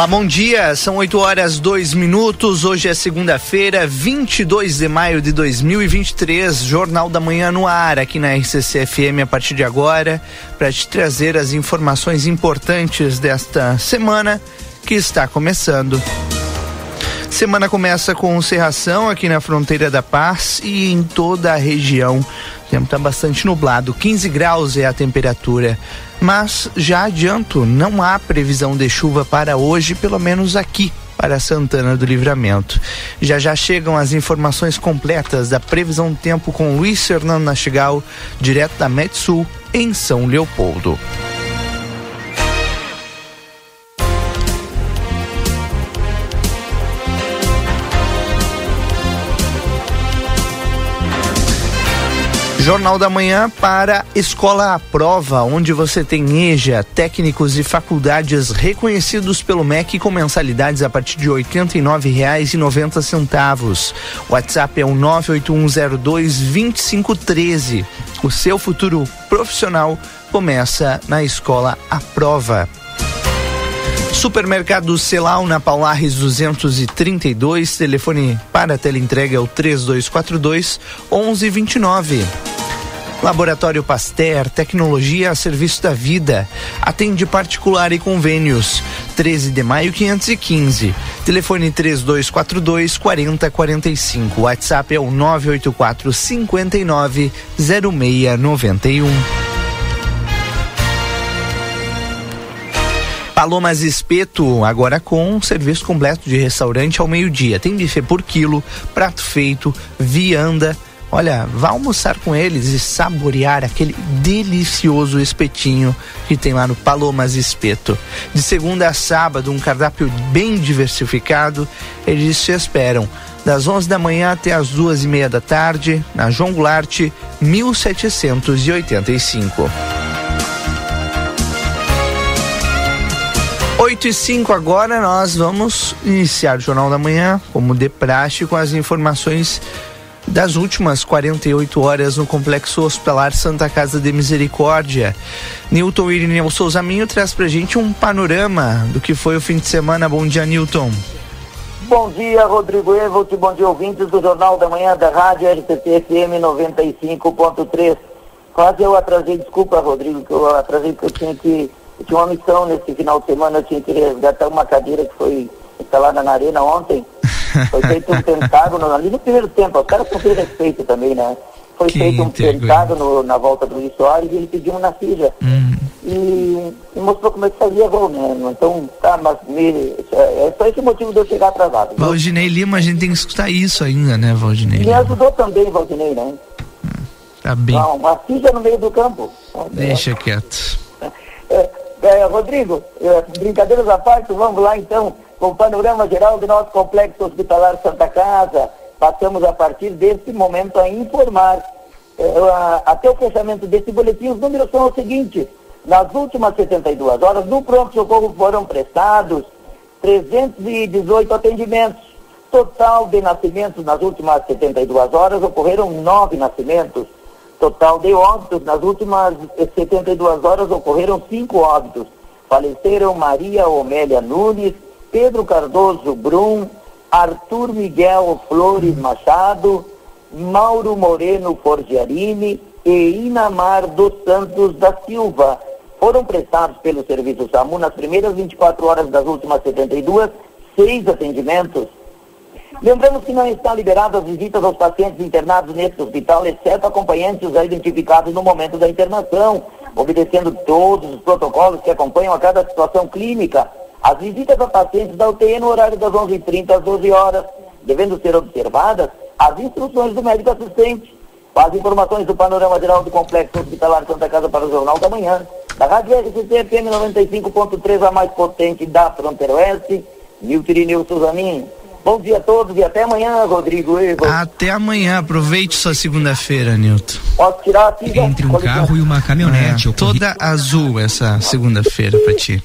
Olá, bom dia. São 8 horas 2 minutos. Hoje é segunda-feira, 22 de maio de 2023. Jornal da Manhã no ar aqui na RCC FM a partir de agora para te trazer as informações importantes desta semana que está começando. Semana começa com cerração aqui na fronteira da Paz e em toda a região. O tempo está bastante nublado, 15 graus é a temperatura. Mas já adianto, não há previsão de chuva para hoje, pelo menos aqui para Santana do Livramento. Já já chegam as informações completas da previsão do tempo com Luiz Fernando Nastigal, direto da Metsul, em São Leopoldo. Jornal da Manhã para Escola à Prova, onde você tem EJA, técnicos e faculdades reconhecidos pelo MEC com mensalidades a partir de R$ 89,90. WhatsApp é o 981022513. O seu futuro profissional começa na Escola à Prova. Supermercado Celal na Paulares 232, telefone para teleentrega é o 3242 1129. Laboratório Pasteur, tecnologia a serviço da vida. Atende particular e convênios. 13 de maio 515. Telefone 3242 4045. WhatsApp é o 984 59 0691. Palomas Espeto, agora com serviço completo de restaurante ao meio-dia. Tem buffet por quilo, prato feito, vianda. Olha, vá almoçar com eles e saborear aquele delicioso espetinho que tem lá no Palomas Espeto. De segunda a sábado, um cardápio bem diversificado. Eles te esperam das 11 da manhã até as duas e meia da tarde, na João Goulart, 1785. 8 e 5 agora nós vamos iniciar o Jornal da Manhã, como de praxe, com as informações das últimas 48 horas no Complexo Hospitalar Santa Casa de Misericórdia. Newton Irineu Souza Minho traz pra gente um panorama do que foi o fim de semana. Bom dia, Newton. Bom dia, Rodrigo Evolt, bom dia, ouvintes do Jornal da Manhã da Rádio RTC FM 95.3. Quase eu atrasei, desculpa, Rodrigo, que eu atrasei porque eu tinha que eu tinha uma missão nesse final de semana, eu tinha que resgatar uma cadeira que foi instalada na arena ontem. Foi feito um pentágono ali no primeiro tempo, os caras não têm respeito também, né? Foi Que feito um integridade. pentágono na volta do Luiz Soares e ele pediu um na filha. Hum, E, e mostrou como é que fazia gol, né? Então, tá, mas me, é só esse o motivo de eu chegar atrasado. viu? Valdinei Lima, a gente tem que escutar isso ainda, né, Valdinei Me Lima? ajudou também, Valdinei, né? Tá bem. Não, uma filha no meio do campo. Deixa quieto. É, é, Rodrigo, é, brincadeiras à parte, vamos lá então com o panorama geral do nosso complexo hospitalar Santa Casa. Passamos a partir desse momento a informar. É, a- até o fechamento desse boletim, os números são os seguintes. Nas últimas 72 horas, no pronto-socorro foram prestados 318 atendimentos. Total de nascimentos nas últimas 72 horas ocorreram nove nascimentos. Total de óbitos nas últimas eh, 72 horas ocorreram cinco óbitos. Faleceram Maria Omélia Nunes, Pedro Cardoso Brum, Arthur Miguel Flores Machado, Mauro Moreno Forgiarini e Inamar dos Santos da Silva. Foram prestados pelo Serviço SAMU nas primeiras 24 horas das últimas 72, seis atendimentos. Lembramos que não estão liberadas visitas aos pacientes internados nesse hospital, exceto acompanhantes já identificados no momento da internação, obedecendo todos os protocolos que acompanham a cada situação clínica. As visitas a pacientes da UTI no horário das 11h30 às 12 horas, devendo ser observadas as instruções do médico assistente. As informações do panorama geral do Complexo Hospitalar Santa Casa para o Jornal da Manhã, da Rádio RCC FM 95.3, a mais potente da fronteira oeste, Milton Irineu Suzanin. Bom dia a todos e até amanhã, Rodrigo. Até amanhã. Aproveite sua segunda-feira, Nilton. Posso tirar a figa? Entre um carro e uma caminhonete. É, toda azul essa segunda-feira pra ti.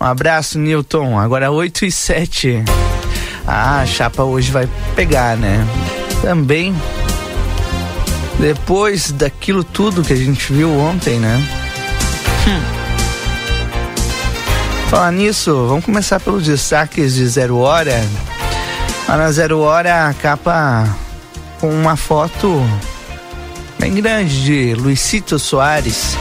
Um abraço, Newton. Agora 8 e 7. Ah, a chapa hoje vai pegar, né? Também. Depois daquilo tudo que a gente viu ontem, né? Hum. Falar nisso, vamos começar pelos destaques de Zero Hora. Lá na Zero Hora, a capa com uma foto bem grande de Luicito Soares.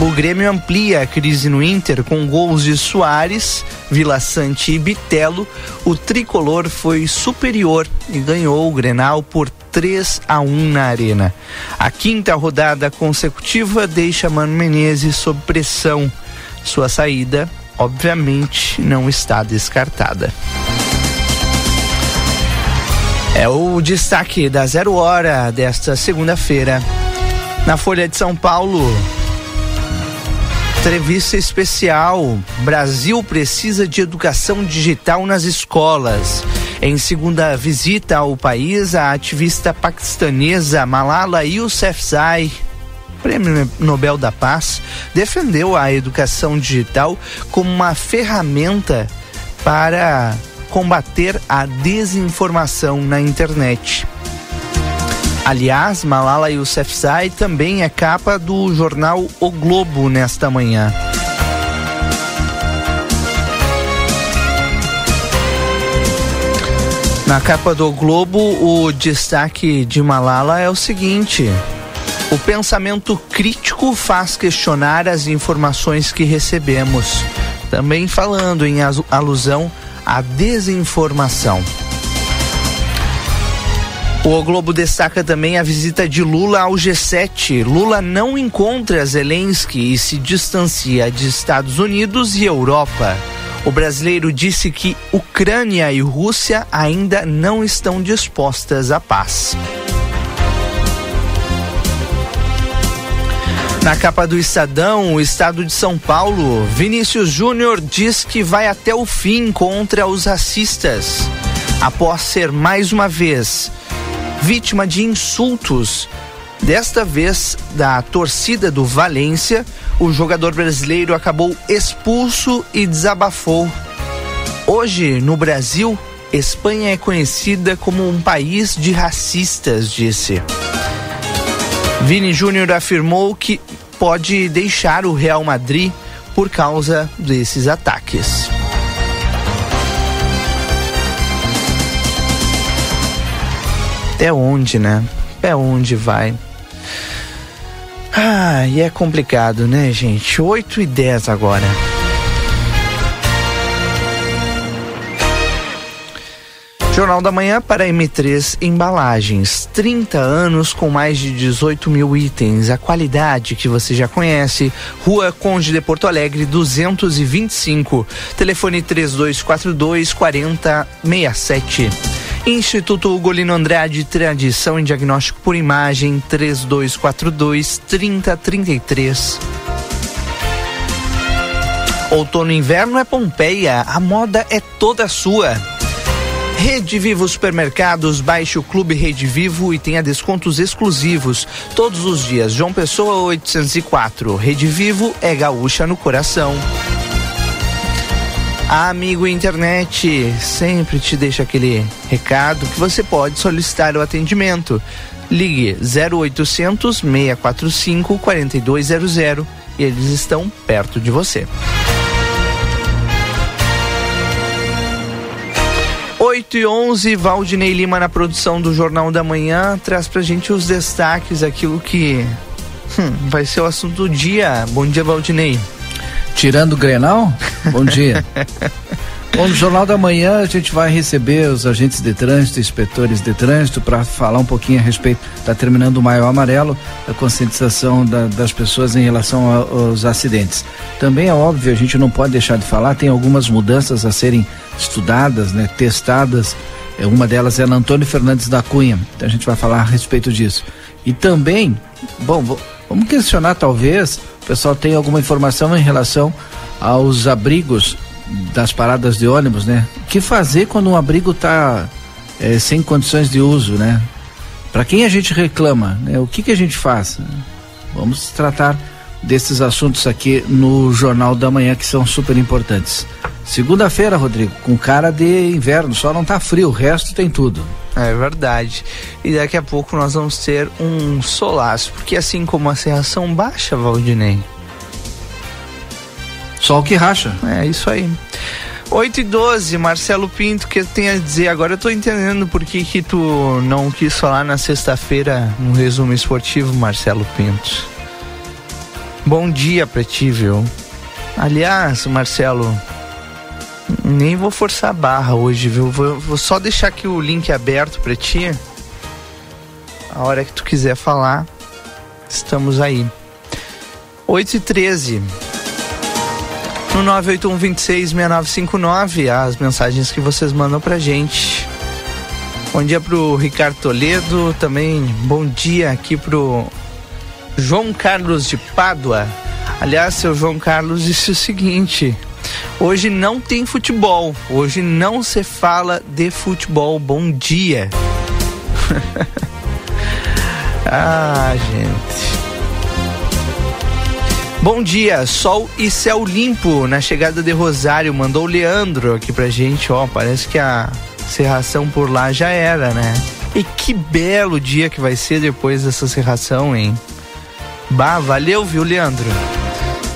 O Grêmio amplia a crise no Inter com gols de Soares, Vila Sante e Bitelo. O tricolor foi superior e ganhou o Grenal por 3 a 1 na Arena. A quinta rodada consecutiva deixa Mano Menezes sob pressão. Sua saída, obviamente, não está descartada. É o destaque da Zero Hora desta segunda-feira. Na Folha de São Paulo, entrevista especial. Brasil precisa de educação digital nas escolas. Em segunda visita ao país, a ativista paquistanesa Malala Yousafzai, Prêmio Nobel da Paz, defendeu a educação digital como uma ferramenta para combater a desinformação na internet. Aliás, Malala Yousafzai também é capa do jornal O Globo nesta manhã. Na capa do Globo, o destaque de Malala é o seguinte: o pensamento crítico faz questionar as informações que recebemos. Também falando em alusão a desinformação. O Globo destaca também a visita de Lula ao G7. Lula não encontra Zelensky e se distancia de Estados Unidos e Europa. O brasileiro disse que Ucrânia e Rússia ainda não estão dispostas à paz. Na capa do Estadão, o estado de São Paulo, Vinícius Júnior diz que vai até o fim contra os racistas. Após ser mais uma vez vítima de insultos, desta vez da torcida do Valência, o jogador brasileiro acabou expulso e desabafou. Hoje, no Brasil, Espanha é conhecida como um país de racistas, disse. Vini Júnior afirmou que pode deixar o Real Madrid por causa desses ataques. Até onde, né? Até onde vai? Ah, e é complicado, né, gente? 8 e 10 agora. Jornal da Manhã para M3 Embalagens. 30 anos com mais de 18 mil itens. A qualidade que você já conhece. Rua Conde de Porto Alegre, 225. Telefone 3242 4067. Instituto Ugolino Andrade, tradição em diagnóstico por imagem, 3242 3033. Outono e inverno é Pompeia, a moda é toda sua. Rede Vivo Supermercados, baixe o Clube Rede Vivo e tenha descontos exclusivos todos os dias. João Pessoa 804. Rede Vivo é gaúcha no coração. Amigo Internet, sempre te deixa aquele recado que você pode solicitar o atendimento. Ligue 0800 645 4200 e eles estão perto de você. 8 e 11, Valdinei Lima na produção do Jornal da Manhã traz pra gente os destaques, aquilo que hum, vai ser o assunto do dia. Bom dia, Valdinei. Tirando o Grenal, bom dia. Bom, no Jornal da Manhã a gente vai receber os agentes de trânsito, inspetores de trânsito, para falar um pouquinho a respeito. Está terminando o Maio Amarelo, a conscientização da, das pessoas em relação aos acidentes. Também é óbvio, a gente não pode deixar de falar, tem algumas mudanças a serem estudadas, né, testadas. É, uma delas é na Antônio Fernandes da Cunha, então a gente vai falar a respeito disso. E também, bom, vamos questionar talvez, o pessoal tem alguma informação em relação aos abrigos das paradas de ônibus, né? O que fazer quando um abrigo está é, sem condições de uso, né? Para quem a gente reclama, né? O que que a gente faz? Vamos tratar desses assuntos aqui no Jornal da Manhã que são super importantes. Segunda-feira, Rodrigo, com cara de inverno, só não tá frio, o resto tem tudo. É verdade. E daqui a pouco nós vamos ter um solaço, porque assim como a serração baixa, Valdinei. Sol que racha. É isso aí. 8 e 12, Marcelo Pinto, que tem a dizer? Agora eu tô entendendo por que, que tu não quis falar na sexta-feira no resumo esportivo, Marcelo Pinto. Bom dia pra ti, viu? Aliás, Marcelo, nem vou forçar a barra hoje, viu? Vou, vou só deixar aqui o link aberto pra ti. A hora que tu quiser falar, estamos aí. 8 e 13 no 981266959 as mensagens que vocês mandam pra gente. Bom dia pro Ricardo Toledo, também bom dia aqui pro João Carlos de Pádua. Aliás, seu João Carlos disse o seguinte: hoje não tem futebol, hoje não se fala de futebol. Bom dia. ah, gente. Bom dia, sol e céu limpo na chegada de Rosário. Mandou o Leandro aqui pra gente, ó. Parece que a serração por lá já era, né? E que belo dia que vai ser depois dessa serração, hein? Bah, valeu, viu, Leandro?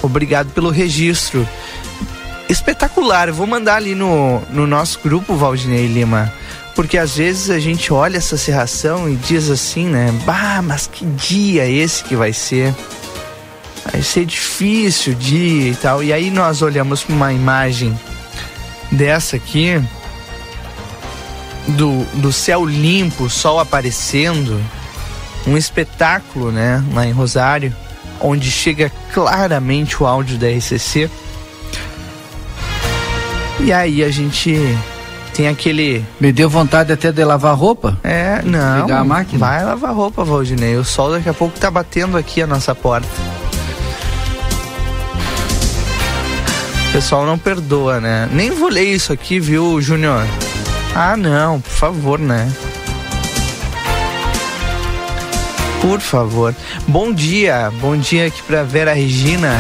Obrigado pelo registro. Espetacular, vou mandar ali no, no nosso grupo, Valdinei Lima. Porque às vezes a gente olha essa serração e diz assim, né? Bah, mas que dia esse que vai ser? Vai ser difícil de ir e tal. E aí nós olhamos para uma imagem dessa aqui, do, do céu limpo, sol aparecendo, um espetáculo, né, lá em Rosário, onde chega claramente o áudio da RCC. E aí a gente tem aquele. Me deu vontade até de lavar roupa? É, não. Ligar a máquina? Vai lavar roupa, Valdinei. O sol daqui a pouco tá batendo aqui a nossa porta. Pessoal não perdoa, né? Nem vou ler isso aqui, viu, Júnior? Ah, não, por favor, né? Por favor. Bom dia, bom dia aqui pra Vera Regina.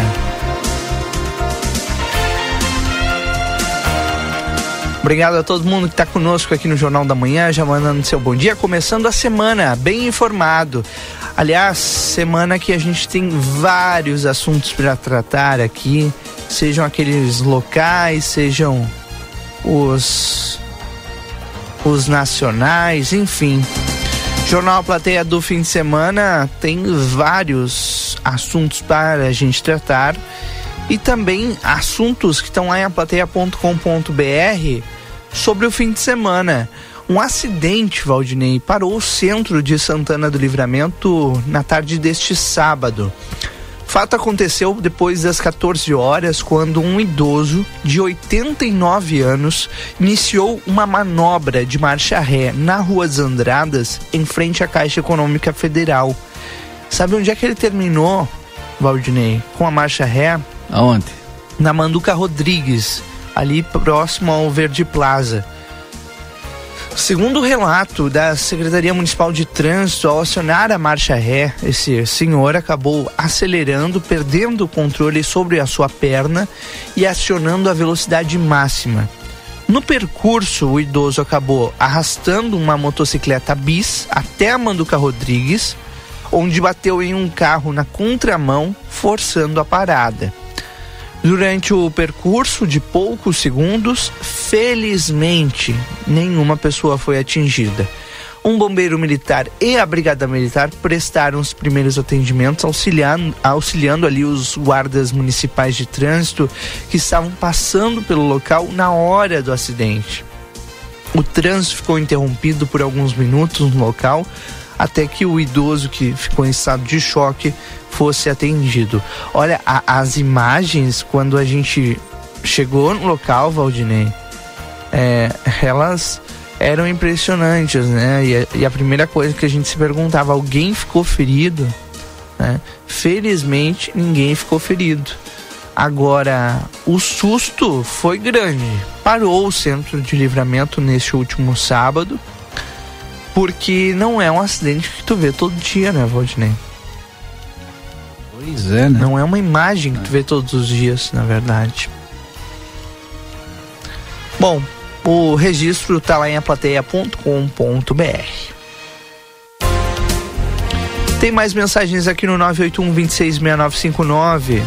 Obrigado a todo mundo que está conosco aqui no Jornal da Manhã, já mandando seu bom dia, começando a semana bem informado. Aliás, semana que a gente tem vários assuntos para tratar aqui sejam aqueles locais, sejam os os nacionais, enfim. Jornal Plateia do fim de semana tem vários assuntos para a gente tratar e também assuntos que estão lá em aplateia.com.br sobre o fim de semana. Um acidente, Valdinei, parou o centro de Santana do Livramento na tarde deste sábado fato aconteceu depois das 14 horas, quando um idoso de 89 anos iniciou uma manobra de marcha ré na Rua das Andradas, em frente à Caixa Econômica Federal. Sabe onde é que ele terminou, Valdinei? Com a marcha ré? Aonde? Na Manduca Rodrigues, ali próximo ao Verde Plaza. Segundo o relato da Secretaria Municipal de Trânsito, ao acionar a marcha ré, esse senhor acabou acelerando, perdendo o controle sobre a sua perna e acionando a velocidade máxima. No percurso, o idoso acabou arrastando uma motocicleta bis até a Manduca Rodrigues, onde bateu em um carro na contramão, forçando a parada. Durante o percurso de poucos segundos, felizmente, nenhuma pessoa foi atingida. Um bombeiro militar e a brigada militar prestaram os primeiros atendimentos, auxiliando, auxiliando ali os guardas municipais de trânsito que estavam passando pelo local na hora do acidente. O trânsito ficou interrompido por alguns minutos no local, até que o idoso que ficou em estado de choque fosse atendido. Olha, a, as imagens, quando a gente chegou no local, Valdinei, é, elas eram impressionantes, né? E a, e a, primeira coisa que a gente se perguntava, alguém ficou ferido? Né? Felizmente, ninguém ficou ferido. Agora, o susto foi grande. Parou o centro de livramento neste último sábado, porque não é um acidente que tu vê todo dia, né, Valdinei? Pois é, né? Não é uma imagem que tu vê todos os dias, na verdade. Bom, o registro tá lá em aplateia.com.br. Tem mais mensagens aqui no 981 266959.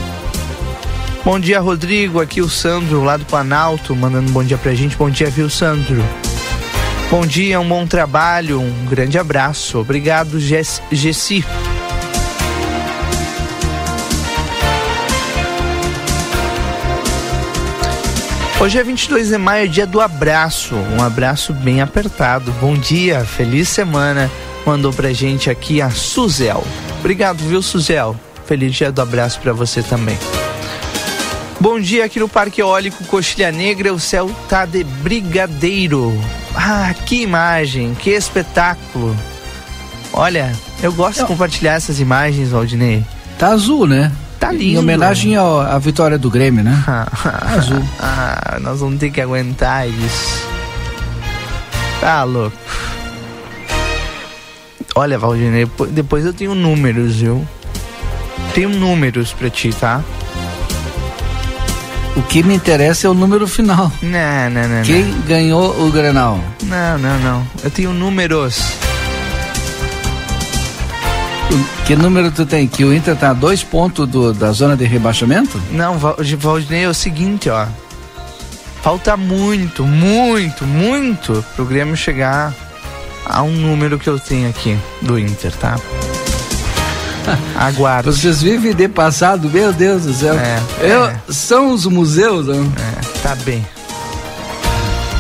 Bom dia, Rodrigo. Aqui o Sandro, lá do Planalto, mandando um bom dia pra gente. Bom dia, viu, Sandro? Bom dia, um bom trabalho, um grande abraço. Obrigado, Gessi. Hoje é 22 de maio, dia do abraço. Um abraço bem apertado. Bom dia, feliz semana. Mandou pra gente aqui a Suzel. Obrigado, viu, Suzel? Feliz dia do abraço pra você também. Bom dia aqui no Parque Eólico Coxilha Negra, o céu tá de brigadeiro. Ah, que imagem, que espetáculo. Olha, eu gosto de compartilhar essas imagens, Valdinei. Tá azul, né? Tá Em lindo. homenagem ao- à vitória do Grêmio, né? azul. Ah, nós vamos ter que aguentar isso. Tá louco. Olha, Valdinei, depo- depois eu tenho números, viu? Tenho números pra ti, tá? O que me interessa é o número final. Não, não, não. Quem ganhou o Grenal? Não, não, não. Eu tenho números. Que número tu tem? Que o Inter tá a dois pontos do- da zona de rebaixamento? Não, Val- Valdinei, é o seguinte, ó. Falta muito, muito, muito pro Grêmio chegar a um número que eu tenho aqui do Inter, tá? Aguardo. Vocês vivem de passado, meu Deus do céu. É, Eu- é. São os museus, né? É, tá bem.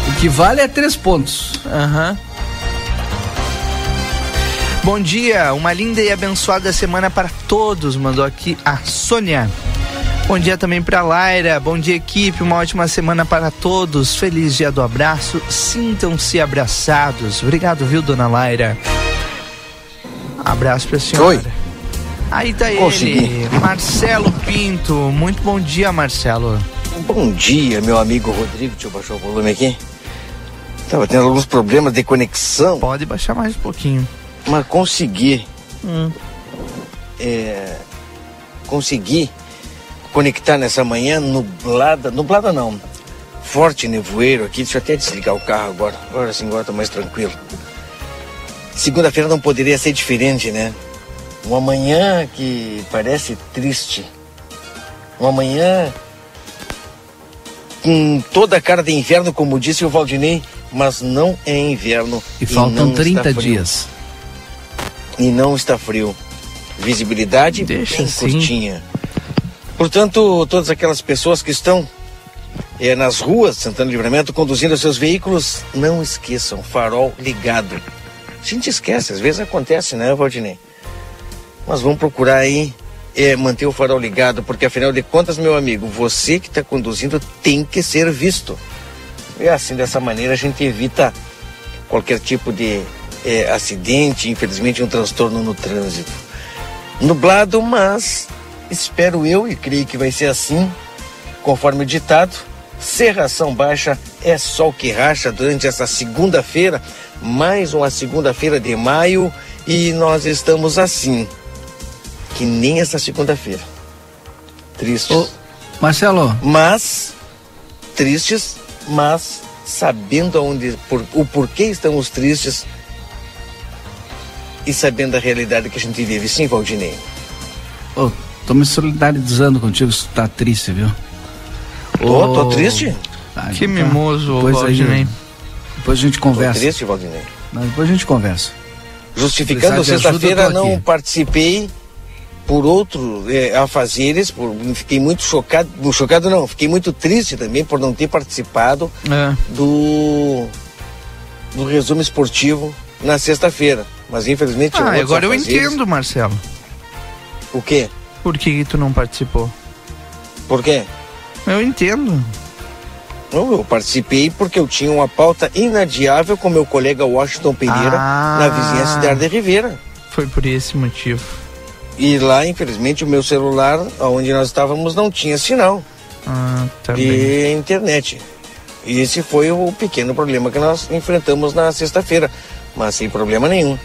O que vale é três pontos. Aham. Bom dia, uma linda e abençoada semana para todos, mandou aqui a Sônia. Bom dia também para Laira, bom dia equipe, uma ótima semana para todos. Feliz dia do abraço, sintam-se abraçados. Obrigado, viu, dona Laira? Abraço pra senhora. Oi. Aí tá Consegui. ele, Marcelo Pinto. Muito bom dia, Marcelo. Bom dia, meu amigo Rodrigo. Deixa eu baixar o volume aqui. Tava tendo alguns problemas de conexão, Pode baixar mais um pouquinho. Mas consegui. Hum. é, consegui conectar nessa manhã nublada. Nublada não. Forte nevoeiro aqui. Deixa eu até desligar o carro agora. Agora sim, agora tô mais tranquilo. Segunda-feira não poderia ser diferente, né? Uma manhã que parece triste. Uma manhã com toda a cara de inverno, como disse o Valdinei, mas não é inverno. E faltam não está 30 frio. dias. E não está frio. Visibilidade Deixa bem assim. curtinha. Portanto, todas aquelas pessoas que estão eh, nas ruas de Santana do Livramento conduzindo seus veículos, não esqueçam, farol ligado. A gente esquece, às vezes acontece, né, Valdinei? Mas vamos procurar aí eh, manter o farol ligado, porque afinal de contas, meu amigo, você que está conduzindo tem que ser visto. E assim, dessa maneira, a gente evita qualquer tipo de eh, acidente, infelizmente um transtorno no trânsito. Nublado, mas espero eu e creio que vai ser assim, conforme o ditado. Serração baixa é sol que racha durante essa segunda-feira, mais uma segunda-feira de maio, e nós estamos assim, que nem essa segunda-feira. Tristes. Ô, Marcelo, Mas, tristes, mas sabendo aonde, por, o porquê estamos tristes e sabendo a realidade que a gente vive. Sim, Valdinei. ô, tô me solidarizando contigo se tu tá triste, viu? Tô, tô triste? Ah, Que tá. mimoso, Depois, aí, Valdinei. depois a gente Tô conversa. triste, Valdinei. Não, depois a gente conversa. Justificando, sexta-feira eu tô não aqui. participei por outros eh, afazeres, por, fiquei muito chocado, chocado não, fiquei muito triste também por não ter participado É. do, do resumo esportivo na sexta-feira. Mas infelizmente Ah, agora eu entendo, Marcelo. O quê? Por que, tu não participou? Por quê? Eu entendo. Não, eu participei porque eu tinha uma pauta inadiável com meu colega Washington Pereira Ah. na vizinhança de Arde Rivera. Foi por esse motivo. E lá, infelizmente, o meu celular, onde nós estávamos, não tinha sinal Ah, tá bem. de internet. E esse foi o pequeno problema que nós enfrentamos na sexta-feira, mas sem problema nenhum.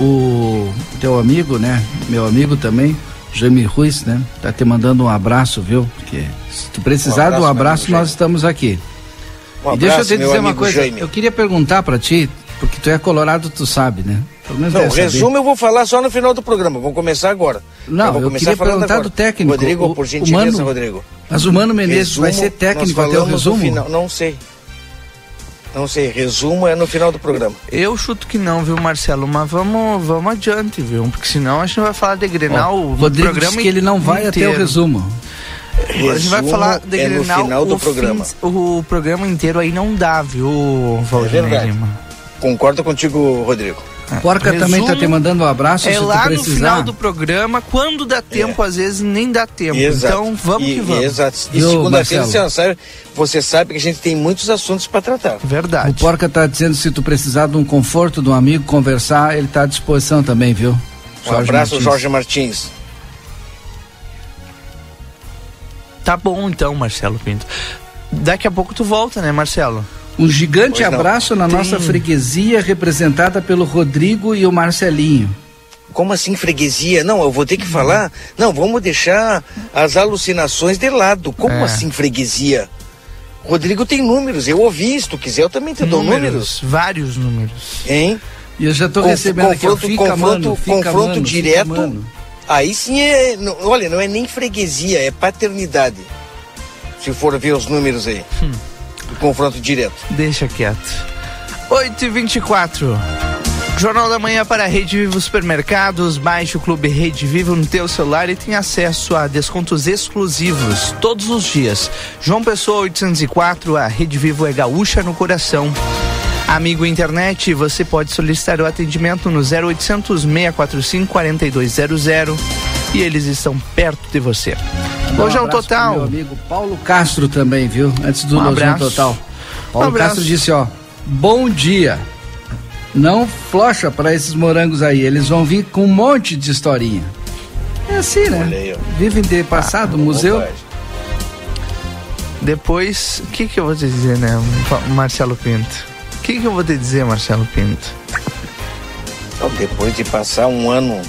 O teu amigo, né? Meu amigo também, Jaime Ruiz, né? Tá te mandando um abraço, viu? Porque se tu precisar Um abraço, meu abraço, nós estamos aqui. Um e deixa eu abraço, te dizer uma coisa, Jaime. eu queria perguntar pra ti, porque tu é colorado, tu sabe, né? Pelo menos Não, deve saber. resumo eu vou falar só no final do programa. Vamos começar agora. Não, vou eu queria perguntar agora. do técnico. Rodrigo, O- por o gentileza, Mano- Rodrigo. Mas o Mano Menezes vai ser técnico até o resumo? final- não sei. Não sei, resumo é no final do programa. Eu chuto que não, viu, Marcelo? Mas vamos, vamos adiante, viu? Porque senão a gente vai falar de Grenal Ó, o Rodrigo programa disse que ele não vai até o inteiro. resumo. A gente vai Resumo falar de é no Grenal final do o programa. fim- o programa inteiro aí não dá, viu, Valdir. Lima? Concordo contigo, Rodrigo. Porca também tá Resumo te mandando um abraço É se tu lá no final do programa, quando dá tempo, às vezes nem dá tempo. Exato. Então vamos e, que vamos. Exato. E segunda-feira, Marcelo? você sabe, você sabe que a gente tem muitos assuntos para tratar. Verdade. O Porca tá dizendo se tu precisar de um conforto de um amigo conversar, ele tá à disposição também, viu? Um abraço, Martins. Jorge Martins. Tá bom então, Marcelo Pinto. Daqui a pouco tu volta, né, Marcelo? Um gigante Pois não. abraço na Tem- nossa freguesia representada pelo Rodrigo e o Marcelinho. Como assim freguesia? Não, eu vou ter que falar. Não, vamos deixar as alucinações de lado. Como É. assim freguesia? Rodrigo tem números, eu ouvi, se tu quiser eu também te dou números. Vários números. Hein? E eu já tô Conf- recebendo aqui, confronto- fica confronto- mano, fica confronto mano, direto. mano. Aí sim é. não- olha, não é nem freguesia, é paternidade. Se for ver os números aí. Hum. O confronto direto. Deixa quieto. 8 e 24 Jornal da Manhã para Rede Vivo Supermercados. Baixe o Clube Rede Vivo no teu celular e tenha acesso a descontos exclusivos todos os dias. João Pessoa 804, a Rede Vivo é gaúcha no coração. Amigo internet, você pode solicitar o atendimento no 0800 645 4200 e eles estão perto de você. É um total. Meu amigo Paulo Castro também, viu? Antes do Um Lojão abraço. Total. Paulo Um. Castro disse, ó, bom dia. Não flocha para esses morangos aí, eles vão vir com um monte de historinha. É assim, né? Vivem de passado, museu. Opa, Depois, o que que eu vou te dizer, né, Marcelo Pinto? O que que eu vou te dizer, Marcelo Pinto? Então, depois de passar um ano,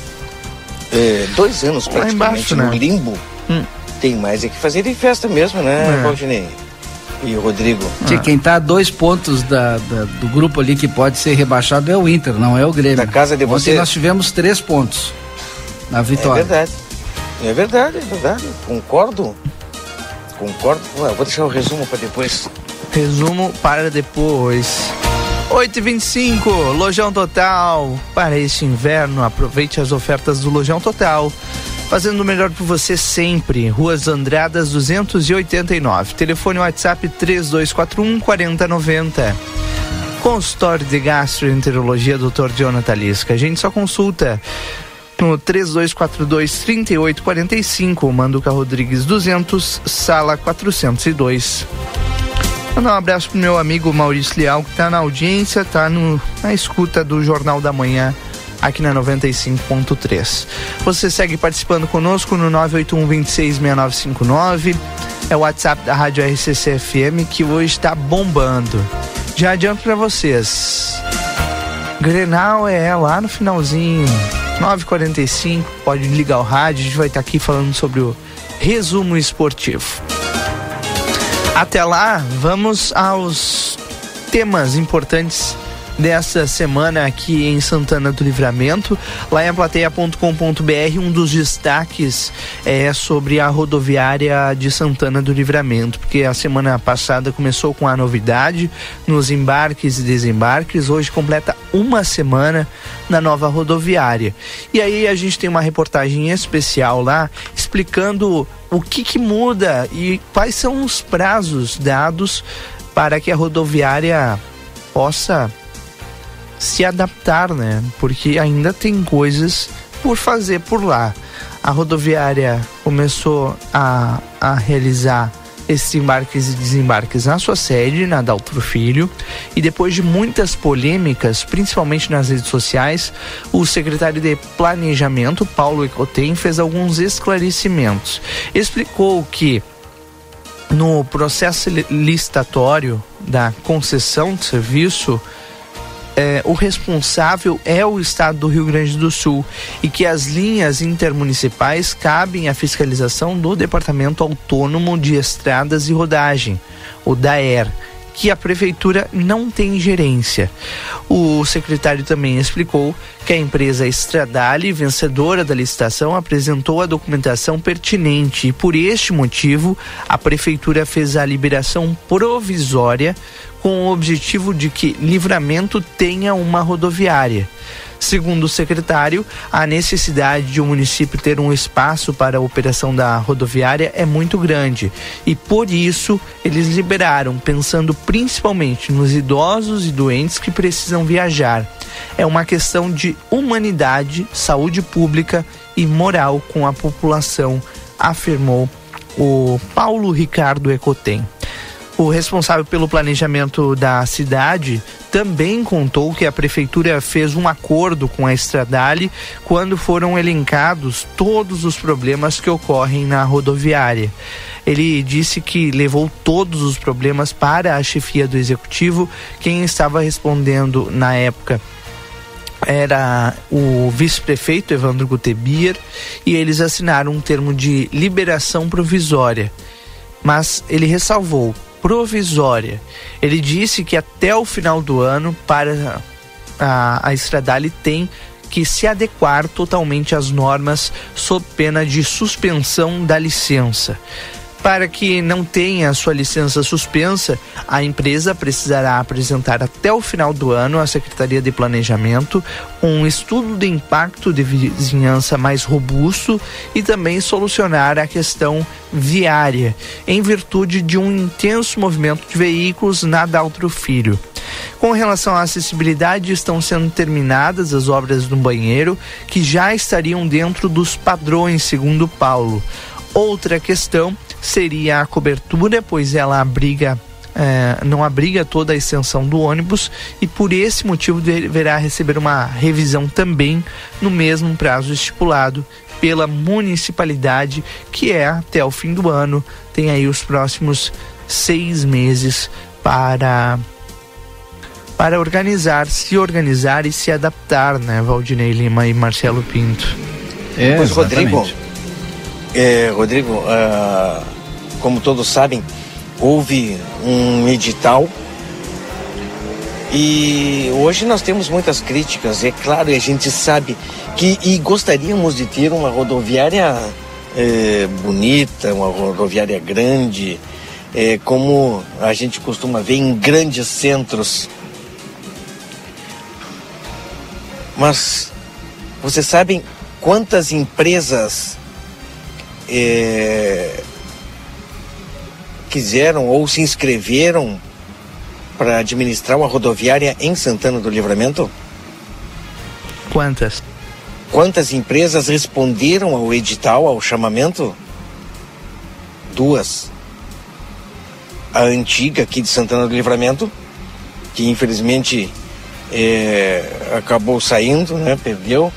é, dois anos praticamente embaixo, no né? limbo, Hum. Tem mais é que fazer de festa mesmo, né, É. Valdinei? E o Rodrigo? Tia, Quem tá a dois pontos da, da- do grupo ali que pode ser rebaixado é o Inter, não é o Grêmio. Da casa de Ontem vocês. nós tivemos três pontos na É vitória. verdade. É verdade, é verdade. Concordo. Concordo. Ué, vou deixar o resumo para depois. Resumo para depois. 8h25, Lojão Total. Para este inverno, aproveite as ofertas do Lojão Total. Fazendo o melhor por você sempre. Ruas Andradas 289. Telefone WhatsApp 3241 4090. Consultório de Gastroenterologia Dr. Jonathan Lisca. A gente só consulta no 3242-3845, Manduca Rodrigues 200, sala 402. Mandar um abraço pro meu amigo Maurício Leal, que tá na audiência, tá no, na escuta do Jornal da Manhã, aqui na 95.3. Você segue participando conosco no 981-266959. É o WhatsApp da Rádio RCC FM, que hoje tá bombando. Já adianto pra vocês. Grenal é lá no finalzinho, 9h45, pode ligar o rádio, a gente vai estar aqui falando sobre o resumo esportivo. Até lá, vamos aos temas importantes dessa semana aqui em Santana do Livramento. Lá em aplateia.com.br, um dos destaques é sobre a rodoviária de Santana do Livramento, porque a semana passada começou com a novidade nos embarques e desembarques, hoje completa uma semana na nova rodoviária. E aí a gente tem uma reportagem especial lá explicando o que, que muda e quais são os prazos dados para que a rodoviária possa se adaptar, né? Porque ainda tem coisas por fazer por lá. A rodoviária começou a, a realizar esses embarques e desembarques na sua sede, na Daltro Filho, e depois de muitas polêmicas, principalmente nas redes sociais, o secretário de Planejamento, Paulo Ecotem, fez alguns esclarecimentos. Explicou que no processo licitatório da concessão de serviço, é, o responsável é o estado do Rio Grande do Sul e que as linhas intermunicipais cabem à fiscalização do Departamento Autônomo de Estradas e Rodagem, o DAER que a prefeitura não tem gerência. O secretário também explicou que a empresa Estradale, vencedora da licitação, apresentou a documentação pertinente e por este motivo a prefeitura fez a liberação provisória com o objetivo de que Livramento tenha uma rodoviária. Segundo o secretário, a necessidade de o um município ter um espaço para a operação da rodoviária é muito grande e por isso eles liberaram, pensando principalmente nos idosos e doentes que precisam viajar. É uma questão de humanidade, saúde pública e moral com a população, afirmou o Paulo Ricardo Ecotem. O responsável pelo planejamento da cidade também contou que a prefeitura fez um acordo com a Estradale quando foram elencados todos os problemas que ocorrem na rodoviária. Ele disse que levou todos os problemas para a chefia do executivo. Quem estava respondendo na época era o vice-prefeito Evandro Gutebier e eles assinaram um termo de liberação provisória. Mas ele ressalvou provisória. Ele disse que até o final do ano, para a, a Estradale tem que se adequar totalmente às normas sob pena de suspensão da licença. Para que não tenha sua licença suspensa, a empresa precisará apresentar até o final do ano à Secretaria de Planejamento um estudo de impacto de vizinhança mais robusto e também solucionar a questão viária, em virtude de um intenso movimento de veículos na Daltro Filho. Com relação à acessibilidade, estão sendo terminadas as obras do banheiro, que já estariam dentro dos padrões, segundo Paulo. Outra questão seria a cobertura, pois ela abriga é, não abriga toda a extensão do ônibus e por esse motivo deverá receber uma revisão também no mesmo prazo estipulado pela municipalidade, que é até o fim do ano. Tem aí os próximos seis meses para para organizar, se organizar e se adaptar, né, Valdinei Lima e Marcelo Pinto. É, pois, Rodrigo, é, Rodrigo, uh, como todos sabem, houve um edital e hoje nós temos muitas críticas, é claro, e a gente sabe que e gostaríamos de ter uma rodoviária é, bonita, uma rodoviária grande, é, como a gente costuma ver em grandes centros. Mas vocês sabem quantas empresas é, quiseram ou se inscreveram para administrar uma rodoviária em Santana do Livramento? Quantas? Quantas empresas responderam ao edital, ao chamamento? Duas. A antiga aqui de Santana do Livramento, que infelizmente é, acabou saindo, né? Perdeu.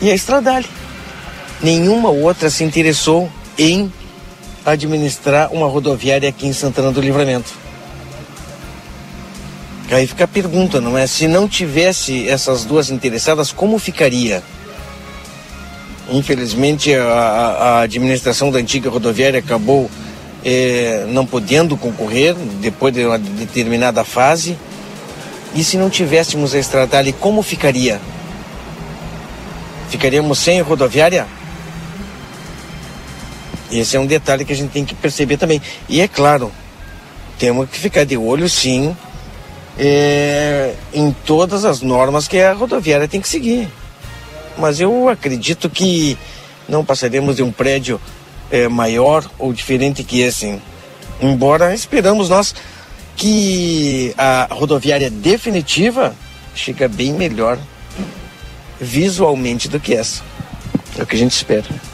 E a Estradale. Nenhuma outra se interessou em administrar uma rodoviária aqui em Santana do Livramento. Aí fica a pergunta, não é? Se não tivesse essas duas interessadas, como ficaria? Infelizmente, a, a administração da antiga rodoviária acabou é, não podendo concorrer depois de uma determinada fase. E se não tivéssemos a estrada como ficaria? Ficaríamos sem rodoviária? Esse é um detalhe que a gente tem que perceber também. E é claro, temos que ficar de olho sim é, em todas as normas que a rodoviária tem que seguir. Mas eu acredito que não passaremos de um prédio é, maior ou diferente que esse. Embora esperamos nós que a rodoviária definitiva chega bem melhor visualmente do que essa. É o que a gente espera.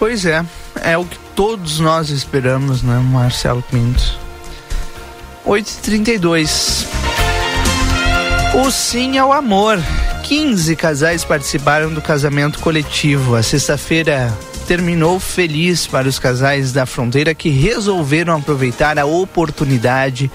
Pois é. É o que todos nós esperamos, né, Marcelo Pinto? 8h32. O sim ao amor. 15 casais participaram do casamento coletivo. A sexta-feira terminou feliz para os casais da fronteira que resolveram aproveitar a oportunidade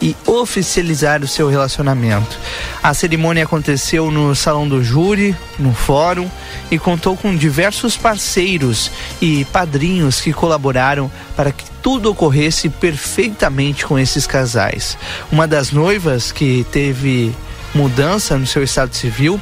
e oficializar o seu relacionamento. A cerimônia aconteceu no Salão do Júri, no Fórum, e contou com diversos parceiros e padrinhos que colaboraram para que tudo ocorresse perfeitamente com esses casais. Uma das noivas que teve mudança no seu estado civil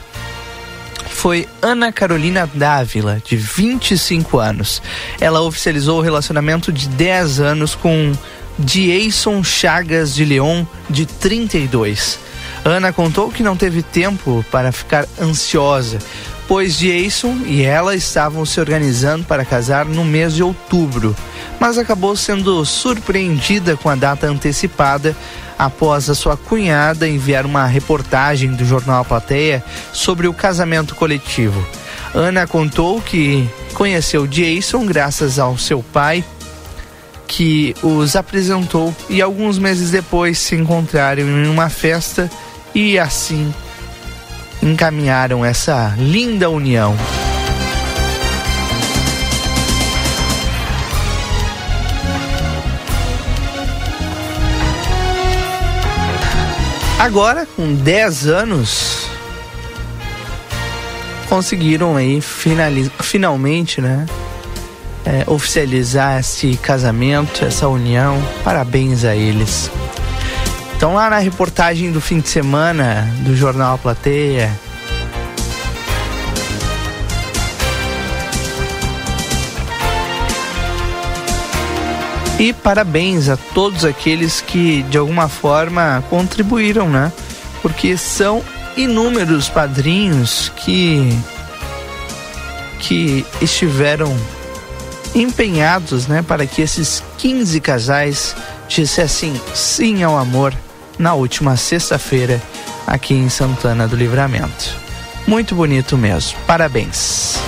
foi Ana Carolina Dávila, de 25 anos. Ela oficializou o relacionamento de 10 anos com Jason Chagas de Leon, de 32. Ana contou que não teve tempo para ficar ansiosa, pois Jason e ela estavam se organizando para casar no mês de outubro, mas acabou sendo surpreendida com a data antecipada após a sua cunhada enviar uma reportagem do jornal A Plateia sobre o casamento coletivo. Ana contou que conheceu Jason graças ao seu pai, que os apresentou e alguns meses depois se encontraram em uma festa e assim encaminharam essa linda união. Agora, com 10 anos, conseguiram aí finalmente, né? É, oficializar esse casamento, essa união. Parabéns a eles. Então lá na reportagem do fim de semana do jornal Plateia, E parabéns a todos aqueles que de alguma forma contribuíram, né? Porque são inúmeros padrinhos que que estiveram empenhados, né, para que esses 15 casais dissessem sim ao amor na última sexta-feira aqui em Santana do Livramento. Muito bonito mesmo. Parabéns.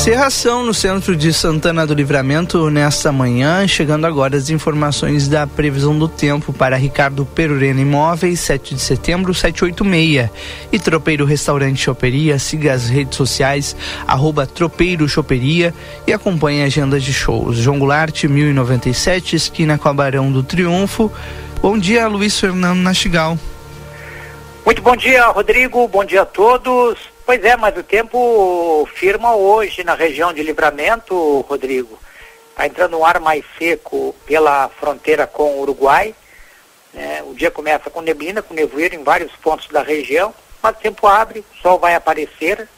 Cerração no centro de Santana do Livramento nesta manhã, chegando agora as informações da previsão do tempo para Ricardo Perurena Imóveis, 7 de setembro, 786. E Tropeiro Restaurante Choperia, siga as redes sociais, arroba Tropeiro Choperia e acompanhe a agenda de shows. João Goulart, 1097, esquina com Barão do Triunfo. Bom dia, Luiz Fernando Nastigal. Muito bom dia, Rodrigo. Bom dia a todos. Pois é, mas o tempo firma hoje na região de Livramento, Rodrigo. Está entrando um ar mais seco pela fronteira com o Uruguai. Né? O dia começa com neblina, com nevoeiro em vários pontos da região, mas o tempo abre, o sol vai aparecer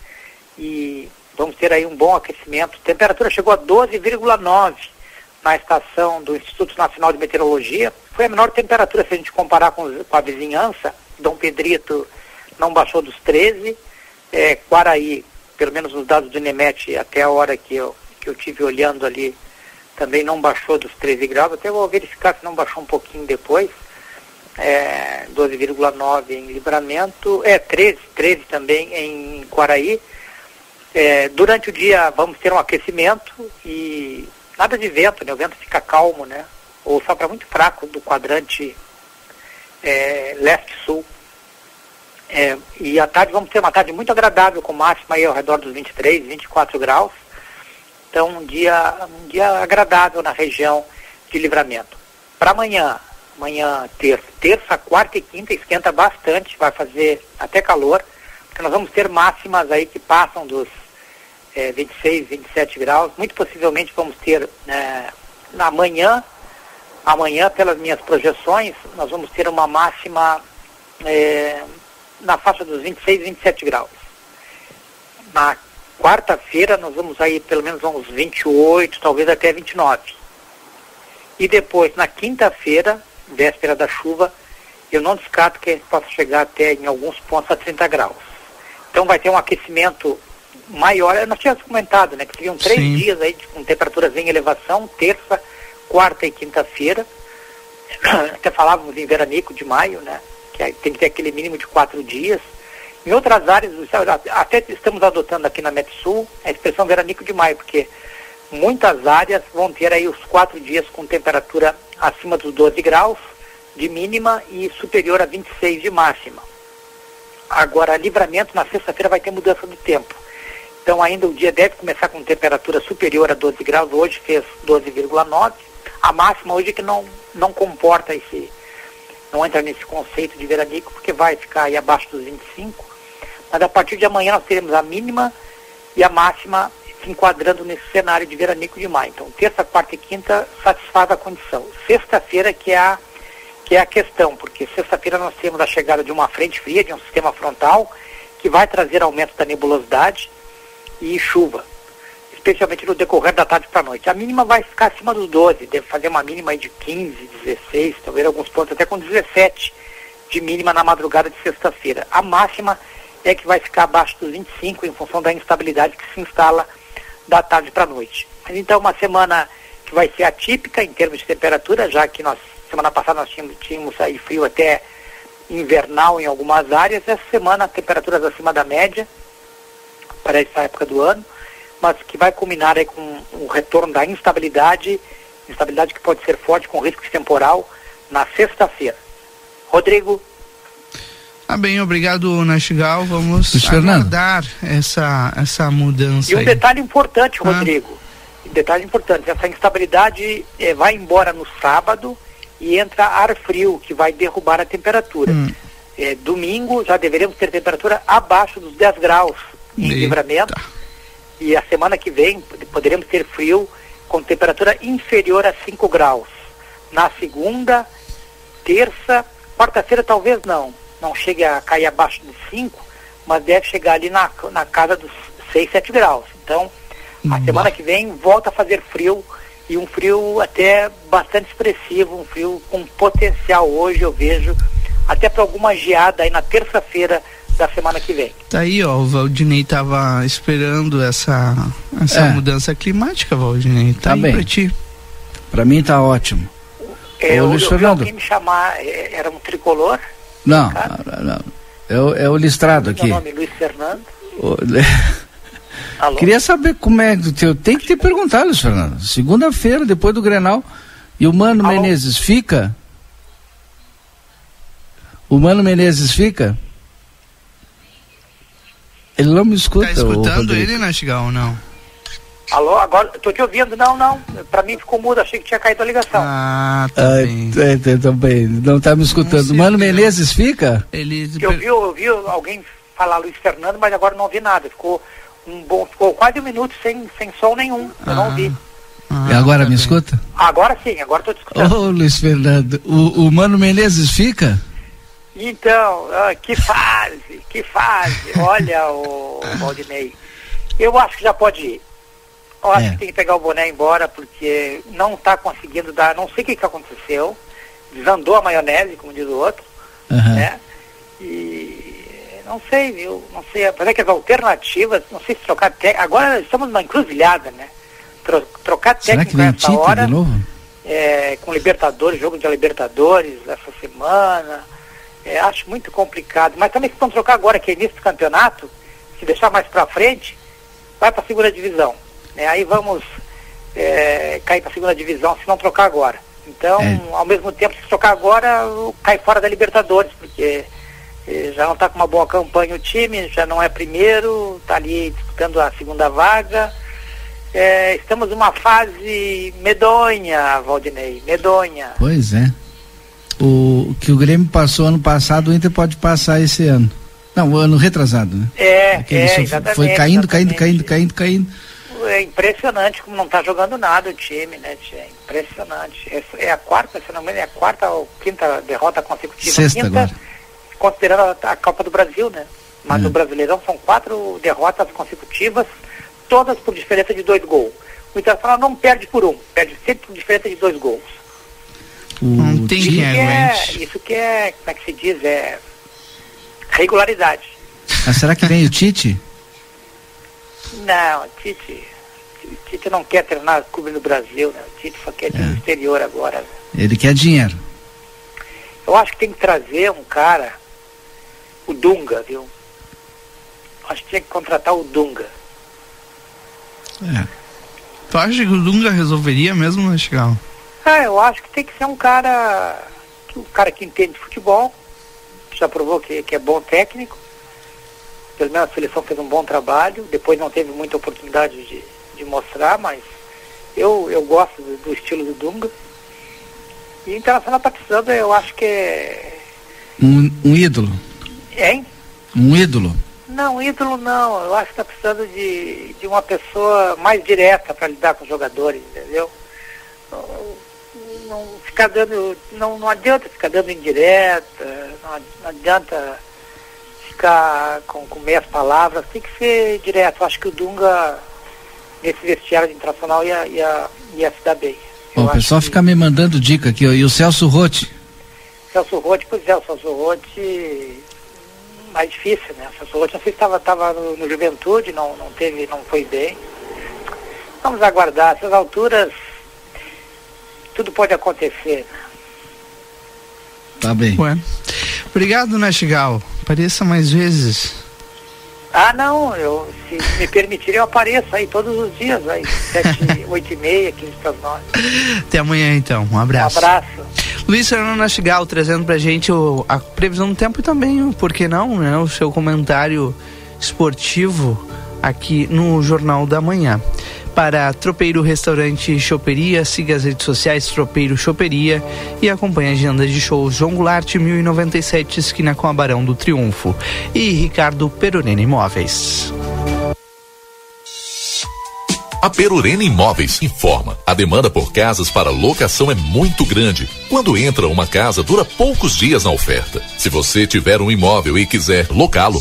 e vamos ter aí um bom aquecimento. A temperatura chegou a 12,9 na estação do Instituto Nacional de Meteorologia. Foi a menor temperatura se a gente comparar com, com a vizinhança. Dom Pedrito não baixou dos 13 é, Quaraí, pelo menos nos dados do INEMET, até a hora que eu, que eu tive olhando ali, também não baixou dos 13 graus, até vou verificar se não baixou um pouquinho depois. É, 12,9 em Livramento, é 13, 13 também em Quaraí. É, durante o dia vamos ter um aquecimento e nada de vento, né? O vento fica calmo, né? Ou sopra muito fraco do quadrante é, leste-sul. É, e à tarde vamos ter uma tarde muito agradável, com máxima aí ao redor dos 23, 24 graus. Então, um dia, um dia agradável na região de livramento. Para amanhã, amanhã, terça, terça, quarta e quinta, esquenta bastante, vai fazer até calor, porque nós vamos ter máximas aí que passam dos é, 26, 27 graus. Muito possivelmente vamos ter né, na manhã, amanhã, pelas minhas projeções, nós vamos ter uma máxima. Na faixa dos 26, 27 graus. Na quarta-feira nós vamos aí pelo menos uns 28, talvez até 29. E depois, na quinta-feira, véspera da chuva, eu não descarto que a gente possa chegar até em alguns pontos a 30 graus. Então vai ter um aquecimento maior. Nós tínhamos comentado, né, que seriam três Sim. dias aí com temperaturas em elevação, terça, quarta e quinta-feira. Até falávamos em veranico de maio, né? Que tem que ter aquele mínimo de quatro dias. Em outras áreas, até estamos adotando aqui na Metsul a expressão veranico de maio, porque muitas áreas vão ter aí os quatro dias com temperatura acima dos 12 graus de mínima e superior a 26 de máxima. Agora, livramento na sexta-feira vai ter mudança do tempo. Então ainda o dia deve começar com temperatura superior a 12 graus, hoje fez 12,9. A máxima hoje é que não, não comporta esse, não entra nesse conceito de veranico, porque vai ficar aí abaixo dos 25. Mas a partir de amanhã nós teremos a mínima e a máxima se enquadrando nesse cenário de veranico de maio. Então, terça, quarta e quinta satisfaz a condição. Sexta-feira que é a que é a questão, porque sexta-feira nós temos a chegada de uma frente fria, de um sistema frontal, que vai trazer aumento da nebulosidade e chuva, especialmente no decorrer da tarde para a noite. A mínima vai ficar acima dos 12, deve fazer uma mínima de 15, 16, talvez alguns pontos até com 17 de mínima na madrugada de sexta-feira. A máxima é que vai ficar abaixo dos 25 em função da instabilidade que se instala da tarde para a noite. Então uma semana que vai ser atípica em termos de temperatura, já que nós semana passada nós tínhamos, tínhamos aí frio até invernal em algumas áreas, essa semana temperaturas acima da média para essa época do ano, mas que vai culminar aí com o retorno da instabilidade, instabilidade que pode ser forte com risco de temporal na sexta-feira. Rodrigo. Ah, bem, obrigado, Nastigal. Vamos aguardar essa, essa mudança. E um aí. detalhe importante, ah. Rodrigo. Ah. Um detalhe importante, essa instabilidade eh, vai embora no sábado e entra ar frio, que vai derrubar a temperatura. Hum. É, domingo já deveremos ter temperatura abaixo dos 10 graus em Eita. livramento. E a semana que vem poderemos ter frio com temperatura inferior a 5 graus. Na segunda, terça, quarta-feira talvez não. Não chegue a cair abaixo dos 5, mas deve chegar ali na, na casa dos 6, 7 graus. Então, a hum. semana que vem volta a fazer frio e um frio até bastante expressivo, um frio com potencial hoje, eu vejo, até para alguma geada aí na terça-feira da semana que vem. Tá aí, ó, o Valdinei tava esperando essa, essa é. mudança climática, Valdinei. Tá, tá bem. pra ti. Pra mim tá ótimo. É, eu, Luiz eu Fernando. me chamar, é, era um tricolor? Não, não, não. É o, é o listrado aqui. Meu nome Luiz Fernando. O... Alô? Queria saber como é que eu tenho que te perguntar, Luiz Fernando. Segunda-feira, depois do Grenal, e o Mano Alô? Menezes fica? O Mano Menezes fica? Ele não me escuta. Tá escutando ele, Nastigal, ou não? Alô, agora, tô te ouvindo, não, não, pra mim ficou mudo, achei que tinha caído a ligação. Ah, tá ah, bem. É, também, não tá me escutando. Mano Menezes fica? Ele... Eu vi, eu vi alguém falar Luiz Fernando, mas agora não ouvi nada, ficou um bom, ficou quase um minuto sem, sem som nenhum. Eu ah. não ouvi. Ah, e agora tá me bem. escuta? Agora sim, agora estou te escutando. Ô, Luiz Fernando, o, o Mano Menezes fica? Então, ah, que fase, que fase. Olha, o Valdinei. Eu acho que já pode ir. Eu acho é. que tem que pegar o boné embora, porque não está conseguindo dar, não sei o que, que aconteceu. Desandou a maionese, como diz o outro. Uhum. Né? E não sei, viu? Não sei. Apesar que as alternativas, não sei se trocar técnico. Agora estamos numa encruzilhada, né? Tro trocar técnico nessa hora. É, com Libertadores, jogo de Libertadores essa semana. É, acho muito complicado. Mas também se vão trocar agora, que é início do campeonato, se deixar mais para frente, vai para a segunda divisão. Né? Aí vamos é, cair para a segunda divisão se não trocar agora. Então, é. ao mesmo tempo, se trocar agora, cai fora da Libertadores, porque já não está com uma boa campanha o time, já não é primeiro, está ali disputando a segunda vaga. É, estamos numa fase medonha, Valdinei, medonha. Pois é. O que o Grêmio passou ano passado, o Inter pode passar esse ano. Não, o ano retrasado, né? É, Aquele é exatamente. Foi caindo, caindo, caindo, caindo, caindo. É impressionante como não está jogando nada o time, né? É impressionante. É, é a quarta, se não me engano, é a quarta ou quinta derrota consecutiva. Sexta quinta, agora considerando a, a Copa do Brasil, né? Mas no hum. Brasileirão são quatro derrotas consecutivas, todas por diferença de dois gols. O Internacional não perde por um, perde sempre por diferença de dois gols. Não tem isso que é, Isso que é, como é que se diz, é regularidade. Mas será que vem o Tite? Não, Tite, o Tite não quer treinar clube no Brasil, né? O Tite só quer ir no exterior agora. né? Ele quer dinheiro. Eu acho que tem que trazer um cara, o Dunga, viu? Acho que tinha que contratar o Dunga. É. Tu acha que o Dunga resolveria mesmo, né, Chigal? Ah, eu acho que tem que ser um cara, que um cara que entende de futebol, já provou que, que é bom técnico. Pelo menos a seleção fez um bom trabalho, depois não teve muita oportunidade de, de mostrar, mas eu, eu gosto do, do estilo do Dunga. E Internacional tá precisando, eu acho que é. Um, um ídolo. Hein? Um ídolo. Não, ídolo não. Eu acho que está precisando de, de uma pessoa mais direta para lidar com os jogadores, entendeu? Não, ficar dando. Não, não adianta ficar dando indireta, não, ad- não adianta ficar com, com meias palavras, tem que ser direto. Acho que o Dunga, nesse vestiário de internacional, ia, ia, ia se dar bem. Ó, o pessoal fica me mandando dica aqui, ó. E o Celso Rotti? Celso Rotti, pois é, o Celso Rotti mais difícil, né? O Celso Rotti, não sei se estava tava no, no Juventude, não, não teve, não foi bem. Vamos aguardar, essas alturas tudo pode acontecer. Tá bem. Ué. Obrigado, né, Chigal? Apareça mais vezes. Ah não, eu se me permitirem eu apareço aí todos os dias, aí, sete, oito e meia, quinze para nove. Até amanhã, então. Um Um abraço. abraço. Luiz Fernando Nastigal trazendo pra gente o- a previsão do tempo e também, o- por que não, né? O seu comentário esportivo aqui no Jornal da Manhã. Para Tropeiro Restaurante Choperia, siga as redes sociais Tropeiro Choperia e acompanhe a agenda de shows João Goulart 1097, esquina com a Barão do Triunfo. E Ricardo Perurena Imóveis. A Perurena Imóveis informa. A demanda por casas para locação é muito grande. Quando entra uma casa, dura poucos dias na oferta. Se você tiver um imóvel e quiser locá-lo,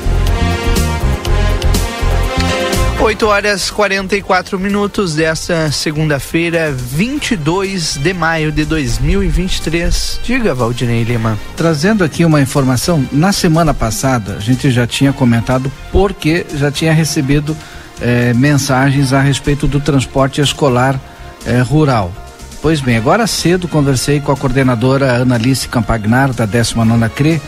8 horas 44 minutos desta segunda-feira, 22 de maio de 2023. Diga, Valdinei Lima. Trazendo aqui uma informação, na semana passada a gente já tinha comentado porque já tinha recebido eh, mensagens a respeito do transporte escolar eh, rural. Pois bem, agora cedo conversei com a coordenadora Analice Campagnar, da 19 CRE,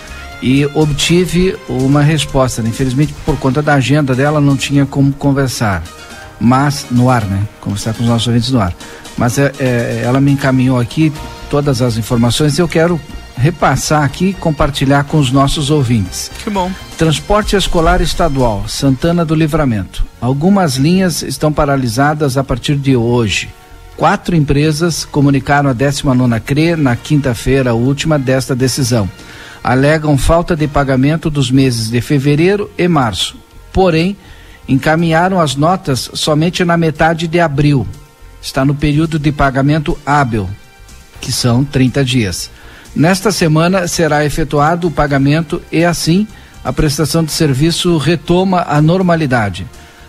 e obtive uma resposta. Infelizmente, por conta da agenda dela, não tinha como conversar. Mas, no ar, né? Conversar com os nossos ouvintes no ar. Mas é, é, ela me encaminhou aqui todas as informações e eu quero repassar aqui e compartilhar com os nossos ouvintes. Que bom. Transporte escolar estadual, Santana do Livramento. Algumas linhas estão paralisadas a partir de hoje. Quatro empresas comunicaram a 19 CRE na quinta-feira última desta decisão. Alegam falta de pagamento dos meses de fevereiro e março. Porém, encaminharam as notas somente na metade de abril. Está no período de pagamento hábil, que são 30 dias. Nesta semana será efetuado o pagamento e assim a prestação de serviço retoma a normalidade.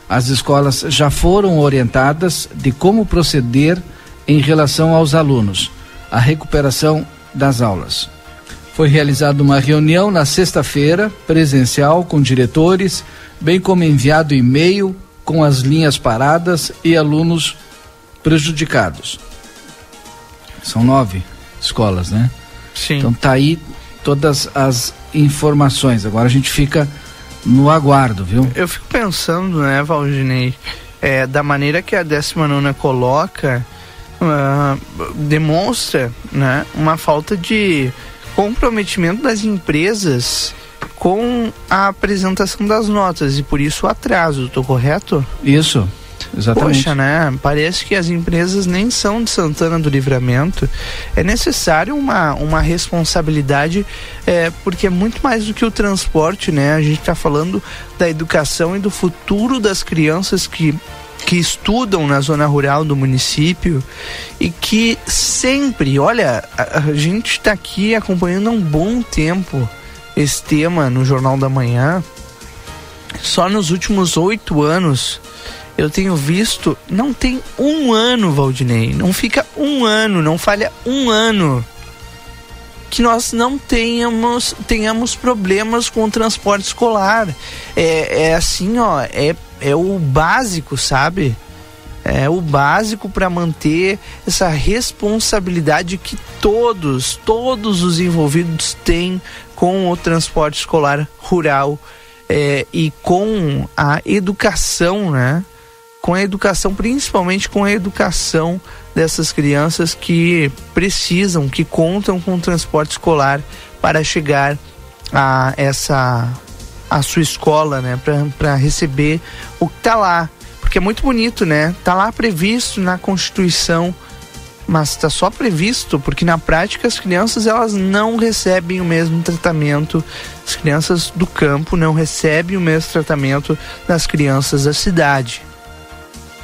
As escolas já foram orientadas de como proceder em relação aos alunos, a recuperação das aulas. Foi realizada uma reunião na sexta-feira, presencial, com diretores, bem como enviado e-mail com as linhas paradas e alunos prejudicados. São nove escolas, né? Sim. Então tá aí todas as informações. Agora a gente fica no aguardo, viu? Eu fico pensando, né, Valdinei, é, da maneira que a 19 coloca, ah, demonstra né, uma falta de comprometimento das empresas com a apresentação das notas e por isso o atraso, tô correto? Isso, exatamente. Poxa, né? Parece que as empresas nem são de Santana do Livramento. É necessário uma, uma responsabilidade, é, porque é muito mais do que o transporte, né? A gente está falando da educação e do futuro das crianças que que estudam na zona rural do município e que sempre, olha, a, a gente está aqui acompanhando há um bom tempo esse tema no Jornal da Manhã. Só nos últimos oito anos eu tenho visto, não tem um ano, Valdinei, não fica um ano, não falha um ano que nós não tenhamos, tenhamos problemas com o transporte escolar. É, é assim, ó, é, é o básico, sabe? É o básico para manter essa responsabilidade que todos, todos os envolvidos têm com o transporte escolar rural é, e com a educação, né? Com a educação, principalmente com a educação dessas crianças que precisam, que contam com o transporte escolar para chegar a essa a sua escola, né, para receber o que tá lá, porque é muito bonito, né? Tá lá previsto na Constituição, mas está só previsto porque na prática as crianças elas não recebem o mesmo tratamento. As crianças do campo não recebem o mesmo tratamento das crianças da cidade.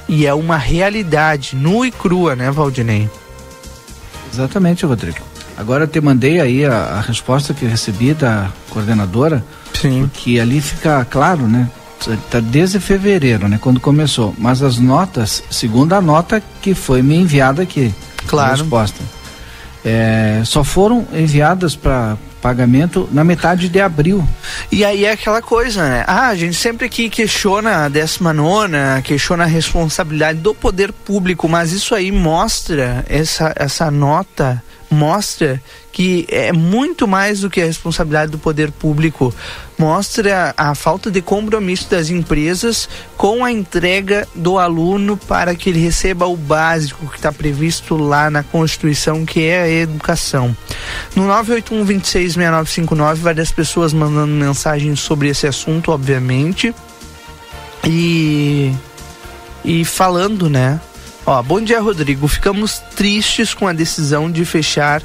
E é uma realidade nua e crua, né, Valdinei? Exatamente, Rodrigo. Agora eu te mandei aí a, a resposta que recebi da coordenadora. Sim. Que ali fica claro, né? Tá desde fevereiro, né? Quando começou. Mas as notas, segundo a nota que foi me enviada aqui. Claro. Resposta. É, só foram enviadas para pagamento na metade de abril. E aí é aquela coisa, né? Ah, a gente sempre aqui questiona a 19, questiona a responsabilidade do poder público, mas isso aí mostra, essa, essa nota mostra que é muito mais do que a responsabilidade do poder público. Mostra a falta de compromisso das empresas com a entrega do aluno para que ele receba o básico que está previsto lá na Constituição, que é a educação. No 981 266959, várias pessoas mandando mensagens sobre esse assunto, obviamente. E. E falando, né? Ó, bom dia, Rodrigo. Ficamos tristes com a decisão de fechar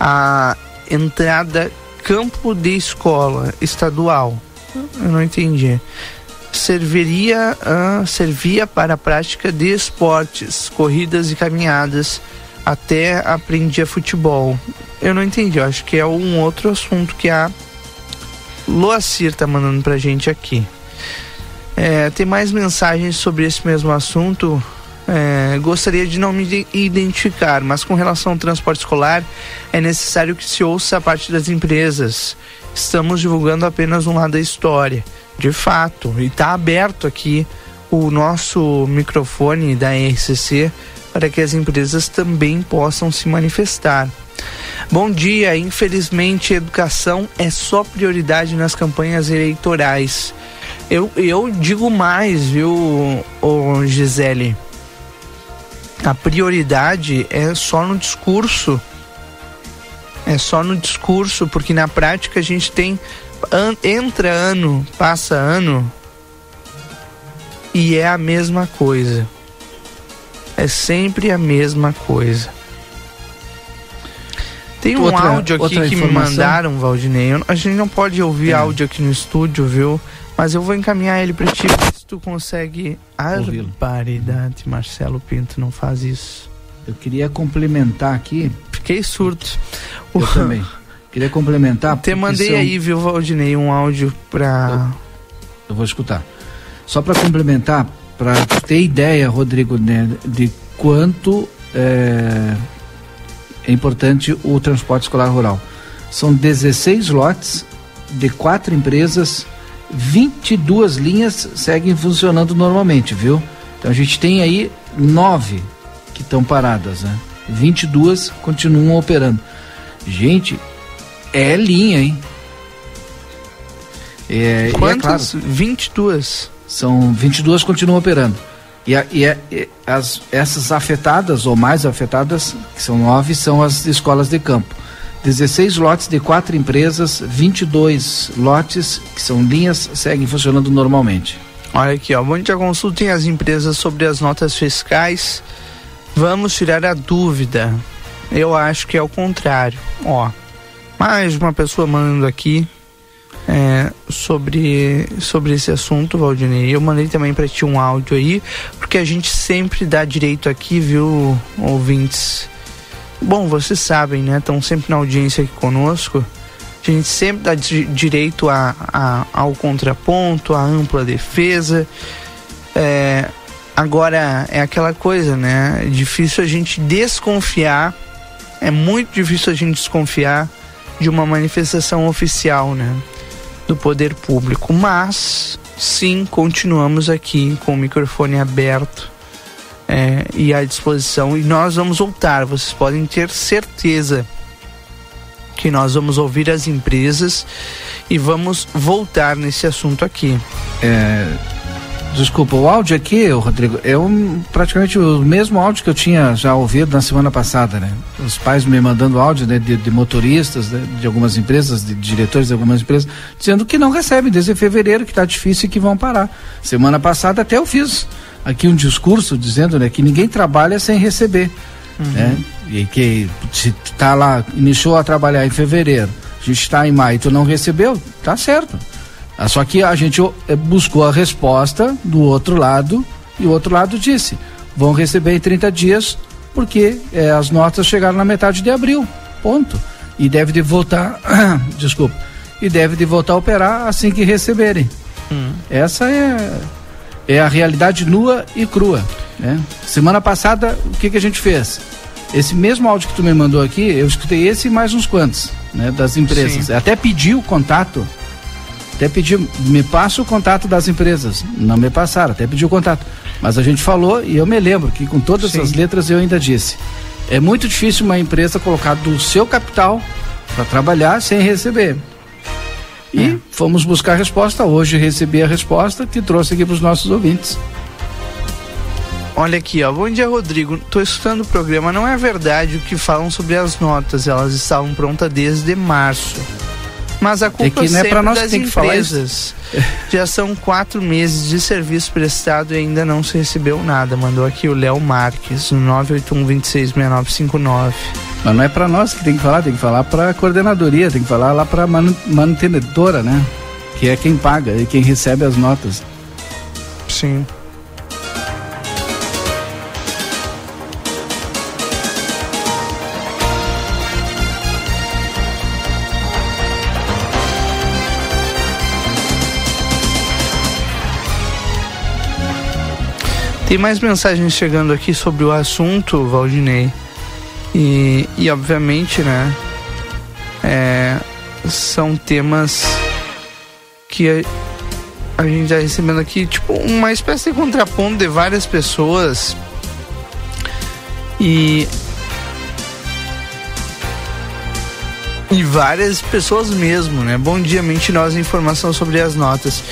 a entrada campo de escola estadual. Eu não entendi. Serviria, uh, servia para a prática de esportes, corridas e caminhadas. Até aprendia futebol. Eu não entendi. Eu acho que é um outro assunto que a Loacir tá mandando pra gente aqui. É, tem mais mensagens sobre esse mesmo assunto é, gostaria de não me identificar, mas com relação ao transporte escolar, é necessário que se ouça a parte das empresas. Estamos divulgando apenas um lado da história, de fato, e está aberto aqui o nosso microfone da RCC para que as empresas também possam se manifestar. Bom dia, infelizmente, educação é só prioridade nas campanhas eleitorais. Eu, eu digo mais, viu, Gisele? A prioridade é só no discurso. É só no discurso, porque na prática a gente tem an, entra ano, passa ano e é a mesma coisa. É sempre a mesma coisa. Tem um outra, áudio aqui que me mandaram, Valdinei. A gente não pode ouvir é. áudio aqui no estúdio, viu? Mas eu vou encaminhar ele para ti, tu consegue. Barbaridade, Marcelo Pinto, não faz isso. Eu queria complementar aqui. Fiquei surto. Eu também. Queria complementar. Te mandei são... aí, viu, Valdinei, um áudio para. Eu, eu, vou escutar. Só para complementar, para ter ideia, Rodrigo, né, de quanto é, é importante o transporte escolar rural. São 16 lotes de quatro empresas 22 linhas seguem funcionando normalmente, viu? Então a gente tem aí nove que estão paradas, né? 22 continuam operando. Gente, é linha, hein? É, Quantas? É claro, 22. São 22 continuam operando. E, a, e, a, e as, essas afetadas, ou mais afetadas, que são nove, são as escolas de campo. 16 lotes de quatro empresas, 22 lotes, que são linhas, seguem funcionando normalmente. Olha aqui, ó. Bom dia, consultem as empresas sobre as notas fiscais. Vamos tirar a dúvida. Eu acho que é o contrário. Ó, mais uma pessoa mandando aqui é, sobre, sobre esse assunto, Valdinei. Eu mandei também para ti um áudio aí, porque a gente sempre dá direito aqui, viu, ouvintes? Bom, vocês sabem, né? Estão sempre na audiência aqui conosco. A gente sempre dá direito a, a, ao contraponto, à ampla defesa. É, agora, é aquela coisa, né? É difícil a gente desconfiar, é muito difícil a gente desconfiar de uma manifestação oficial, né? Do poder público. Mas, sim, continuamos aqui com o microfone aberto é, e à disposição. E nós vamos voltar, vocês podem ter certeza que nós vamos ouvir as empresas e vamos voltar nesse assunto aqui. É, desculpa, o áudio aqui, Rodrigo, é um, praticamente o mesmo áudio que eu tinha já ouvido na semana passada, né? Os pais me mandando áudio né, de, de motoristas né, de algumas empresas, de diretores de algumas empresas, dizendo que não recebem desde fevereiro, que está difícil e que vão parar. Semana passada até eu fiz aqui um discurso dizendo né, que ninguém trabalha sem receber. Uhum. Né? E que se tá lá, iniciou a trabalhar em fevereiro, a gente está em maio, tu não recebeu, tá certo. Ah, só que a gente eh, buscou a resposta do outro lado e o outro lado disse: vão receber em 30 dias porque eh, as notas chegaram na metade de abril. Ponto. E deve de voltar, desculpa, e deve de voltar a operar assim que receberem. Hum. Essa é, é a realidade nua e crua. Né? Semana passada, o que, que a gente fez? Esse mesmo áudio que tu me mandou aqui, eu escutei esse e mais uns quantos, né, das empresas. Sim. Até pedi o contato, até pedi, me passa o contato das empresas. Não me passaram, até pedi o contato. Mas a gente falou e eu me lembro que com todas Sim. as letras eu ainda disse. É muito difícil uma empresa colocar do seu capital para trabalhar sem receber. E é. fomos buscar a resposta. Hoje recebi a resposta que trouxe aqui para os nossos ouvintes. Olha aqui, ó. Bom dia, Rodrigo. Tô escutando o programa. Não é verdade o que falam sobre as notas. Elas estavam prontas desde março. Mas a culpa é que não é para nós das empresas. Já são quatro meses de serviço prestado e ainda não se recebeu nada. Mandou aqui o Léo Marques, no 981 Mas não é para nós que tem que falar, tem que falar para a coordenadoria, tem que falar lá para a mantenedora, né? Que é quem paga e quem recebe as notas. Sim. Tem mais mensagens chegando aqui sobre o assunto, Valdinei. E, e obviamente, né? É, são temas que a, a gente está recebendo aqui, tipo, uma espécie de contraponto de várias pessoas. E. E várias pessoas mesmo, né? Bom dia, mente nós informação sobre as notas.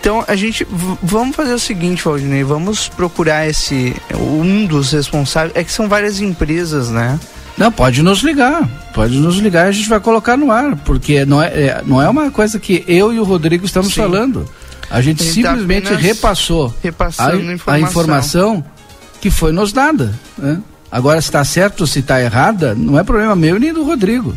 Então a gente vamos fazer o seguinte, Valdinei, vamos procurar esse um dos responsáveis, é que são várias empresas, né? Não, pode nos ligar, pode nos ligar, a gente vai colocar no ar, porque não é, é não é uma coisa que eu e o Rodrigo estamos Sim. falando. A gente tá simplesmente tá repassou a, informação. a, informação. que foi nos dada. Né? Agora, se está certo ou se está errada, não é problema meu nem do Rodrigo.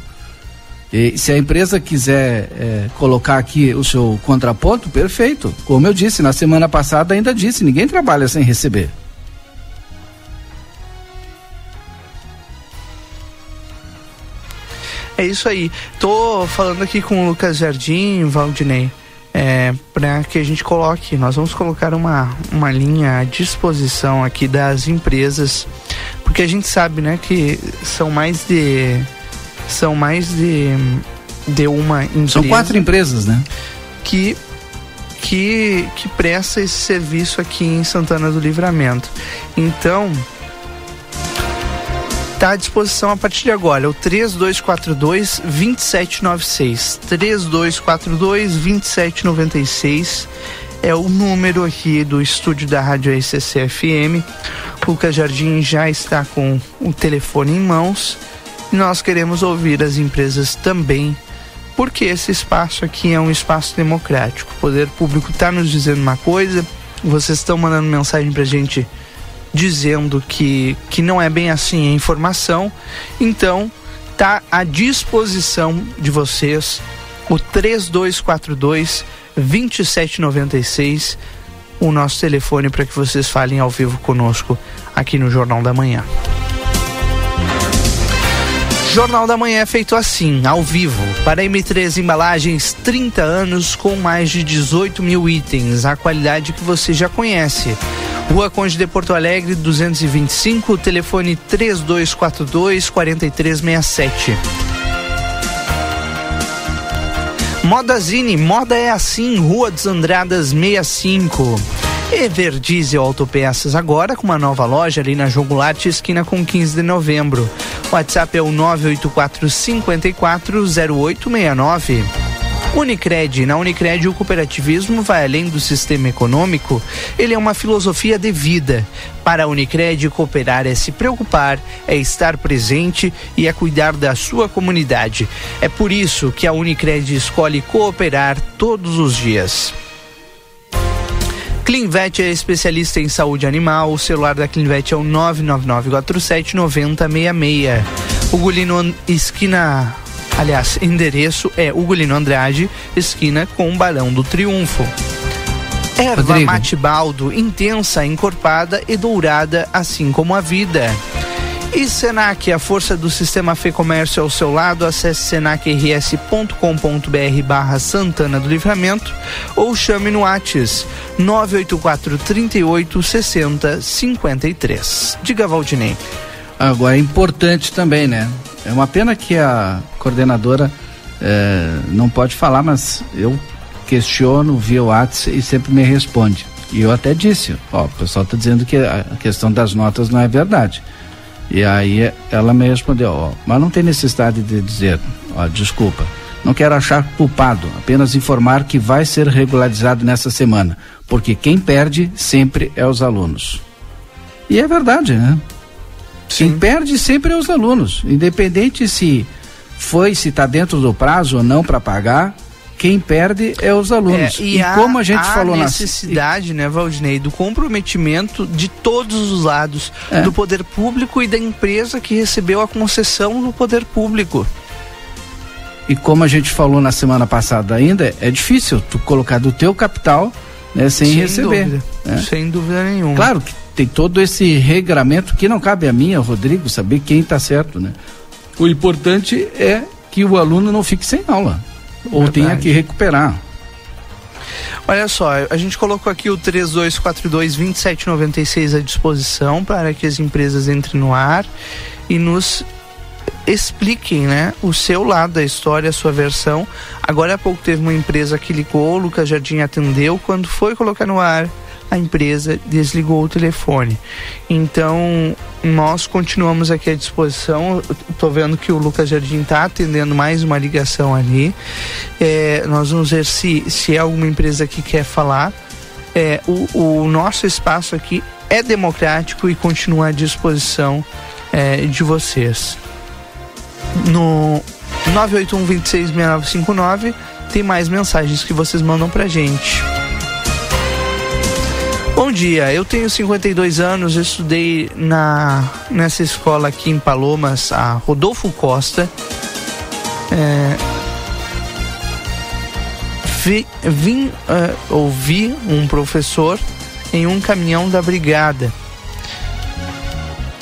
E se a empresa quiser é, colocar aqui o seu contraponto, perfeito. Como eu disse, na semana passada ainda disse, ninguém trabalha sem receber. É isso aí. Tô falando aqui com o Lucas Jardim, Valdinei, é, para que a gente coloque, nós vamos colocar uma, uma linha à disposição aqui das empresas, porque a gente sabe, né, que são mais de são mais de, de uma empresa. São quatro empresas, né? Que, que, que presta esse serviço aqui em Santana do Livramento. Então, está à disposição a partir de agora, o 3242 2796. 3242 2796 é o número aqui do estúdio da Rádio RCC FM. Lucas Jardim já está com o telefone em mãos nós queremos ouvir as empresas também, porque esse espaço aqui é um espaço democrático. O poder público está nos dizendo uma coisa, vocês estão mandando mensagem para a gente dizendo que, que não é bem assim a informação, então tá à disposição de vocês o 3242 2796, o nosso telefone para que vocês falem ao vivo conosco aqui no Jornal da Manhã. Jornal da Manhã é feito assim, ao vivo, para M3 Embalagens 30 anos com mais de 18 mil itens, a qualidade que você já conhece. Rua Conde de Porto Alegre 225, telefone 3242 4367. Modazine, moda é assim, Rua dos Andradas 65. Ever Diesel Autopeças agora com uma nova loja ali na João Goulart, esquina com 15 de novembro. WhatsApp é o 984 54 0869. Unicred. Na Unicred, o cooperativismo vai além do sistema econômico, ele é uma filosofia de vida. Para a Unicred, cooperar é se preocupar, é estar presente e é cuidar da sua comunidade. É por isso que a Unicred escolhe cooperar todos os dias. Clinvet é especialista em saúde animal. O celular da Clinvet é o 999479066. Ugolino esquina, aliás, endereço é Ugolino Andrade, esquina com o Barão do Triunfo. Erva Rodrigo. mate baldo, intensa, encorpada e dourada, assim como a vida. E Senac, a força do sistema Fê Comércio ao seu lado, acesse senacrs.com.br barra Santana do Livramento ou chame no Whats 984 38 60 53. Diga Valdinei. Agora é importante também, né? É uma pena que a coordenadora eh, não pode falar, mas eu questiono via WhatsApp e sempre me responde. E eu até disse, ó, o pessoal está dizendo que a questão das notas não é verdade. E aí ela me respondeu, ó, mas não tem necessidade de dizer, ó, desculpa. Não quero achar culpado, apenas informar que vai ser regularizado nessa semana, porque quem perde sempre é os alunos. E é verdade, né? Quem perde sempre é os alunos, independente se foi, se está dentro do prazo ou não para pagar, quem perde é os alunos. É, e há- como a gente há falou na necessidade, né, Valdinei, do comprometimento de todos os lados, É. do poder público e da empresa que recebeu a concessão do poder público. E como a gente falou na semana passada ainda, é difícil tu colocar do teu capital né, sem, receber. Dúvida, né? Sem dúvida nenhuma. Claro que tem todo esse regramento que não cabe a mim, ao Rodrigo, saber quem está certo, né? O importante é que o aluno não fique sem aula. Ou Verdade. tenha que recuperar. Olha só, a gente colocou aqui o 3242-2796 à disposição para que as empresas entrem no ar e nos expliquem, né, o seu lado da história, a sua versão. Agora há pouco teve uma empresa que ligou, o Lucas Jardim atendeu, quando foi colocar no ar, a empresa desligou o telefone. Então, nós continuamos aqui à disposição. Tô vendo que o Lucas Jardim está atendendo mais uma ligação ali. É, nós vamos ver se, se é alguma empresa que quer falar. É, o, o nosso espaço aqui é democrático e continua à disposição é, de vocês. No 981 26 6959 tem mais mensagens que vocês mandam pra gente. Bom dia, eu tenho 52 anos, estudei na, nessa escola aqui em Palomas, a Rodolfo Costa. É, vi, vim eh, ouvir um professor em um caminhão da brigada.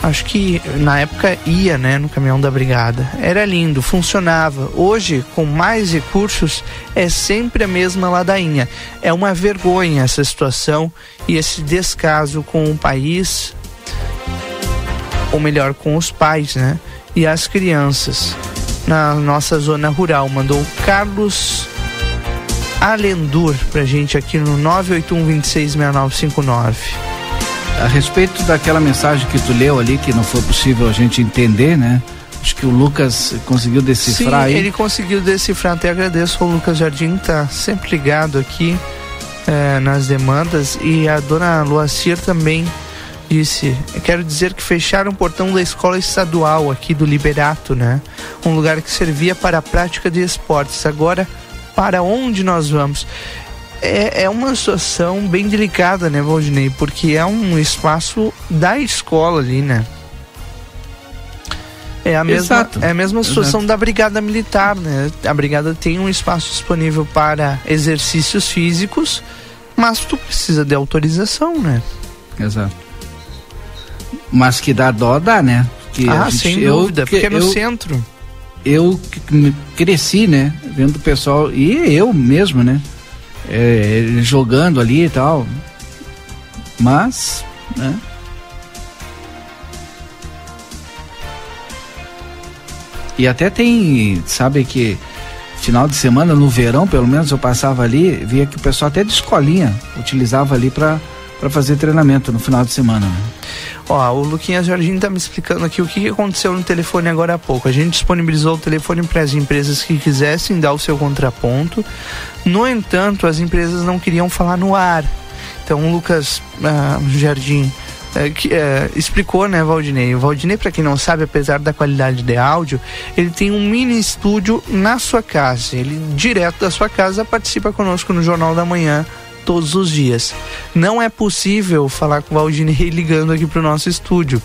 Acho que na época ia, né, no caminhão da brigada. Era lindo, funcionava. Hoje, com mais recursos, é sempre a mesma ladainha. É uma vergonha essa situação e esse descaso com o país, ou melhor, com os pais, né, e as crianças. Na nossa zona rural, mandou Carlos Alendur pra gente aqui no 981 266959. A respeito daquela mensagem que tu leu ali, que não foi possível a gente entender, né? Acho que o Lucas conseguiu decifrar Sim, aí. ele conseguiu decifrar. Até agradeço ao Lucas Jardim, que tá sempre ligado aqui eh, nas demandas. E a dona Luacir também disse: "Eu Quero dizer que fecharam o portão da escola estadual aqui do Liberato, né? Um lugar que servia para a prática de esportes. Agora, para onde nós vamos? É, é uma situação bem delicada, né, Valdinei? Porque é um espaço da escola ali, né? É a mesma, Exato. é a mesma situação Exato. da Brigada Militar, né? A Brigada tem um espaço disponível para exercícios físicos, mas tu precisa de autorização, né? Exato. Mas que dá dó, dá, né? Que ah, gente- sem eu- dúvida, que porque é no eu- centro. eu cresci, né? Vendo o pessoal, e eu mesmo, né? É, jogando ali e tal. Mas, né? E até tem, sabe que final de semana, no verão, pelo menos eu passava ali, via que o pessoal até de escolinha utilizava ali para para fazer treinamento no final de semana. Né? Ó, o Luquinhas Jardim tá me explicando aqui o que que aconteceu no telefone agora há pouco. A gente disponibilizou o telefone para as empresas que quisessem dar o seu contraponto. No entanto, as empresas não queriam falar no ar. Então, o Lucas ah, Jardim eh, que, eh, explicou, né, Valdinei? O Valdinei, para quem não sabe, apesar da qualidade de áudio, ele tem um mini estúdio na sua casa. Ele, direto da sua casa, participa conosco no Jornal da Manhã todos os dias. Não é possível falar com o Valdinei ligando aqui pro nosso estúdio.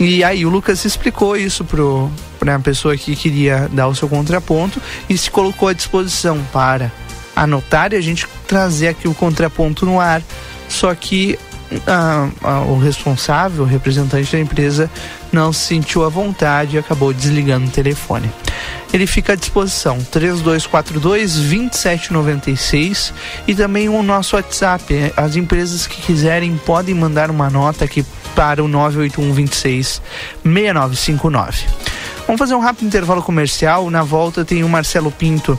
E aí o Lucas explicou isso pro para a pessoa que queria dar o seu contraponto e se colocou à disposição para anotar e a gente trazer aqui o contraponto no ar. Só que ah, ah, o responsável, o representante da empresa, não se sentiu à vontade e acabou desligando o telefone. Ele fica à disposição 3242 2796 e também o nosso WhatsApp. As empresas que quiserem podem mandar uma nota aqui para o 98126 6959. Vamos fazer um rápido intervalo comercial. Na volta tem o Marcelo Pinto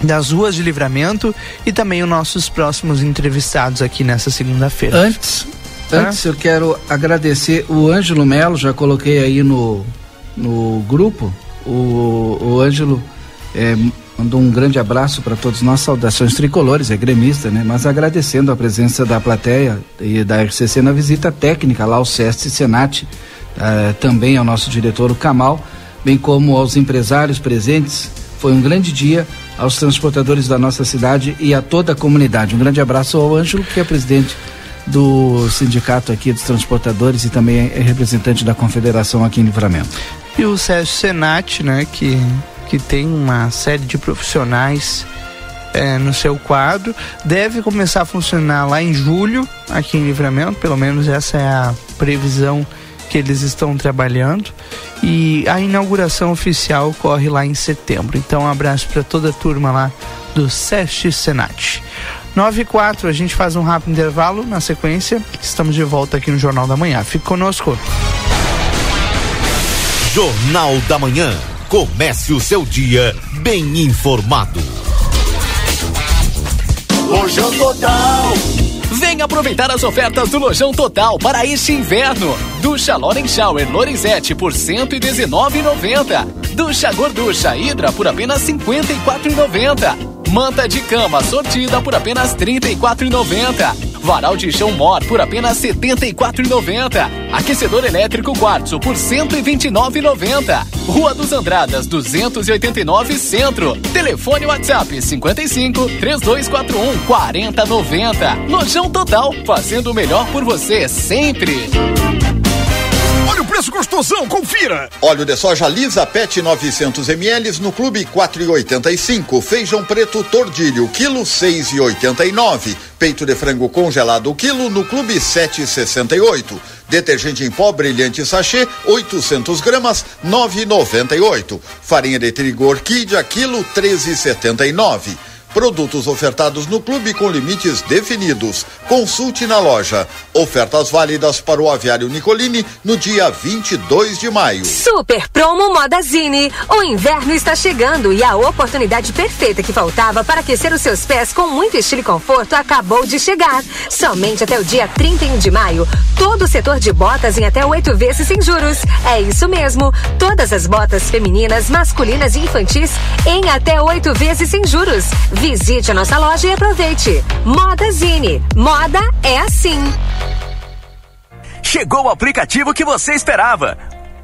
das ruas de livramento e também os nossos próximos entrevistados aqui nessa segunda-feira. Antes, antes eu quero agradecer o Ângelo Melo, já coloquei aí no, no grupo. O, o Ângelo é, mandou um grande abraço para todos nós, saudações tricolores, é gremista, né? Mas agradecendo a presença da plateia e da RCC na visita técnica lá ao SEST Senat, eh, também ao nosso diretor, o Kamal, bem como aos empresários presentes. Foi um grande dia aos transportadores da nossa cidade e a toda a comunidade. Um grande abraço ao Ângelo, que é presidente do sindicato aqui dos transportadores e também é representante da confederação aqui em Livramento. E o Sérgio Senat, né, que, que tem uma série de profissionais é, no seu quadro, deve começar a funcionar lá em julho, aqui em Livramento, pelo menos essa é a previsão que eles estão trabalhando. E a inauguração oficial ocorre lá em setembro. Então, um abraço para toda a turma lá do SESC Senat. 9 e 4, a gente faz um rápido intervalo. Na sequência, estamos de volta aqui no Jornal da Manhã. Fique conosco. Jornal da Manhã. Comece o seu dia bem informado. Lojão Total. Vem aproveitar as ofertas do Lojão Total para este inverno. Ducha Loren Shower Lorenzetti por R$ 119,90. Ducha Gorducha Hidra por apenas R$ 54,90. Manta de cama sortida por apenas R$ 34,90. Varal de chão Mor por apenas R$ 74,90. Aquecedor elétrico Quartzo por R$ 129,90. Rua dos Andradas 289 Centro. Telefone WhatsApp 55 3241 4090. Lojão Total, fazendo o melhor por você sempre. Preço gostosão, confira! Óleo de soja lisa PET 900 ml no clube 4,85. Feijão preto tordilho, quilo 6,89. Peito de frango congelado, quilo no clube 7,68. Detergente em pó brilhante sachê, 800 gramas, 9,98. Farinha de trigo orquídea, quilo 13,79. Produtos ofertados no clube com limites definidos. Consulte na loja. Ofertas válidas para o aviário Nicolini no dia 22 de maio. Super Promo Modazine. O inverno está chegando e a oportunidade perfeita que faltava para aquecer os seus pés com muito estilo e conforto acabou de chegar. Somente até o dia 31 de maio, todo o setor de botas em até oito vezes sem juros. É isso mesmo. Todas as botas femininas, masculinas e infantis em até oito vezes sem juros. Visite a nossa loja e aproveite. Modazine. Moda é assim. Chegou o aplicativo que você esperava.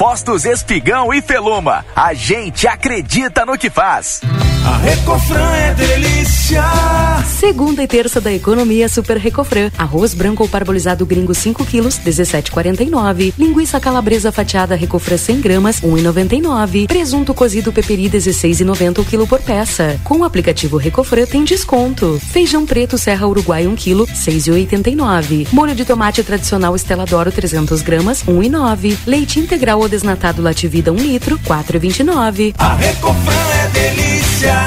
Postos Espigão e Feluma. A gente acredita no que faz. A Recofran é delícia. Segunda e terça da economia Super Recofran. Arroz branco ou parbolizado gringo 5 quilos, 17,49. Linguiça calabresa fatiada Recofran 100 gramas, 1,99. Presunto cozido peperi 16,90 o quilo por peça. Com o aplicativo Recofran tem desconto. Feijão preto Serra Uruguai 1 quilo, 6,89. Molho de tomate tradicional Estela Doro 300 gramas, 1,9. Leite integral desnatado Lativida 1 litro, 4,29. A Recofran é delícia.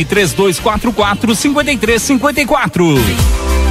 3244 5354.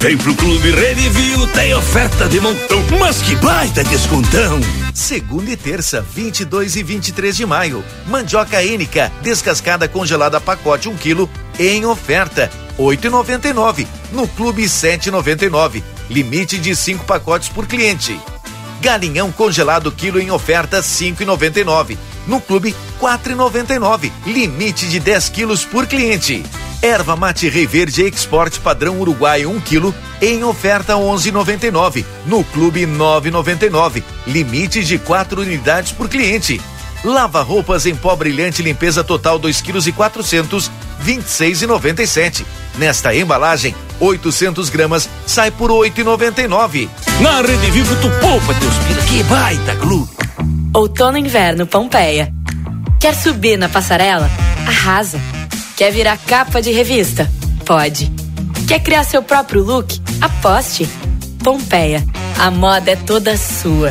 Vem pro Clube Redivio, tem oferta de montão, mas que baita descontão! Segunda e terça, 22 e 23 de maio. Mandioca Ênica, descascada congelada pacote 1 kg, em oferta, 8,99. No Clube 7,99. Limite de 5 pacotes por cliente. Galinhão congelado quilo em oferta 5,99. No Clube 4,99. Limite de 10 quilos por cliente. Erva mate Rei Verde Export padrão Uruguai 1 kg em oferta 11,99. No Clube 9,99. Limite de 4 unidades por cliente. Lava roupas em pó brilhante limpeza total 2 kg e 400 26,97. Nesta embalagem, 800 gramas sai por 8,99. Na Rede Vivo tu poupa teus pila, que baita clube. Outono e inverno Pompeia. Quer subir na passarela? Arrasa. Quer virar capa de revista? Pode. Quer criar seu próprio look? Aposte. Pompeia. A moda é toda sua.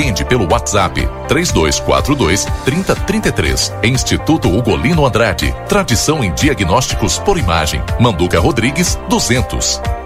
entende pelo WhatsApp 3242 3033. Instituto Ugolino Andrade. Tradição em diagnósticos por imagem. Manduca Rodrigues 200.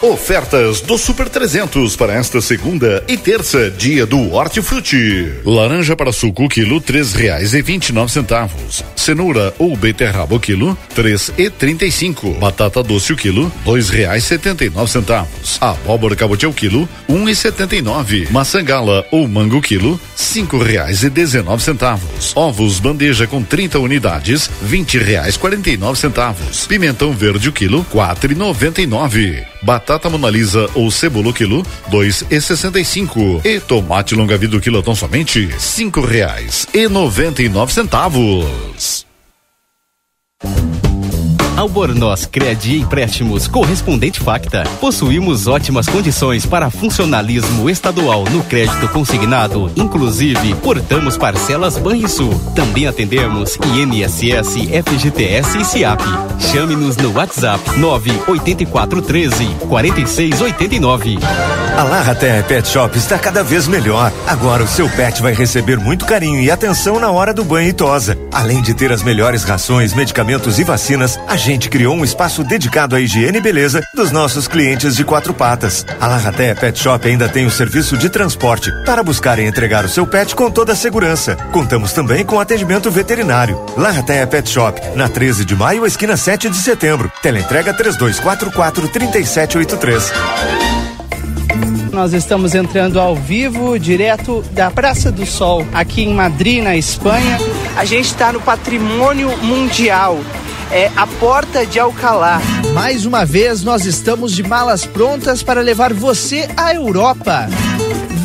Ofertas do Super 300 para esta segunda e terça, dia do Hortifruti. Laranja para suco quilo três reais e vinte e nove centavos. Cenoura ou beterraba quilo três e trinta e cinco. Batata doce o quilo dois reais setenta e nove centavos. Abóbora cabotiá o quilo um e setenta e nove. Maçã gala ou mango quilo cinco reais e dezenove centavos. Ovos bandeja com 30 unidades vinte reais quarenta e nove centavos. Pimentão verde o quilo quatro e noventa e nove. Batata monalisa ou cebola quilo dois e sessenta e cinco. E tomate longa vida o quilo tão somente cinco reais e noventa e nove centavos. Albornoz Crédito Empréstimos Correspondente Facta. Possuímos ótimas condições para funcionalismo estadual no crédito consignado, inclusive portamos parcelas Banrisul. Também atendemos INSS, FGTS e SIAP. Chame-nos no WhatsApp 98413 4689. A Larraté Pet Shop está cada vez melhor. Agora o seu pet vai receber muito carinho e atenção na hora do banho e tosa. Além de ter as melhores rações, medicamentos e vacinas, a gente criou um espaço dedicado à higiene e beleza dos nossos clientes de quatro patas. A Larraté Pet Shop ainda tem o serviço de transporte para buscar e entregar o seu pet com toda a segurança. Contamos também com atendimento veterinário. Larraté Pet Shop, na 13 de maio, esquina 7 de setembro. Teleentrega 3244 3783. Nós estamos entrando ao vivo, direto da Praça do Sol, aqui em Madrid, na Espanha. A gente está no Patrimônio Mundial. É a Porta de Alcalá. Mais uma vez, nós estamos de malas prontas para levar você à Europa.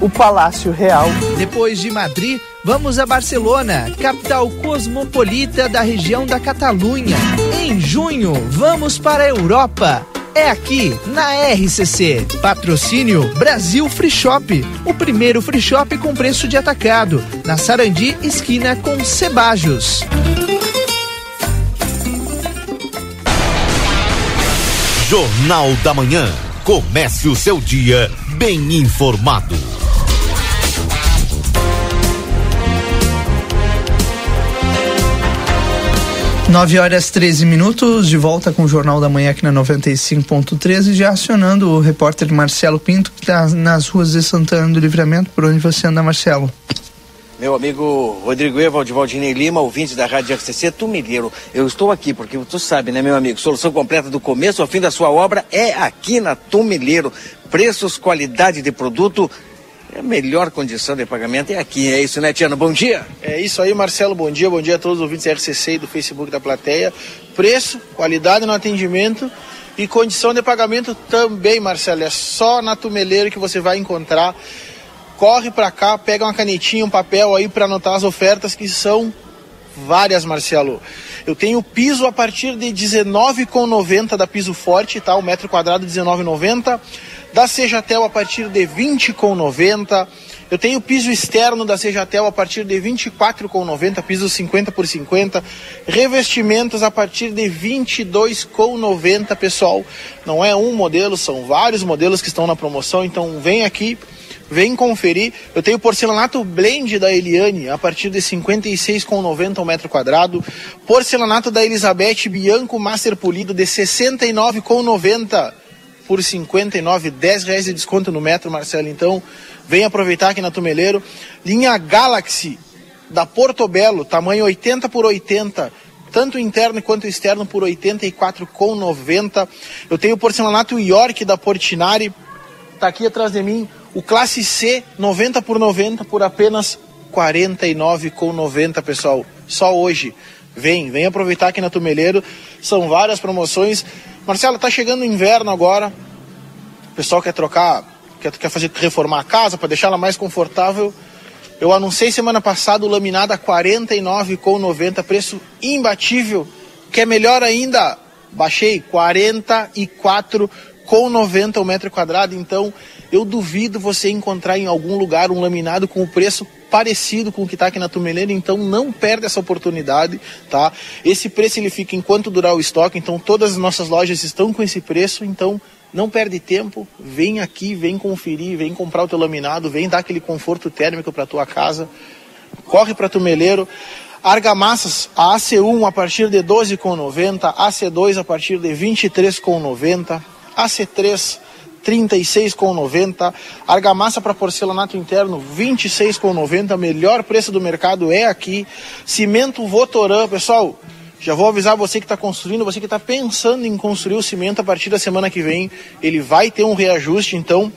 O Palácio Real. Depois de Madrid, vamos a Barcelona, capital cosmopolita da região da Catalunha. Em junho, vamos para a Europa. É aqui, na RCC. Patrocínio Brasil Free Shop. O primeiro free shop com preço de atacado. Na Sarandi, esquina com Cebajos. Jornal da Manhã. Comece o seu dia bem informado. Nove horas 13 minutos, de volta com o Jornal da Manhã aqui na 95.13, já acionando o repórter Marcelo Pinto, que está nas ruas de Santana do Livramento. Por onde você anda, Marcelo? Meu amigo Rodrigo Evald, Valdinei Lima, ouvinte da Rádio RCC Tumilheiro. Eu estou aqui porque tu sabe, né, meu amigo? Solução completa do começo ao fim da sua obra é aqui na Tumilheiro. Preços, qualidade de produto, a melhor condição de pagamento é aqui. É isso, né, Tiano? Bom dia. É isso aí, Marcelo. Bom dia. Bom dia a todos os ouvintes da RCC e do Facebook da plateia. Preço, qualidade no atendimento e condição de pagamento também, Marcelo. É só na Tumeleiro que você vai encontrar. Corre para cá, pega uma canetinha, um papel aí para anotar as ofertas que são várias, Marcelo. Eu tenho piso a partir de 19,90 da piso forte, tá? O metro quadrado 19,90. Da Sejatel a partir de 20,90. Eu tenho piso externo da Sejatel a partir de 24,90, piso 50 por 50. Revestimentos a partir de 22,90, pessoal. Não é um modelo, são vários modelos que estão na promoção, então vem aqui, vem conferir. Eu tenho porcelanato blend da Eliane a partir de 56,90 o metro quadrado. Porcelanato da Elizabeth Bianco Master Polido de 69,90 por 59, 10 reais de desconto no metro, Marcelo. Então, vem aproveitar aqui na Tumeleiro. Linha Galaxy da Portobello, tamanho 80 por 80, tanto interno quanto externo por 84,90. Eu tenho o porcelanato York da Portinari, tá aqui atrás de mim, o classe C 90 por 90 por apenas 49,90, pessoal. Só hoje. Vem, vem aproveitar aqui na Tumeleiro. São várias promoções. Marcelo, tá chegando o inverno agora. O pessoal quer trocar, quer, quer fazer reformar a casa para deixá-la mais confortável. Eu anunciei semana passada o laminado a 49,90, preço imbatível. Quer melhor ainda? Baixei 44,90 o metro quadrado. Então, eu duvido você encontrar em algum lugar um laminado com o preço parecido com o que está aqui na Tumeleira, então não perde essa oportunidade, tá? Esse preço ele fica enquanto durar o estoque, então todas as nossas lojas estão com esse preço, então não perde tempo, vem aqui, vem conferir, vem comprar o teu laminado, vem dar aquele conforto térmico para tua casa. Corre para Tumeleiro. Argamassas, a AC1 a partir de 12,90, AC2 a partir de 23,90, AC3 36,90. Argamassa para porcelanato interno, 26,90. Melhor preço do mercado é aqui. Cimento Votoran, pessoal. Já vou avisar você que está construindo, você que está pensando em construir o cimento a partir da semana que vem, ele vai ter um reajuste, então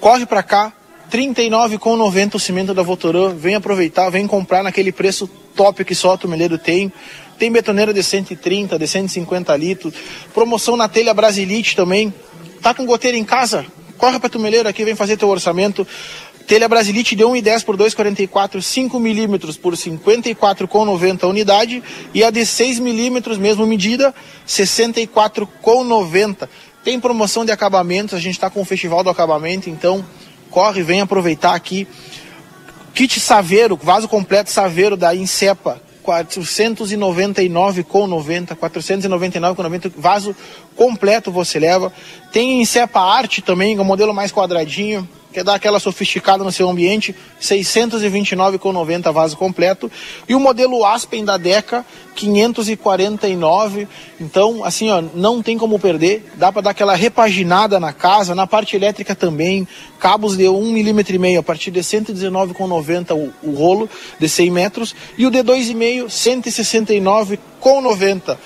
corre para cá. 39,90 o cimento da Votoran. Vem aproveitar, vem comprar naquele preço top que só o Tumeleiro tem. Tem betoneira de 130, de 150 litros. Promoção na telha Brasilite também. Tá com goteira em casa? corre para Tumeleiro aqui, vem fazer teu orçamento. Telha Brasilite de 1,10 por 2,44, 5 milímetros por 54,90 unidade. E a de 6 milímetros, mesma medida, 64,90. Tem promoção de acabamentos, a gente está com o Festival do Acabamento, então corre, vem aproveitar aqui. Kit Saveiro, vaso completo Saveiro da Incepa, 499 com 90, 499 com 90, vaso completo você leva. Tem Incepa Arte também, é um modelo mais quadradinho, quer dar aquela sofisticada no seu ambiente, 629,90 vaso completo. E o modelo Aspen da Deca, 549. Então, assim, ó, não tem como perder. Dá para dar aquela repaginada na casa, na parte elétrica também. Cabos de 1,5 mm a partir de 119,90 o, o rolo de 100 metros. E o de 2,5, 169,90.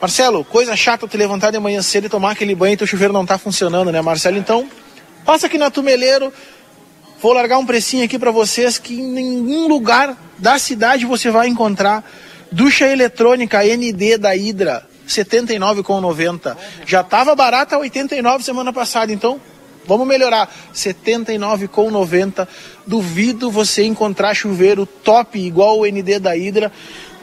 Marcelo, coisa chata te levantar de manhã cedo e tomar aquele banho e teu chuveiro não tá funcionando, né, Marcelo? Então, Passa aqui na Tumeleiro, vou largar um precinho aqui para vocês que em nenhum lugar da cidade você vai encontrar ducha eletrônica ND da Hidra, 79,90. Já estava barata 89 semana passada, então vamos melhorar. 79,90. Duvido você encontrar chuveiro top igual o ND da Hidra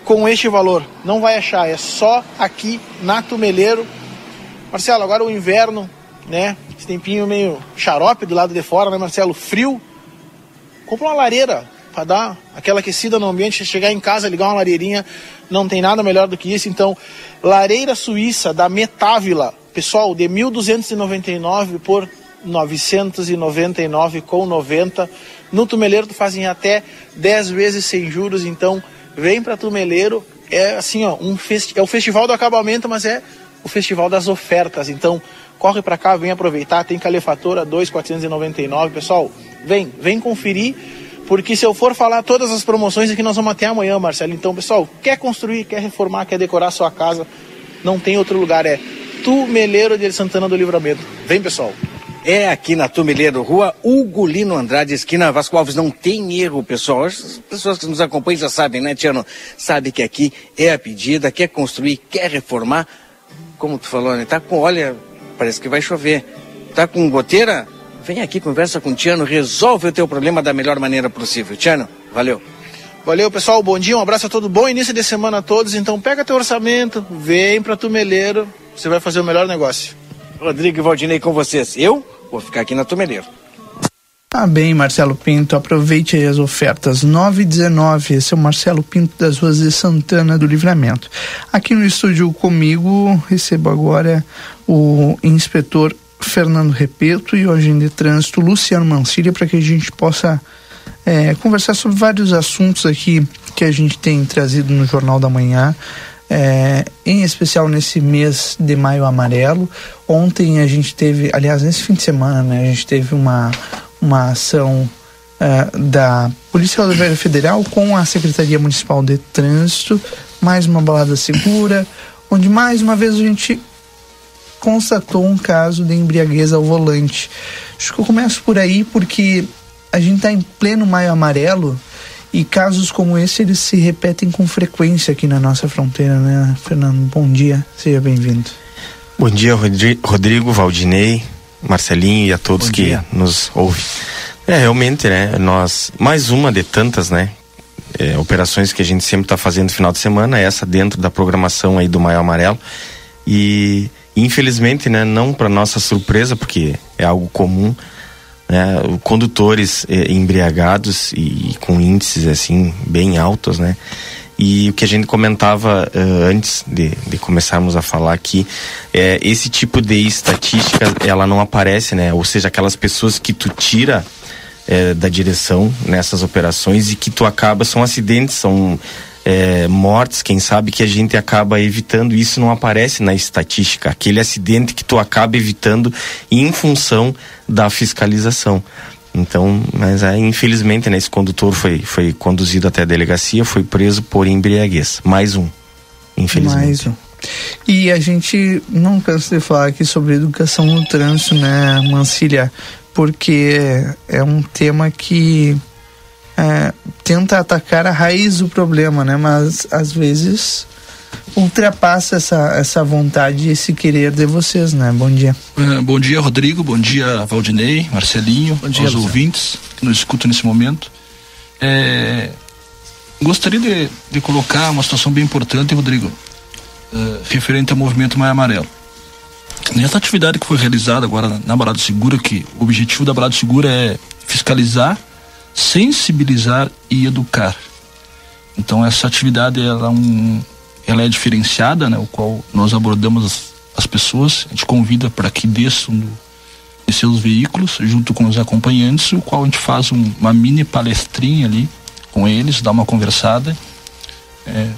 com este valor. Não vai achar, é só aqui na Tumeleiro. Marcelo, agora o inverno, né? Tempinho meio xarope do lado de fora, né, Marcelo? Frio. Compra uma lareira para dar aquela aquecida no ambiente. Chegar em casa, ligar uma lareirinha, não tem nada melhor do que isso. Então, lareira suíça da Metávila, pessoal, de 1.299 por 999 com 90. No Tumeleiro tu fazem até 10 vezes sem juros, então vem para Tumeleiro. É assim, ó, um festi é o festival do acabamento, mas é o festival das ofertas. Então, corre para cá, vem aproveitar, tem calefatora 2,499, pessoal, vem, vem conferir, porque se eu for falar todas as promoções aqui nós vamos até amanhã, Marcelo. Então, pessoal, quer construir, quer reformar, quer decorar sua casa, não tem outro lugar, é Tumeleiro de Santana do Livramento. Vem, pessoal. É aqui na Tumeleiro, rua Hugo Lino Andrade, esquina Vasco Alves. Não tem erro, pessoal. As pessoas que nos acompanham já sabem, né, Tiano? Sabe que aqui é a pedida, quer construir, quer reformar. Como tu falou, né? Tá com, olha, parece que vai chover. Tá com goteira? Vem aqui, conversa com o Tiano, resolve o teu problema da melhor maneira possível. Tiano, valeu. Valeu, pessoal. Bom dia, um abraço a todos. Bom início de semana a todos. Então pega teu orçamento, vem para Tumeleiro, você vai fazer o melhor negócio. Rodrigo e Valdinei com vocês. Eu vou ficar aqui na Tumeleiro. Tá bem, Marcelo Pinto. Aproveite aí as ofertas 9 e 19. Esse é o Marcelo Pinto das Ruas de Santana do Livramento. Aqui no estúdio comigo, recebo agora o inspetor Fernando Repeto e o agente de trânsito Luciano Mancilha para que a gente possa é, conversar sobre vários assuntos aqui que a gente tem trazido no Jornal da Manhã. É, em especial nesse mês de maio amarelo. Ontem a gente teve, aliás, nesse fim de semana, né, a gente teve uma, uma ação uh, da Polícia Rodoviária Federal com a Secretaria Municipal de Trânsito, mais uma balada segura, onde mais uma vez a gente constatou um caso de embriaguez ao volante. Acho que eu começo por aí porque a gente está em pleno maio amarelo e casos como esse eles se repetem com frequência aqui na nossa fronteira, né, Fernando? Bom dia, seja bem-vindo. Bom dia, Rodrigo, Valdinei, Marcelinho e a todos que nos ouvem. É, realmente, né? Nós, mais uma de tantas, né? É, operações que a gente sempre está fazendo no final de semana, essa dentro da programação aí do Maio Amarelo. E infelizmente, né, não para nossa surpresa, porque é algo comum, né, condutores eh, embriagados e, e, com índices assim bem altos, né? E o que a gente comentava uh, antes de, de, começarmos a falar aqui, é esse tipo de estatística ela não aparece, né? Ou seja, aquelas pessoas que tu tira é, da direção nessas operações e que tu acaba são acidentes, são é, mortes, quem sabe que a gente acaba evitando, isso não aparece na estatística, aquele acidente que tu acaba evitando em função da fiscalização. Então, mas aí, infelizmente, né, esse condutor foi, foi conduzido até a delegacia, foi preso por embriaguez. Mais um, infelizmente. Mais um. E a gente não cansa de falar aqui sobre educação no trânsito, né, Mancília? Porque é um tema que é, tenta atacar a raiz do problema, né? Mas às vezes ultrapassa essa, essa vontade e esse querer de vocês, né? Bom dia. Uh, bom dia, Rodrigo. Bom dia, Valdinei, Marcelinho, bom dia, aos Luciano. ouvintes que nos escutam nesse momento. É, gostaria de, de, colocar uma situação bem importante, Rodrigo, uh, referente ao movimento Maia Amarelo. Nessa atividade que foi realizada agora na, na Balada Segura, que o objetivo da Balada Segura é fiscalizar, sensibilizar e educar. Então essa atividade ela é, um, ela é diferenciada, né, o qual nós abordamos as, as pessoas, a gente convida para que desçam de seus veículos junto com os acompanhantes, o qual a gente faz um, uma mini palestrinha ali com eles, dá uma conversada, é,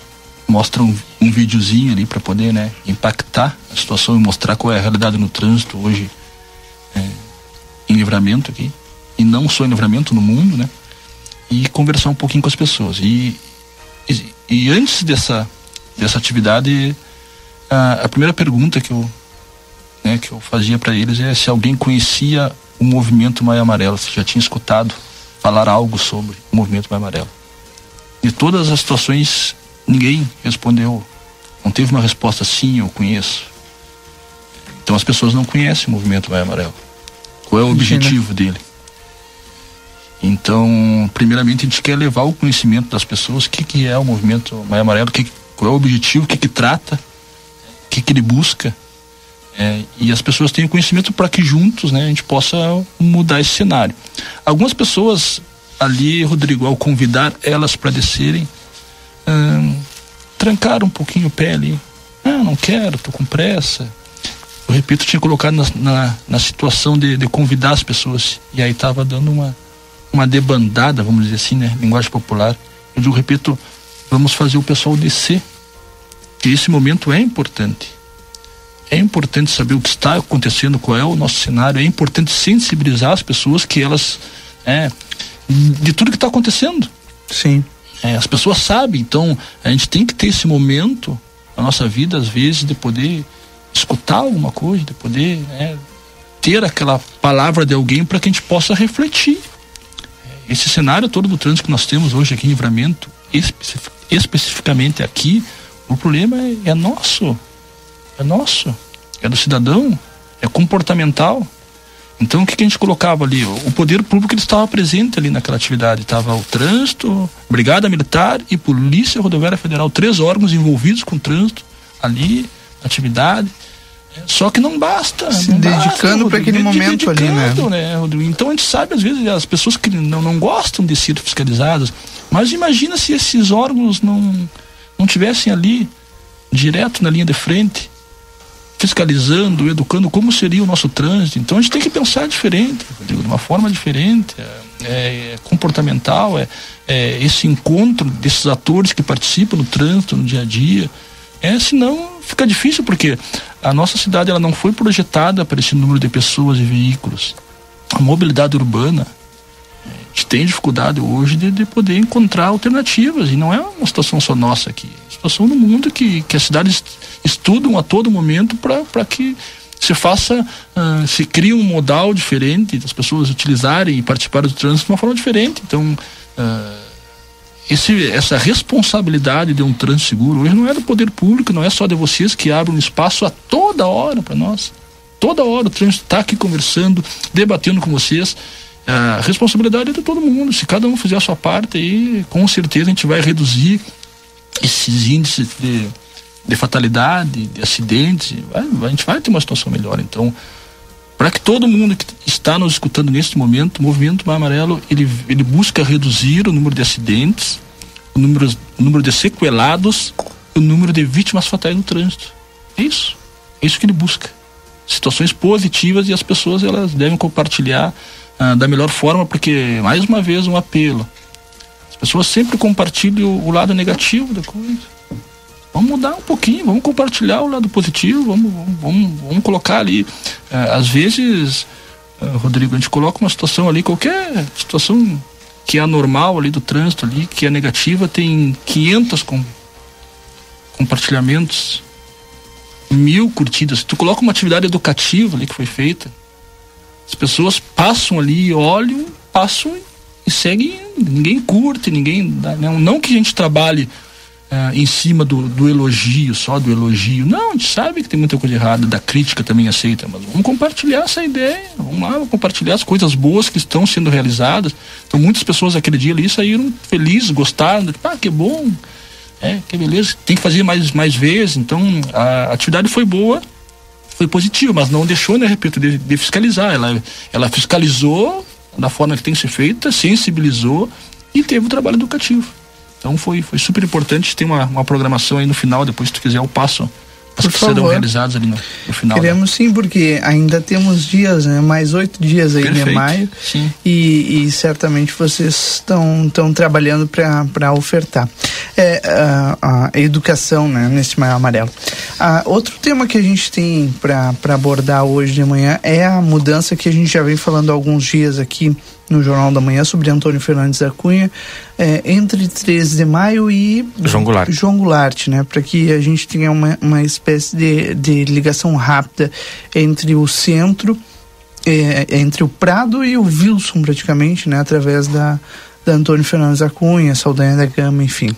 mostra um, um videozinho ali para poder né, impactar a situação e mostrar qual é a realidade no trânsito hoje é, em livramento aqui e não só em livramento no mundo, né? E conversar um pouquinho com as pessoas. E, e, e antes dessa, dessa atividade, a, a, primeira pergunta que eu, né, que eu fazia para eles é se alguém conhecia o movimento Maia Amarelo, se já tinha escutado falar algo sobre o movimento Maia Amarelo. De todas as situações, ninguém respondeu, não teve uma resposta sim, eu conheço. Então as pessoas não conhecem o movimento Maia Amarelo. Qual é o objetivo dele? Então, primeiramente, a gente quer levar o conhecimento das pessoas, o que, que é o movimento Maia Amarelo, que, qual é o objetivo, o que, que trata, o que, que ele busca. É, e as pessoas tenham conhecimento para que juntos né, a gente possa mudar esse cenário. Algumas pessoas ali, Rodrigo, ao convidar elas para descerem, hum, trancaram um pouquinho o pé ali. Ah, não quero, estou com pressa. Eu repito, tinha colocado na, na, na situação de, de, convidar as pessoas. E aí estava dando uma, uma debandada, vamos dizer assim, né? Linguagem popular. Eu repito, vamos fazer o pessoal descer. Que esse momento é importante. É importante saber o que está acontecendo, qual é o nosso cenário. É importante sensibilizar as pessoas que elas. É, de tudo que está acontecendo. Sim. É, as pessoas sabem, então a gente tem que ter esse momento na nossa vida, às vezes, de poder escutar alguma coisa, de poder é, ter aquela palavra de alguém para que a gente possa refletir esse cenário todo do trânsito que nós temos hoje aqui em Livramento, especific, especificamente aqui, o problema é, é nosso. É nosso. É do cidadão. É comportamental. Então o que, que, a gente colocava ali? O poder público ele estava presente ali naquela atividade. Estava o trânsito, Brigada Militar e Polícia Rodoviária Federal, três órgãos envolvidos com o trânsito ali, atividade. Só que não basta. Se não dedicando para aquele momento ali, né? né então a gente sabe, às vezes, as pessoas que não, não gostam de ser fiscalizadas, mas imagina se esses órgãos não, não tivessem ali, direto na linha de frente, fiscalizando, educando como seria o nosso trânsito. Então a gente tem que pensar diferente, de uma forma diferente, é, é comportamental, é, é esse encontro desses atores que participam do trânsito no dia a dia. É, senão fica difícil porque a nossa cidade ela não foi projetada para esse número de pessoas e veículos. A mobilidade urbana a gente tem dificuldade hoje de, de poder encontrar alternativas e não é uma situação só nossa aqui, é situação no mundo que, que as cidades estudam a todo momento para que se faça, uh, se cria um modal diferente, das pessoas utilizarem e participarem do trânsito de uma forma diferente. Então, uh, esse, essa responsabilidade de um trânsito seguro hoje não é do poder público, não é só de vocês que abrem um espaço a toda hora para nós. Toda hora o trânsito está aqui conversando, debatendo com vocês. A responsabilidade é de todo mundo. Se cada um fizer a sua parte, aí com certeza a gente vai reduzir esses índices de, de fatalidade, de acidentes. Vai, a gente vai ter uma situação melhor. Então, para que todo mundo que está nos escutando neste momento, o movimento Mar Amarelo ele, ele busca reduzir o número de acidentes, o número, o número de sequelados, o número de vítimas fatais no trânsito. É isso. É isso que ele busca. Situações positivas e as pessoas elas devem compartilhar ah, da melhor forma, porque mais uma vez um apelo. As pessoas sempre compartilham o, lado negativo da coisa. Vamos mudar um pouquinho, vamos compartilhar o lado positivo, vamos, vamos, vamos, colocar ali. É, às vezes, é, Rodrigo, a gente coloca uma situação ali, qualquer situação que é anormal ali do trânsito ali, que é negativa, tem 500 com, compartilhamentos, mil curtidas. Tu coloca uma atividade educativa ali que foi feita, as pessoas passam ali, olham, passam e seguem. Ninguém curte, ninguém. Não, não que a gente trabalhe ah, em cima do, do elogio, só do elogio. Não, a gente sabe que tem muita coisa errada, da crítica também aceita, mas vamos compartilhar essa ideia, vamos lá, vamos compartilhar as coisas boas que estão sendo realizadas. Então muitas pessoas aquele dia ali saíram felizes, gostaram, tipo, ah, que bom, é, que beleza, tem que fazer mais, mais vezes. Então a atividade foi boa, foi positiva, mas não deixou, né, repito, de, de fiscalizar. Ela, ela fiscalizou da forma que tem que ser feita, sensibilizou e teve o trabalho educativo. Então foi, foi super importante ter uma, uma programação aí no final, depois se tu quiser eu passo as Por que serão favor. realizadas ali no, no final. né? Queremos sim, porque ainda temos dias, né? Mais oito dias aí de Perfeito, maio. sim. E, e certamente vocês estão estão trabalhando para ofertar. É, a, a educação, né? Nesse maio amarelo. Ah, outro tema que a gente tem para abordar hoje de manhã é a mudança que a gente já vem falando há alguns dias aqui no Jornal da Manhã sobre Antônio Fernandes da Cunha, é, entre 13 de maio e João Goulart. João Goulart, né? Para que a gente tenha uma, uma espécie de, de ligação rápida entre o centro, é, entre o Prado e o Wilson, praticamente, né? Através da, da Antônio Fernandes da Cunha, Saldanha da Gama, enfim.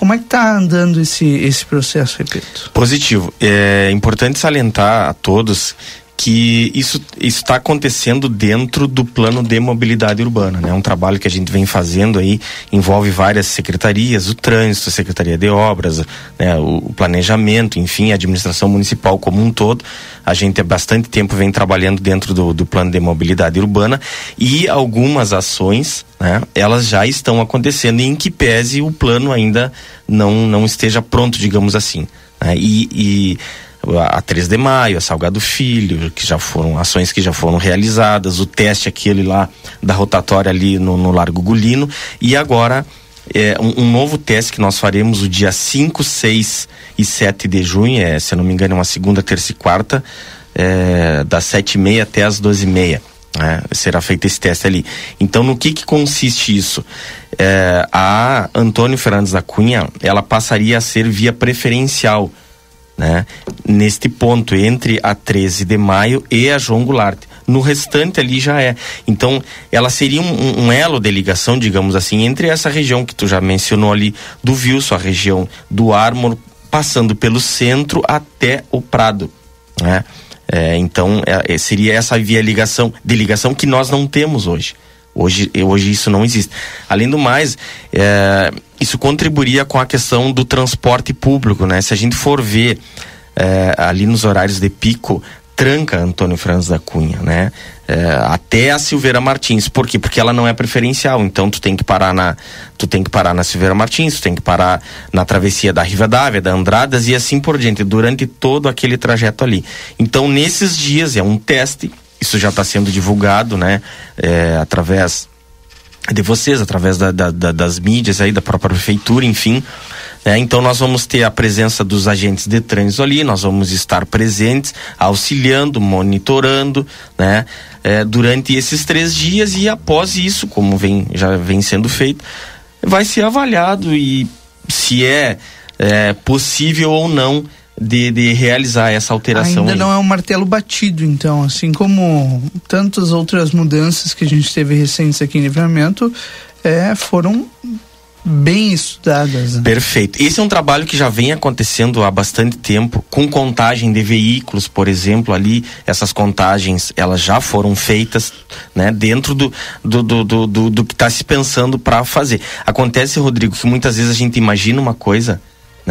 Como é que tá andando esse, esse processo, repito? Positivo. É importante salientar a todos que isso está acontecendo dentro do plano de mobilidade urbana, né? Um trabalho que a gente vem fazendo aí, envolve várias secretarias, o trânsito, a secretaria de obras, né? o, o planejamento, enfim, a administração municipal como um todo. A gente há bastante tempo vem trabalhando dentro do, do plano de mobilidade urbana e algumas ações, né? Elas já estão acontecendo em que pese o plano ainda não, não esteja pronto, digamos assim. né? E, e a 3 de maio, a Salgado Filho, que já foram ações que já foram realizadas, o teste aquele lá da rotatória ali no, no Largo Gulino e agora é, um, um novo teste que nós faremos o dia 5, 6 e 7 de junho, é, se eu não me engano, é uma segunda, terça e quarta, é, das 7 e meia até as 12 e meia. né? será feito esse teste ali. Então, no que que consiste isso? É, a Antônio Fernandes da Cunha, ela passaria a ser via preferencial, né? Neste ponto, entre a 13 de maio e a João Goulart. No restante ali já é. Então, ela seria um, um elo de ligação, digamos assim, entre essa região que tu já mencionou ali, do Wilson, a região do Ármor, passando pelo centro até o Prado, né? É, então, é, é, seria essa via ligação, de ligação que nós não temos hoje. Hoje, hoje isso não existe. Além do mais, é, isso contribuiria com a questão do transporte público, né? Se a gente for ver é, ali nos horários de pico, tranca Antônio Franz da Cunha, né? É, até a Silveira Martins. Por quê? Porque ela não é preferencial. Então tu tem que parar na, tu tem que parar na Silveira Martins, tu tem que parar na travessia da Rivadavia, da Andradas e assim por diante, durante todo aquele trajeto ali. Então nesses dias é um teste. Isso já está sendo divulgado, né? É, através de vocês, através da, da, da, das mídias aí, da própria prefeitura, enfim. né? então nós vamos ter a presença dos agentes de trânsito ali, nós vamos estar presentes, auxiliando, monitorando, né? É, durante esses três dias e após isso, como vem, já vem sendo feito, vai ser avaliado e se é, é possível ou não de, de realizar essa alteração. Ainda aí. não é um martelo batido, então, assim como tantas outras mudanças que a gente teve recentes aqui em Livramento, é, foram bem estudadas. né? Perfeito. Esse é um trabalho que já vem acontecendo há bastante tempo, com contagem de veículos, por exemplo, ali, essas contagens, elas já foram feitas, né, dentro do, do, do, do, do, do que está se pensando para fazer. Acontece, Rodrigo, que muitas vezes a gente imagina uma coisa,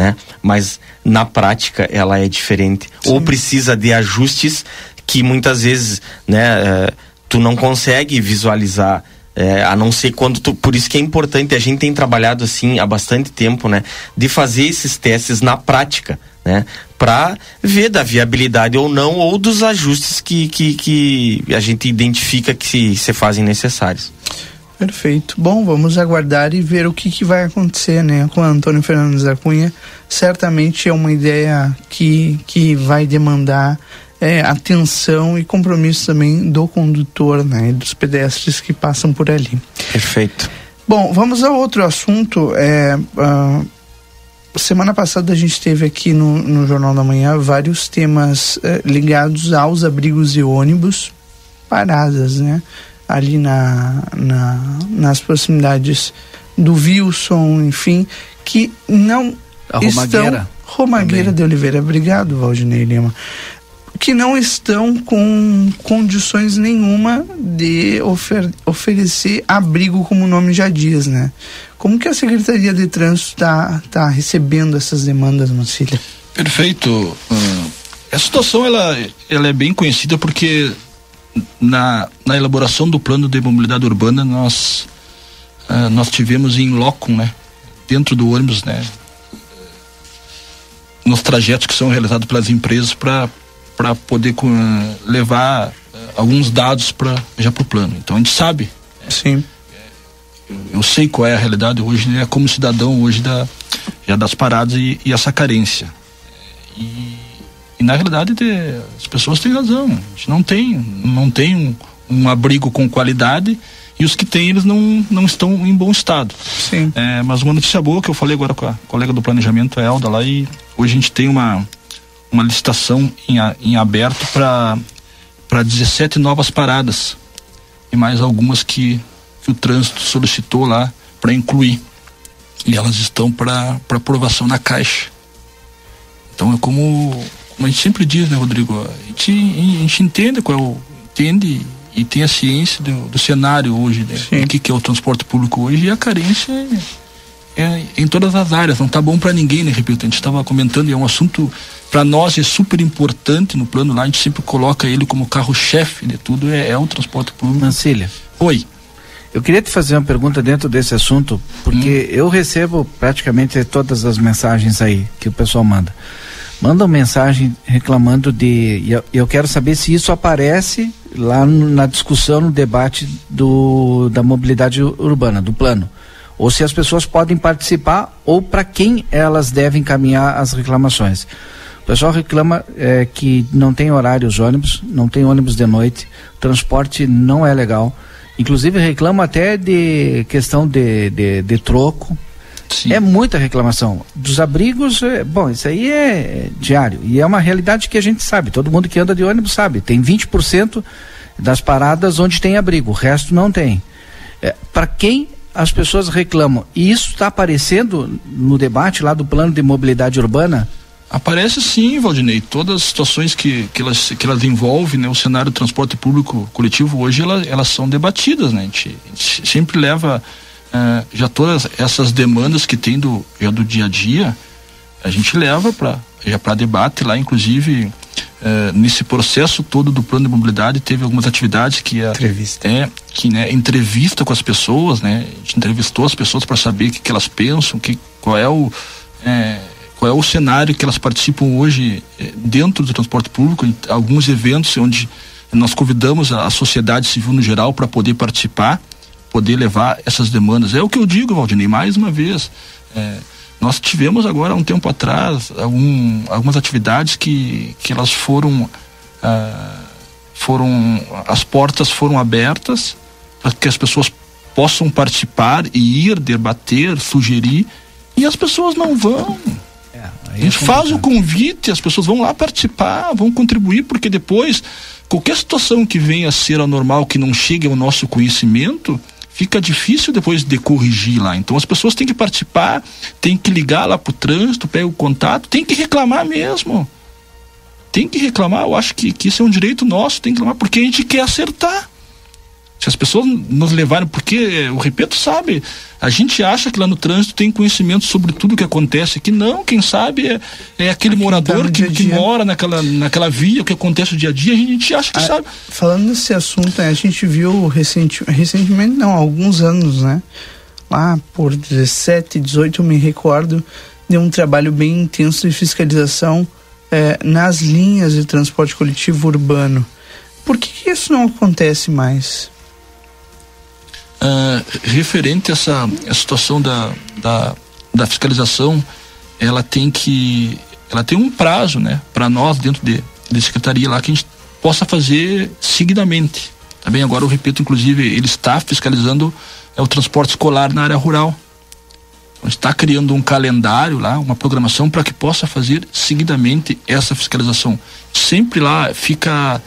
né, mas na prática ela é diferente. Ou precisa de ajustes que muitas vezes, né, eh, tu não consegue visualizar é, a não ser quando tu, por isso que é importante a gente tem trabalhado assim há bastante tempo né de fazer esses testes na prática né para ver da viabilidade ou não ou dos ajustes que, que, que a gente identifica que se, se fazem necessários Perfeito. Bom, vamos aguardar e ver o que, que vai acontecer, né, com Antônio Fernandes da Cunha. Certamente é uma ideia que, que vai demandar é, atenção e compromisso também do condutor, né, e dos pedestres que passam por ali. perfeito Bom, vamos a outro assunto. É, ah, semana passada a gente teve aqui no, no Jornal da Manhã vários temas eh, ligados aos abrigos de ônibus paradas, né? Ali na, na, nas proximidades do Wilson, enfim, que não A estão Romagueira Romagueira também. de Oliveira, obrigado, Valdinei Lima. Que não estão com condições nenhuma de ofer- oferecer abrigo, como o nome já diz, né? Como que a Secretaria de Trânsito está tá recebendo essas demandas, Marcília? Perfeito. Essa situação ela, ela é bem conhecida porque na, na elaboração do plano de mobilidade urbana nós ah, nós tivemos em loco, né, dentro do ônibus, né, nos trajetos que são realizados pelas empresas para para poder com, levar ah, alguns dados para já para o plano. Então a gente sabe. Sim. Eu sei qual é a realidade hoje, né, como cidadão hoje da já das paradas e, e essa carência. E, e na realidade as pessoas têm razão. A gente não tem, não tem um, um abrigo com qualidade e os que têm eles não, não estão em bom estado. Sim. É, mas uma notícia boa que eu falei agora com a colega do planejamento, a Elda, lá, e hoje a gente tem uma, uma licitação em, em aberto para para 17 novas paradas e mais algumas que, que o trânsito solicitou lá para incluir. E elas estão para aprovação na caixa. Então é como, gente sempre diz, né, Rodrigo? A gente, a gente entende qual é o. entende e tem a ciência do, do cenário hoje, né? O que, que é o transporte público hoje e a carência é, é em todas as áreas. Não tá bom para ninguém, né? Repito, a gente estava comentando e é um assunto para nós é super importante no plano lá. A gente sempre coloca ele como carro-chefe de tudo. É, é o transporte público. Mancília. Oi. Eu queria te fazer uma pergunta dentro desse assunto, porque eu recebo praticamente todas as mensagens aí que o pessoal manda. Mandam mensagem reclamando de. eu, eu quero saber se isso aparece lá na discussão, no debate do, da mobilidade urbana, do plano. Ou se as pessoas podem participar, ou para quem elas devem encaminhar as reclamações. O pessoal reclama eh, que não tem horários ônibus, não tem ônibus de noite, transporte não é legal. Inclusive reclama até de questão de, de, de troco. É muita reclamação. Dos abrigos, é, bom, isso aí é diário. E é uma realidade que a gente sabe. Todo mundo que anda de ônibus sabe. Tem 20% das paradas onde tem abrigo, o resto não tem. É, Para quem as pessoas reclamam? E isso está aparecendo no debate lá do plano de mobilidade urbana? Aparece sim, Valdinei. Todas as situações que, que, elas, que elas envolvem né, o cenário do transporte público coletivo hoje, elas, elas são debatidas. Né? A, gente, a gente sempre leva eh, já todas essas demandas que tem do, já do dia a dia, a gente leva para debate lá, inclusive eh, nesse processo todo do plano de mobilidade teve algumas atividades que a, entrevista. é que né entrevista com as pessoas né a gente entrevistou as pessoas para saber o que, que elas pensam que qual é o é, qual é o cenário que elas participam hoje dentro do transporte público em alguns eventos onde nós convidamos a, a sociedade civil no geral para poder participar poder levar essas demandas. É o que eu digo Valdinei mais uma vez. É, nós tivemos agora há um tempo atrás algum, algumas atividades que, que elas foram ah, foram as portas foram abertas para que as pessoas possam participar e ir debater sugerir e as pessoas não vão. A gente faz o convite, as pessoas vão lá participar, vão contribuir, porque depois, qualquer situação que venha a ser anormal, que não chegue ao nosso conhecimento, fica difícil depois de corrigir lá. Então as pessoas têm que participar, têm que ligar lá pro trânsito, pega o contato, tem que reclamar mesmo. Tem que reclamar, eu acho que, que isso é um direito nosso, tem que reclamar, porque a gente quer acertar. Se as pessoas nos levarem, porque, eu repito, sabe, a gente acha que lá no trânsito tem conhecimento sobre tudo que acontece aqui. Não, quem sabe é, é aquele morador que, que mora naquela, naquela via, o que acontece no dia a dia, a gente acha que Ah, sabe. Falando nesse assunto, né, a gente viu recenti, recentemente, não, há alguns anos, né? Lá por 17, 18, eu me recordo de um trabalho bem intenso de fiscalização eh, nas linhas de transporte coletivo urbano. Por que, que isso não acontece mais? Ah, referente a essa, a situação da, da, da fiscalização, ela tem que ela tem um prazo, né, para nós dentro de, de secretaria lá que a gente possa fazer seguidamente. Tá? Agora eu repito, inclusive, ele está fiscalizando é, o transporte escolar na área rural. Então, está criando um calendário lá, uma programação para que possa fazer seguidamente essa fiscalização. Sempre lá fica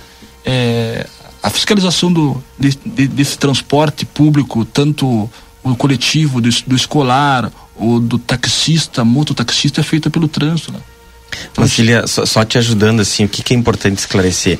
é, a fiscalização do, de- de- desse transporte público, tanto o coletivo, do, do escolar o do taxista, mototaxista é feita pelo trânsito, né? Marcília, só, só te ajudando assim, o que, que é importante esclarecer?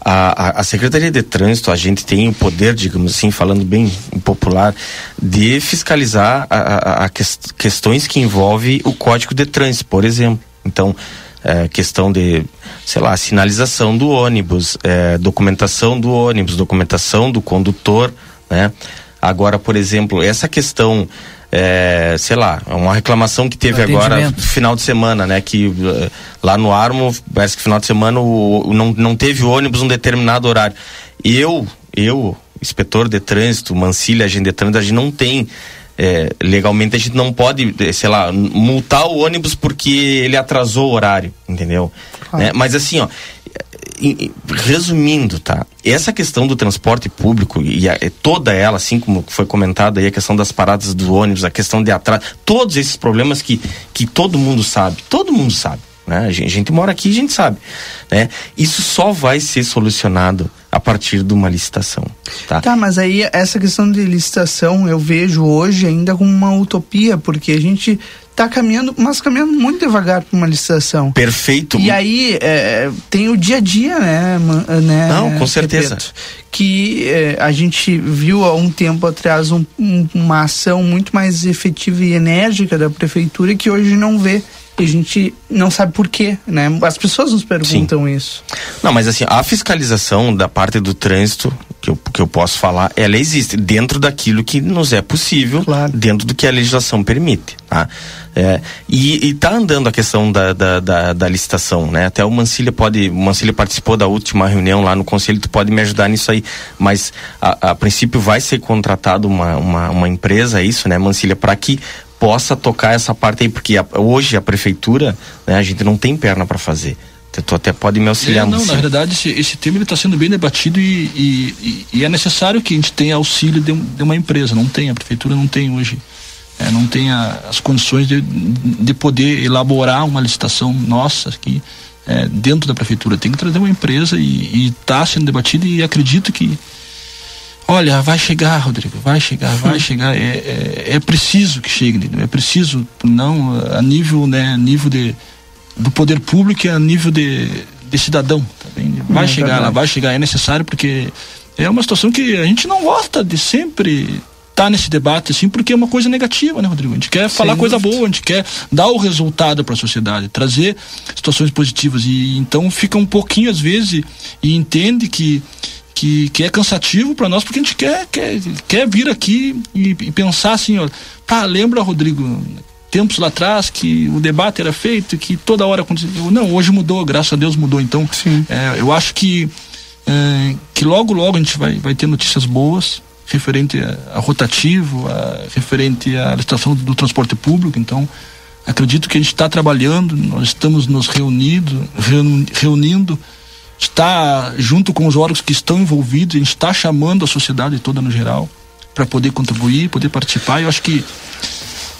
A, a, a, Secretaria de Trânsito, a gente tem o poder, digamos assim, falando bem popular, de fiscalizar a, a questões que envolvem o Código de Trânsito, por exemplo. Então, é, questão de, sei lá, sinalização do ônibus, é, documentação do ônibus, documentação do condutor, né? Agora, por exemplo, essa questão é, sei lá, uma reclamação que teve agora final de semana, né? Que uh, lá no Armo, parece que final de semana o, o, não, não teve ônibus um determinado horário. Eu, eu, inspetor de trânsito, Mancilha, agente de trânsito, a gente não tem. É, legalmente a gente não pode, eh, sei lá, multar o ônibus porque ele atrasou o horário, entendeu? Né? Mas assim, ó, resumindo, tá? Essa questão do transporte público e a, toda ela, assim como foi comentada aí, a questão das paradas do ônibus, a questão de atraso, todos esses problemas que, que todo mundo sabe, todo mundo sabe, né? A gente, a gente mora aqui, a gente sabe, né? Isso só vai ser solucionado a partir de uma licitação, tá? Tá, mas aí essa questão de licitação eu vejo hoje ainda como uma utopia, porque a gente está caminhando, mas caminhando muito devagar para uma licitação. Perfeito. E aí é, tem o dia a dia, né? né Não, com certeza. Repito, que é, a gente viu há um tempo atrás um, um, uma ação muito mais efetiva e enérgica da prefeitura que hoje não vê e a gente não sabe por quê, né? As pessoas nos perguntam Sim. isso. Não, mas assim, a fiscalização da parte do trânsito, que eu, que eu posso falar, ela existe dentro daquilo que nos é possível, claro. dentro do que a legislação permite, tá? É, e, está andando a questão da, da, da, da, licitação, né? Até o Mancilha pode, o Mancilha participou da última reunião lá no conselho, tu pode me ajudar nisso aí, mas a, a princípio vai ser contratado uma, uma, uma empresa, é isso, né, Mancilha, para que possa tocar essa parte aí, porque a, hoje a prefeitura, né, a gente não tem perna para fazer. Tu até pode me auxiliar. É, não, na verdade, esse, esse tema está sendo bem debatido e, e, e, é necessário que a gente tenha auxílio de, de, uma empresa. Não tem, a prefeitura não tem hoje. É, não tem a, as condições de, de poder elaborar uma licitação nossa aqui é, dentro da prefeitura. Tem que trazer uma empresa e está sendo debatido e acredito que Olha, vai chegar, Rodrigo, vai chegar, vai chegar. É, é, é, preciso que chegue, é preciso, não a nível, né, a nível de, do poder público e a nível de, de cidadão. Tá vai é chegar, verdade. ela vai chegar, é necessário porque é uma situação que a gente não gosta de sempre estar tá nesse debate assim, porque é uma coisa negativa, né, Rodrigo? A gente quer Sem falar coisa boa, a gente quer dar o resultado para a sociedade, trazer situações positivas e então fica um pouquinho às vezes e entende que que, que é cansativo para nós, porque a gente quer, quer, quer vir aqui e, e pensar assim, ó, pá, lembra, Rodrigo, tempos lá atrás que o debate era feito, que toda hora acontecia. Não, hoje mudou, graças a Deus mudou. Então, é, eu acho que, é, que logo, logo a gente vai, vai ter notícias boas referente a, a rotativo, a, referente à licitação do, do transporte público. Então, acredito que a gente está trabalhando, nós estamos nos reunindo, reunindo está junto com os órgãos que estão envolvidos, a gente está chamando a sociedade toda no geral para poder contribuir, poder participar. Eu acho que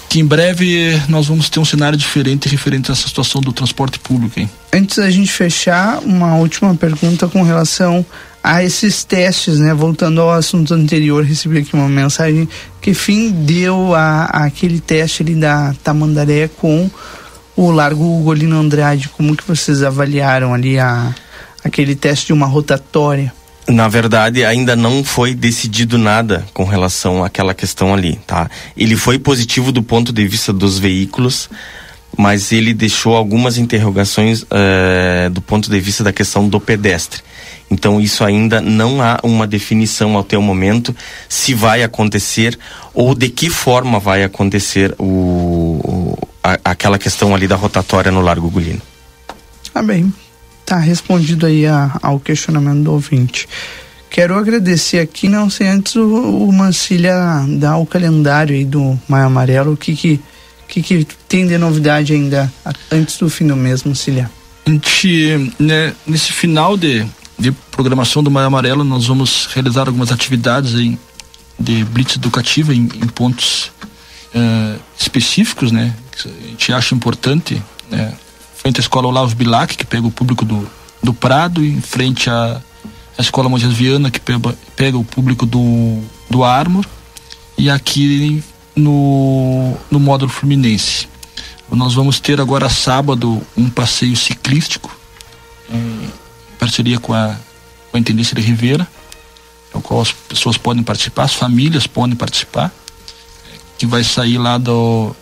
que em breve nós vamos ter um cenário diferente referente a essa situação do transporte público. Hein? Antes da gente fechar, uma última pergunta com relação a esses testes, né? Voltando ao assunto anterior, recebi aqui uma mensagem que fim deu a, a aquele teste ali da Tamandaré com o Largo Golino Andrade. Como que vocês avaliaram ali a, aquele teste de uma rotatória? Na verdade, ainda não foi decidido nada com relação àquela questão ali, tá? Ele foi positivo do ponto de vista dos veículos, mas ele deixou algumas interrogações uh, do ponto de vista da questão do pedestre. Então, isso ainda não há uma definição até o momento se vai acontecer ou de que forma vai acontecer o, o a, aquela questão ali da rotatória no Largo Gulino. Ah, bem. Tá respondido aí a, ao questionamento do ouvinte. Quero agradecer aqui, não sei antes o, o Mancilha dar o calendário aí do Maio Amarelo, o que que, que que tem de novidade ainda antes do fim do mês, Mancilha? A gente, né, nesse final de, de programação do Maio Amarelo, nós vamos realizar algumas atividades em, de blitz educativa em, em pontos uh, específicos, né, que a gente acha importante, né, frente à escola Olavo Bilac, que pega o público do, do Prado, em frente à, à escola Moisés Viana, que pega, pega o público do, do Armor, e aqui no, no módulo Fluminense. Nós vamos ter agora sábado um passeio ciclístico em parceria com a, com a Intendência de Rivera, no qual as pessoas podem participar, as famílias podem participar, que vai sair lá do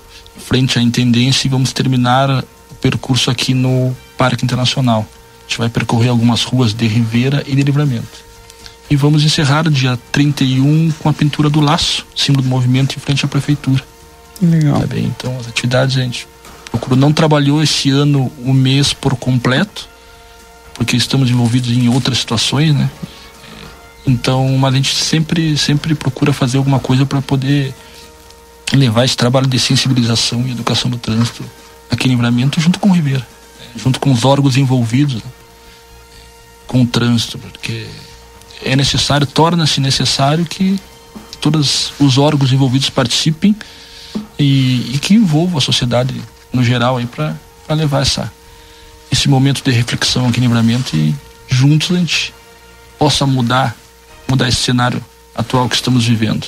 frente à Intendência e vamos terminar percurso aqui no Parque Internacional. A gente vai percorrer algumas ruas de Rivera e de Livramento. E vamos encerrar dia 31 com a pintura do laço, símbolo do movimento em frente à prefeitura. Legal. Tá bem? Então as atividades, gente, procuro não trabalhou esse ano o mês por completo, porque estamos envolvidos em outras situações, né? Então, mas a gente sempre, sempre procura fazer alguma coisa para poder levar esse trabalho de sensibilização e educação do trânsito aqui em Livramento junto com o Ribeira, né? junto com os órgãos envolvidos né? com o trânsito, porque é necessário, torna-se necessário que todos os órgãos envolvidos participem e, e que envolvam a sociedade no geral aí para levar essa esse momento de reflexão aqui em Livramento e juntos a gente possa mudar mudar esse cenário atual que estamos vivendo.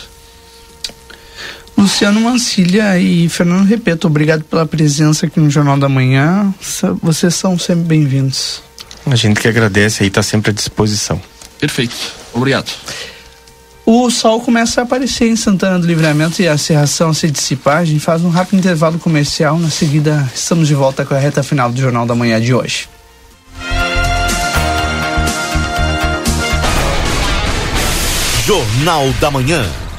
Luciano Mancilha e Fernando Repeto, obrigado pela presença aqui no Jornal da Manhã. Vocês são sempre bem-vindos. A gente que agradece aí, está sempre à disposição. Perfeito. Obrigado. O sol começa a aparecer em Santana do Livramento e a serração se dissipar. A gente faz um rápido intervalo comercial. Na seguida, estamos de volta com a reta final do Jornal da Manhã de hoje. Jornal da Manhã.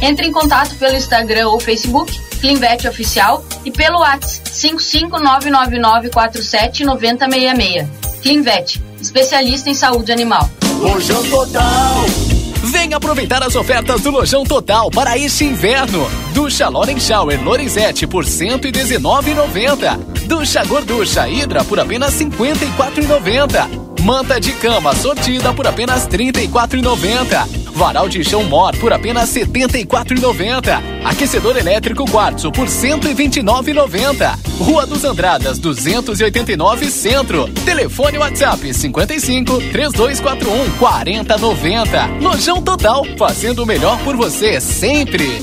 Entre em contato pelo Instagram ou Facebook, Clinvet Oficial, e pelo WhatsApp 55999479066. Clinvet, especialista em saúde animal. Lojão Total. Venha aproveitar as ofertas do Lojão Total para este inverno. Ducha Loren Shower Lorenzetti por R$ 119,90. Ducha Gorducha Hidra por apenas R$ 54,90. Manta de cama sortida por apenas R$ 34,90. Varal de chão Mor por apenas R$ 74,90. Aquecedor elétrico Quartzo por R$ 129,90. Rua dos Andradas 289 Centro. Telefone WhatsApp 55 3241 4090. Lojão Total, fazendo o melhor por você sempre.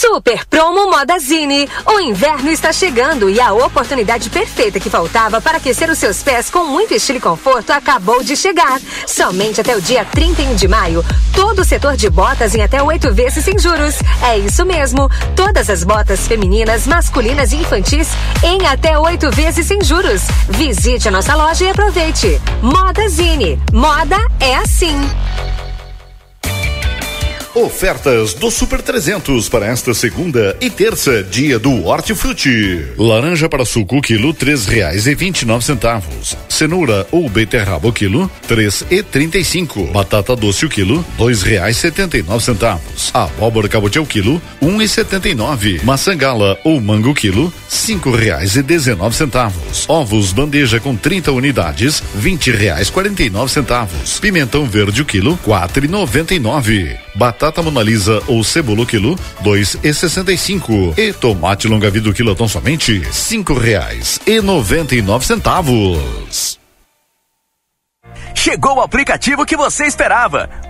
Super Promo Modazine. O inverno está chegando e a oportunidade perfeita que faltava para aquecer os seus pés com muito estilo e conforto acabou de chegar. Somente até o dia 31 de maio, todo o setor de botas em até oito vezes sem juros. É isso mesmo. Todas as botas femininas, masculinas e infantis em até oito vezes sem juros. Visite a nossa loja e aproveite. Modazine. Moda é assim. Ofertas do Super 300 para esta segunda e terça, dia do Hortifruti. Laranja para suco, quilo, três reais e vinte e nove centavos. Cenoura ou beterraba, quilo, três e trinta e cinco. Batata doce, o quilo, dois reais setenta e nove centavos. Abóbora cabotiá, o quilo, um e setenta e nove. Maçã gala ou mango, quilo, cinco reais e dezenove centavos. Ovos bandeja com 30 unidades, vinte reais quarenta e nove centavos. Pimentão verde, o quilo, quatro e noventa e nove. Batata monalisa ou cebola quilo, dois e sessenta e cinco. E tomate longa vida quilo tão somente cinco reais e noventa e nove centavos. Chegou o aplicativo que você esperava.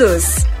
todos.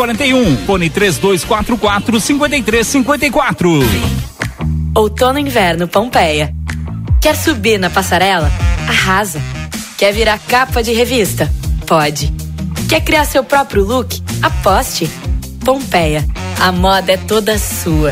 841. Fone 3244 5354. Outono e inverno Pompeia. Quer subir na passarela? Arrasa. Quer virar capa de revista? Pode. Quer criar seu próprio look? Aposte. Pompeia. A moda é toda sua.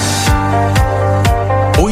O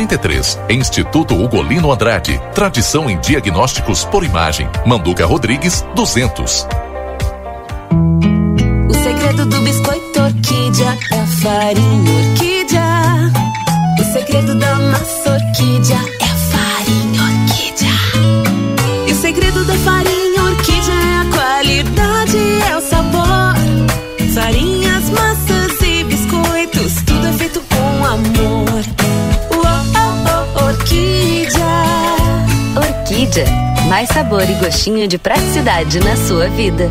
33. Instituto Ugolino Andrade. Tradição em diagnósticos por imagem. Manduca Rodrigues, 200. O segredo do biscoito orquídea é a farinha orquídea. O segredo da Orquídea. Mais sabor e gostinho de praticidade na sua vida.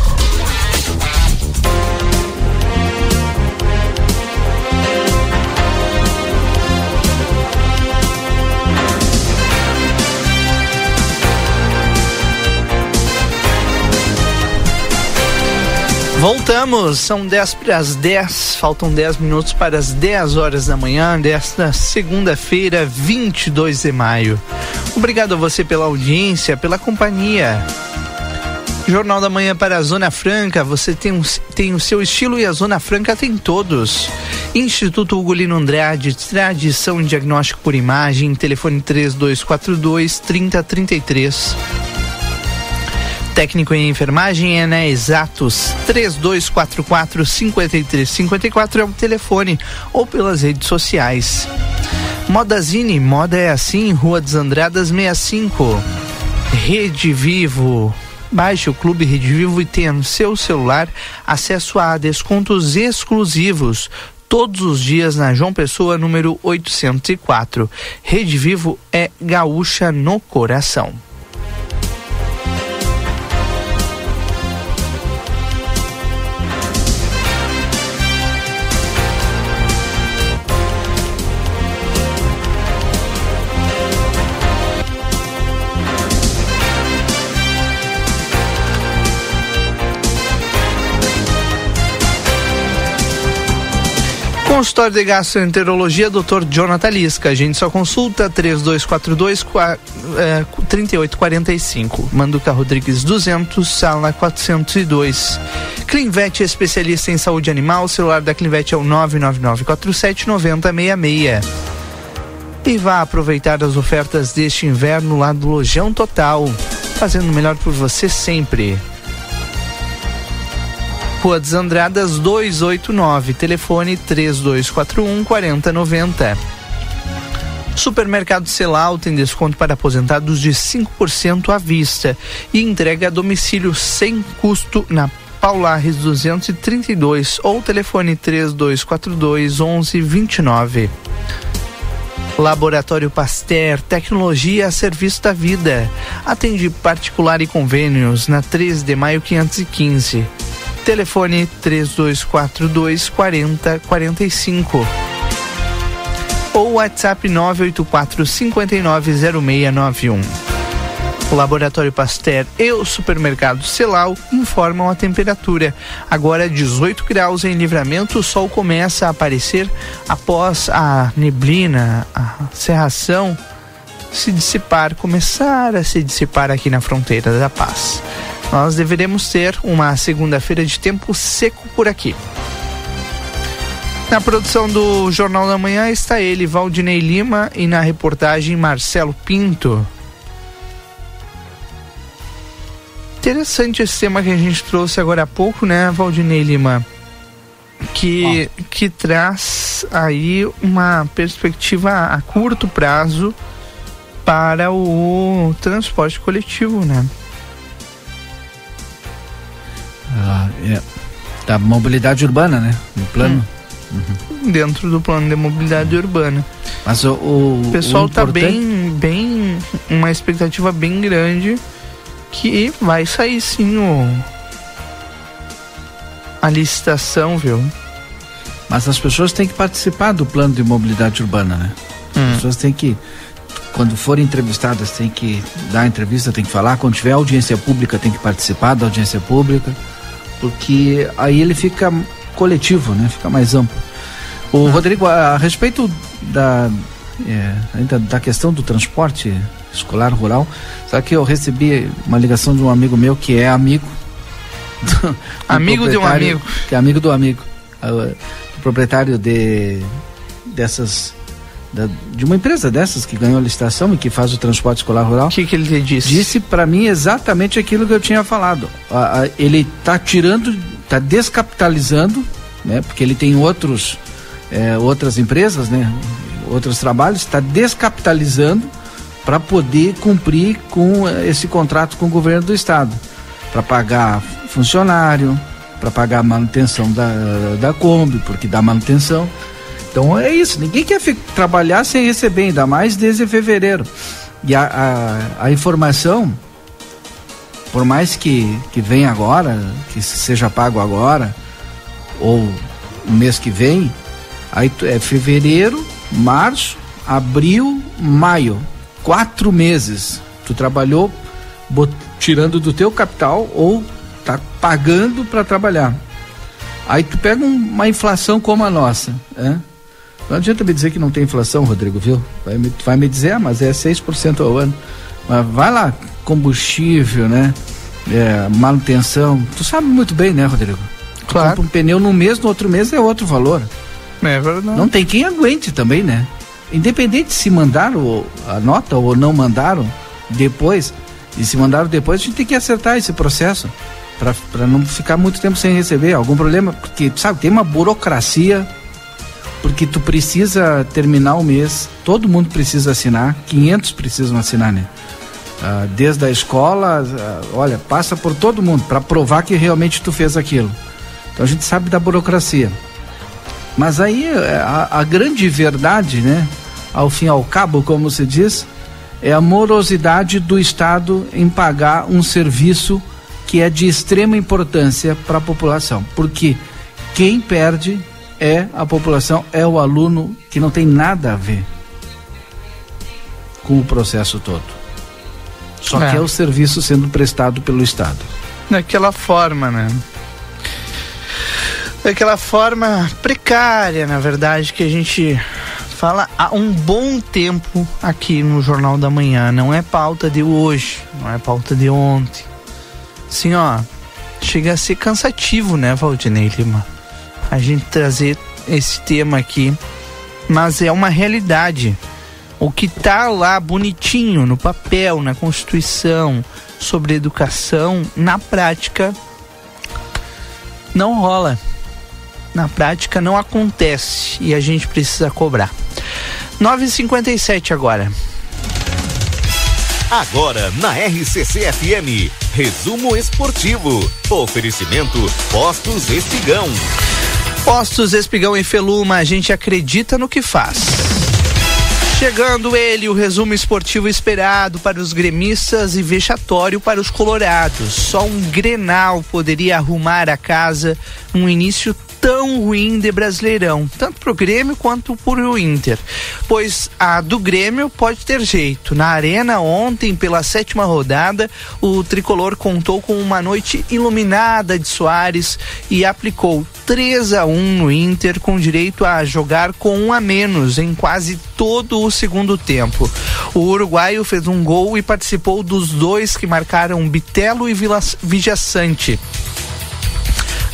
Voltamos, são 10 para as 10, faltam 10 minutos para as 10 horas da manhã desta segunda-feira, 22 de maio. Obrigado a você pela audiência, pela companhia. Jornal da Manhã para a Zona Franca, você tem, um, tem o seu estilo e a Zona Franca tem todos. Instituto Ugolino Andrade, tradição em diagnóstico por imagem, telefone 3242 3033. Técnico em enfermagem é na Exatos 3244 5354 é o telefone ou pelas redes sociais. Modazine, moda é assim, Rua dos Andradas 65. Rede Vivo, Baixe o Clube Rede Vivo e tenha no seu celular acesso a descontos exclusivos todos os dias na João Pessoa, número 804. Rede Vivo é gaúcha no coração. Consultório de Gastroenterologia, Dr. Jonathan Lisca. A gente só consulta 3242 é, 3845. Manduca Rodrigues 200, sala 402. Clinvet, especialista em saúde animal. O celular da Clinvet é o 999 47 9066. E vá aproveitar as ofertas deste inverno lá do Lojão Total, fazendo o melhor por você sempre. Rua dos Andradas 289, telefone 3241 4090. Supermercado Celal tem desconto para aposentados de 5% à vista e entrega a domicílio sem custo na Paulares 232 ou telefone 3242 1129. Laboratório Pasteur, tecnologia a serviço da vida. Atende particular e convênios na 3 de maio 515. Telefone 3242 4045 ou WhatsApp 984 590691. O Laboratório Pasteur e o Supermercado Celal informam a temperatura. Agora 18 graus em livramento, o sol começa a aparecer após a neblina, a cerração se dissipar, começar a se dissipar aqui na fronteira da paz nós deveremos ter uma segunda-feira de tempo seco por aqui. Na produção do Jornal da Manhã está ele, Valdinei Lima, e na reportagem Marcelo Pinto. Interessante esse tema que a gente trouxe agora há pouco, né, Valdinei Lima? Que, que traz aí uma perspectiva a curto prazo para o transporte coletivo, né? Ah, é, da mobilidade urbana, né? No plano. Hum. Uhum. Dentro do plano de mobilidade urbana. Mas o, o, o pessoal está bem, bem, uma expectativa bem grande que vai sair sim o a licitação, viu? Mas as pessoas têm que participar do plano de mobilidade urbana, né? As hum. pessoas têm que quando forem entrevistadas tem que dar entrevista, tem que falar, quando tiver audiência pública tem que participar da audiência pública porque aí ele fica coletivo, né? Fica mais amplo. O ah. Rodrigo, a, a, respeito da, é, ainda da questão do transporte escolar rural, sabe que eu recebi uma ligação de um amigo meu que é amigo do, amigo de um amigo que é amigo do amigo, uh, proprietário de dessas da, de uma empresa dessas que ganhou a licitação e que faz o transporte escolar rural. O que, que ele disse? Disse para mim exatamente aquilo que eu tinha falado. A, a, ele está tirando, está descapitalizando, né? Porque ele tem outros, é, outras empresas, né? Outros trabalhos, está descapitalizando para poder cumprir com esse contrato com o governo do estado, para pagar funcionário, para pagar a manutenção da, da Kombi, porque dá manutenção. Então é isso, ninguém quer trabalhar sem receber, ainda mais desde fevereiro. E a, a, a, informação, por mais que, que venha agora, que seja pago agora, ou o mês que vem, aí é fevereiro, março, abril, maio. Quatro meses. Tu trabalhou bot, tirando do teu capital ou tá pagando para trabalhar. Aí tu pega um, uma inflação como a nossa, né? Não adianta me dizer que não tem inflação, Rodrigo, viu? Vai me, vai me dizer, ah, mas é 6% ao ano. Mas vai lá, combustível, né? É, manutenção. Tu sabe muito bem, né, Rodrigo? Claro. um pneu no mês, no outro mês é outro valor. É verdade. Não tem quem aguente também, né? Independente se mandaram a nota ou não mandaram depois, e se mandaram depois, a gente tem que acertar esse processo para não ficar muito tempo sem receber algum problema, porque sabe, tem uma burocracia porque tu precisa terminar o mês, todo mundo precisa assinar, 500 precisam assinar, né? ah, desde a escola, ah, olha, passa por todo mundo para provar que realmente tu fez aquilo. Então a gente sabe da burocracia. Mas aí eh, a, a grande verdade, né, ao fim e ao cabo, como se diz, é a morosidade do Estado em pagar um serviço que é de extrema importância para a população. Porque quem perde é a população, é o aluno que não tem nada a ver com o processo todo. Só É. que é o serviço sendo prestado pelo Estado. Daquela forma, né? Daquela forma precária, na verdade, que a gente fala há um bom tempo aqui no Jornal da Manhã. Não é pauta de hoje, não é pauta de ontem. Assim, ó, chega a ser cansativo, né, Valdinei Lima? A gente trazer esse tema aqui, mas é uma realidade. O que tá lá bonitinho no papel, na Constituição, sobre educação, na prática não rola. Na prática não acontece e a gente precisa cobrar. 9h57 agora. Agora na RCC FM, resumo esportivo. Oferecimento Postos Espigão. Postos Espigão e Feluma, a gente acredita no que faz. Chegando ele, o resumo esportivo esperado para os gremistas e vexatório para os colorados. Só um Grenal poderia arrumar a casa num início tão ruim de Brasileirão, tanto pro Grêmio quanto pro Inter. Pois a do Grêmio pode ter jeito. Na Arena ontem, pela sétima rodada, o tricolor contou com uma noite iluminada de Soares e aplicou 3 a 1 no Inter com direito a jogar com um a menos em quase todo o segundo tempo. O uruguaio fez um gol e participou dos dois que marcaram Bitelo e Vila- Vijaçante.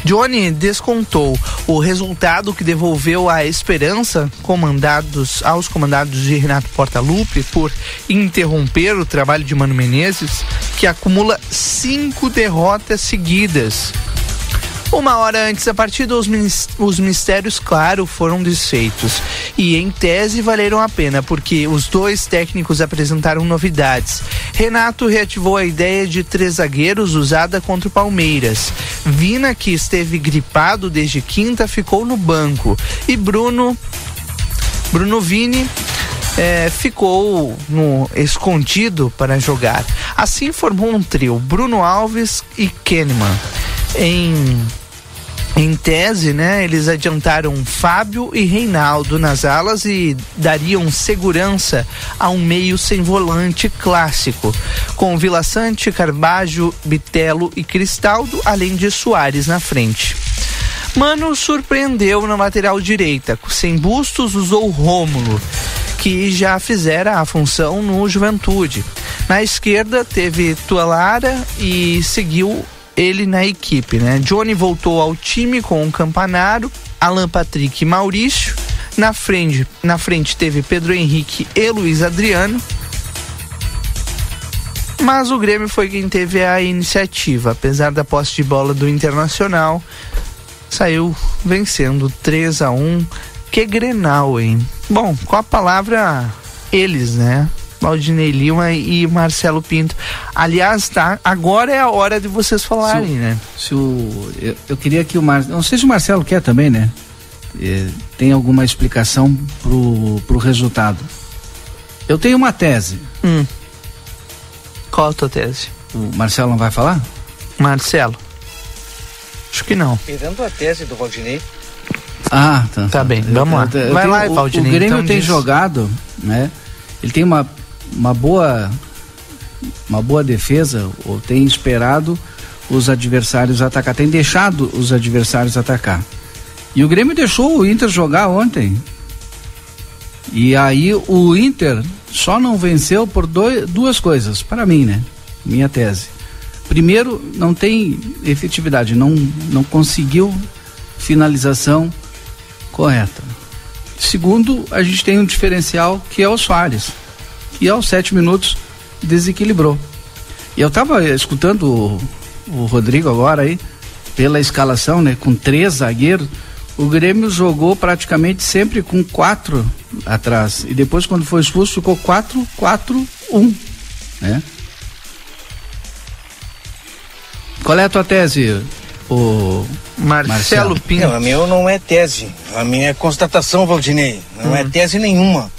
Johnny descontou o resultado que devolveu a esperança comandados aos comandados de Renato Portaluppi por interromper o trabalho de Mano Menezes, que acumula cinco derrotas seguidas. Uma hora antes da partida, os, mistérios, claro, foram desfeitos. E em tese valeram a pena, porque os dois técnicos apresentaram novidades. Renato reativou a ideia de três zagueiros usada contra o Palmeiras. Vina, que esteve gripado desde quinta, ficou no banco. E Bruno Bruno Vini eh, ficou no escondido para jogar. Assim formou um trio: Bruno Alves e Kahneman. Em em tese, né, eles adiantaram Fábio e Reinaldo nas alas e dariam segurança a um meio sem volante clássico, com Vila Sante, Carbajo, Bitelo e Cristaldo, além de Soares na frente. Mano surpreendeu na lateral direita. Sem bustos, usou Rômulo, que já fizera a função no Juventude. Na esquerda, teve Tualara e seguiu ele na equipe, né? Johnny voltou ao time com o Campanaro, Alan Patrick e Maurício. Na frente, na frente teve Pedro Henrique e Luiz Adriano. Mas o Grêmio foi quem teve a iniciativa, apesar da posse de bola do Internacional saiu vencendo 3 a 1 Que Grenal, hein? Bom, com a palavra eles, né? Valdinei Lima e Marcelo Pinto. Aliás, tá, agora é a hora de vocês falarem, Se o- né? Se o, eu, eu queria que o Marcelo. Não sei se o Marcelo quer também, né? Eh, tem alguma explicação pro, pro resultado. Eu tenho uma tese. Hum. Qual a tua tese? O Marcelo não vai falar? Marcelo. Acho que não. Pegando a tese do Valdinei, Ah, tá. Tá bem, Eu- vamos lá. eu- eu Vai tenho- lá, o- Valdinei, O Grêmio então tem diz. jogado, né? Ele tem uma, uma boa uma boa defesa, ou tem esperado os adversários atacar, tem deixado os adversários atacar. E o Grêmio deixou o Inter jogar ontem. E aí o Inter só não venceu por dois, duas coisas, para mim, né? Minha tese. Primeiro, não tem efetividade, não, não conseguiu finalização correta. Segundo, a gente tem um diferencial que é o Soares, que aos sete minutos desequilibrou. E eu estava escutando o, o Rodrigo agora aí, pela escalação, né, com três zagueiros, o Grêmio jogou praticamente sempre com quatro atrás. E depois, quando foi expulso, ficou 4-4-1. Né? Qual é a tua tese, o Marcelo, Pinto? Não, a minha não é tese. A minha é constatação, Valdinei. Não é tese nenhuma.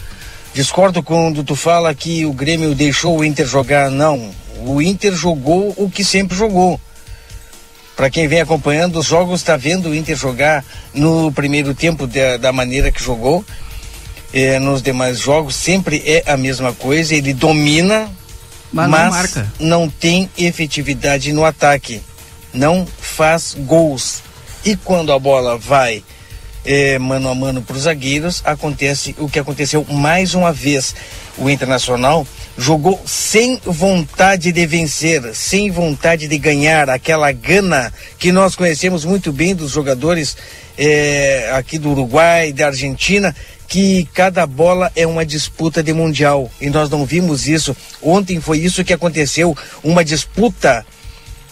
Discordo quando tu fala que o Grêmio deixou o Inter jogar. Não. O Inter jogou o que sempre jogou. Para quem vem acompanhando os jogos, está vendo o Inter jogar no primeiro tempo da, da maneira que jogou. É, nos demais jogos sempre é a mesma coisa. Ele domina, Mas mas, não não tem efetividade no ataque. Não faz gols. E quando a bola vai é, mano a mano para os zagueiros, acontece o que aconteceu mais uma vez. O Internacional jogou sem vontade de vencer, sem vontade de ganhar, aquela gana que nós conhecemos muito bem dos jogadores é, aqui do Uruguai, da Argentina, que cada bola é uma disputa de mundial. E nós não vimos isso. Ontem foi isso que aconteceu, uma disputa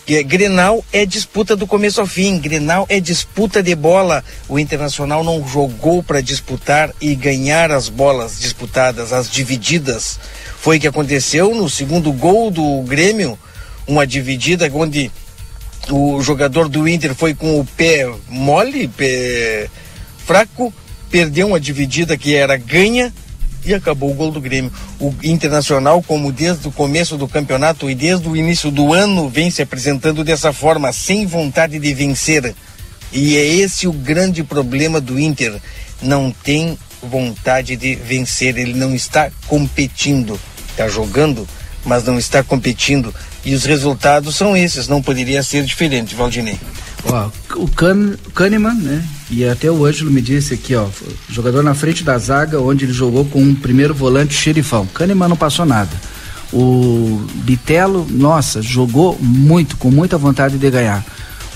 Grenal é disputa do começo ao fim, Grenal é disputa de bola. O Internacional não jogou para disputar e ganhar as bolas disputadas, as divididas. Foi o que aconteceu no segundo gol do Grêmio, uma dividida onde o jogador do Inter foi com o pé mole, pé fraco, perdeu uma dividida que era ganha e acabou o gol do Grêmio. O Internacional, como desde o começo do campeonato e desde o início do ano, vem se apresentando dessa forma, sem vontade de vencer. E é esse o grande problema do Inter. Não tem vontade de vencer, ele não está competindo. Está jogando, mas não está competindo. E os resultados são esses, não poderia ser diferente, Valdinei. Ó, o Kahn- Kahneman, né? E até o Ângelo me disse aqui, ó, jogador na frente da zaga, onde ele jogou com um primeiro volante xerifão. Kahneman não passou nada. O Bitelo, nossa, jogou muito, com muita vontade de ganhar.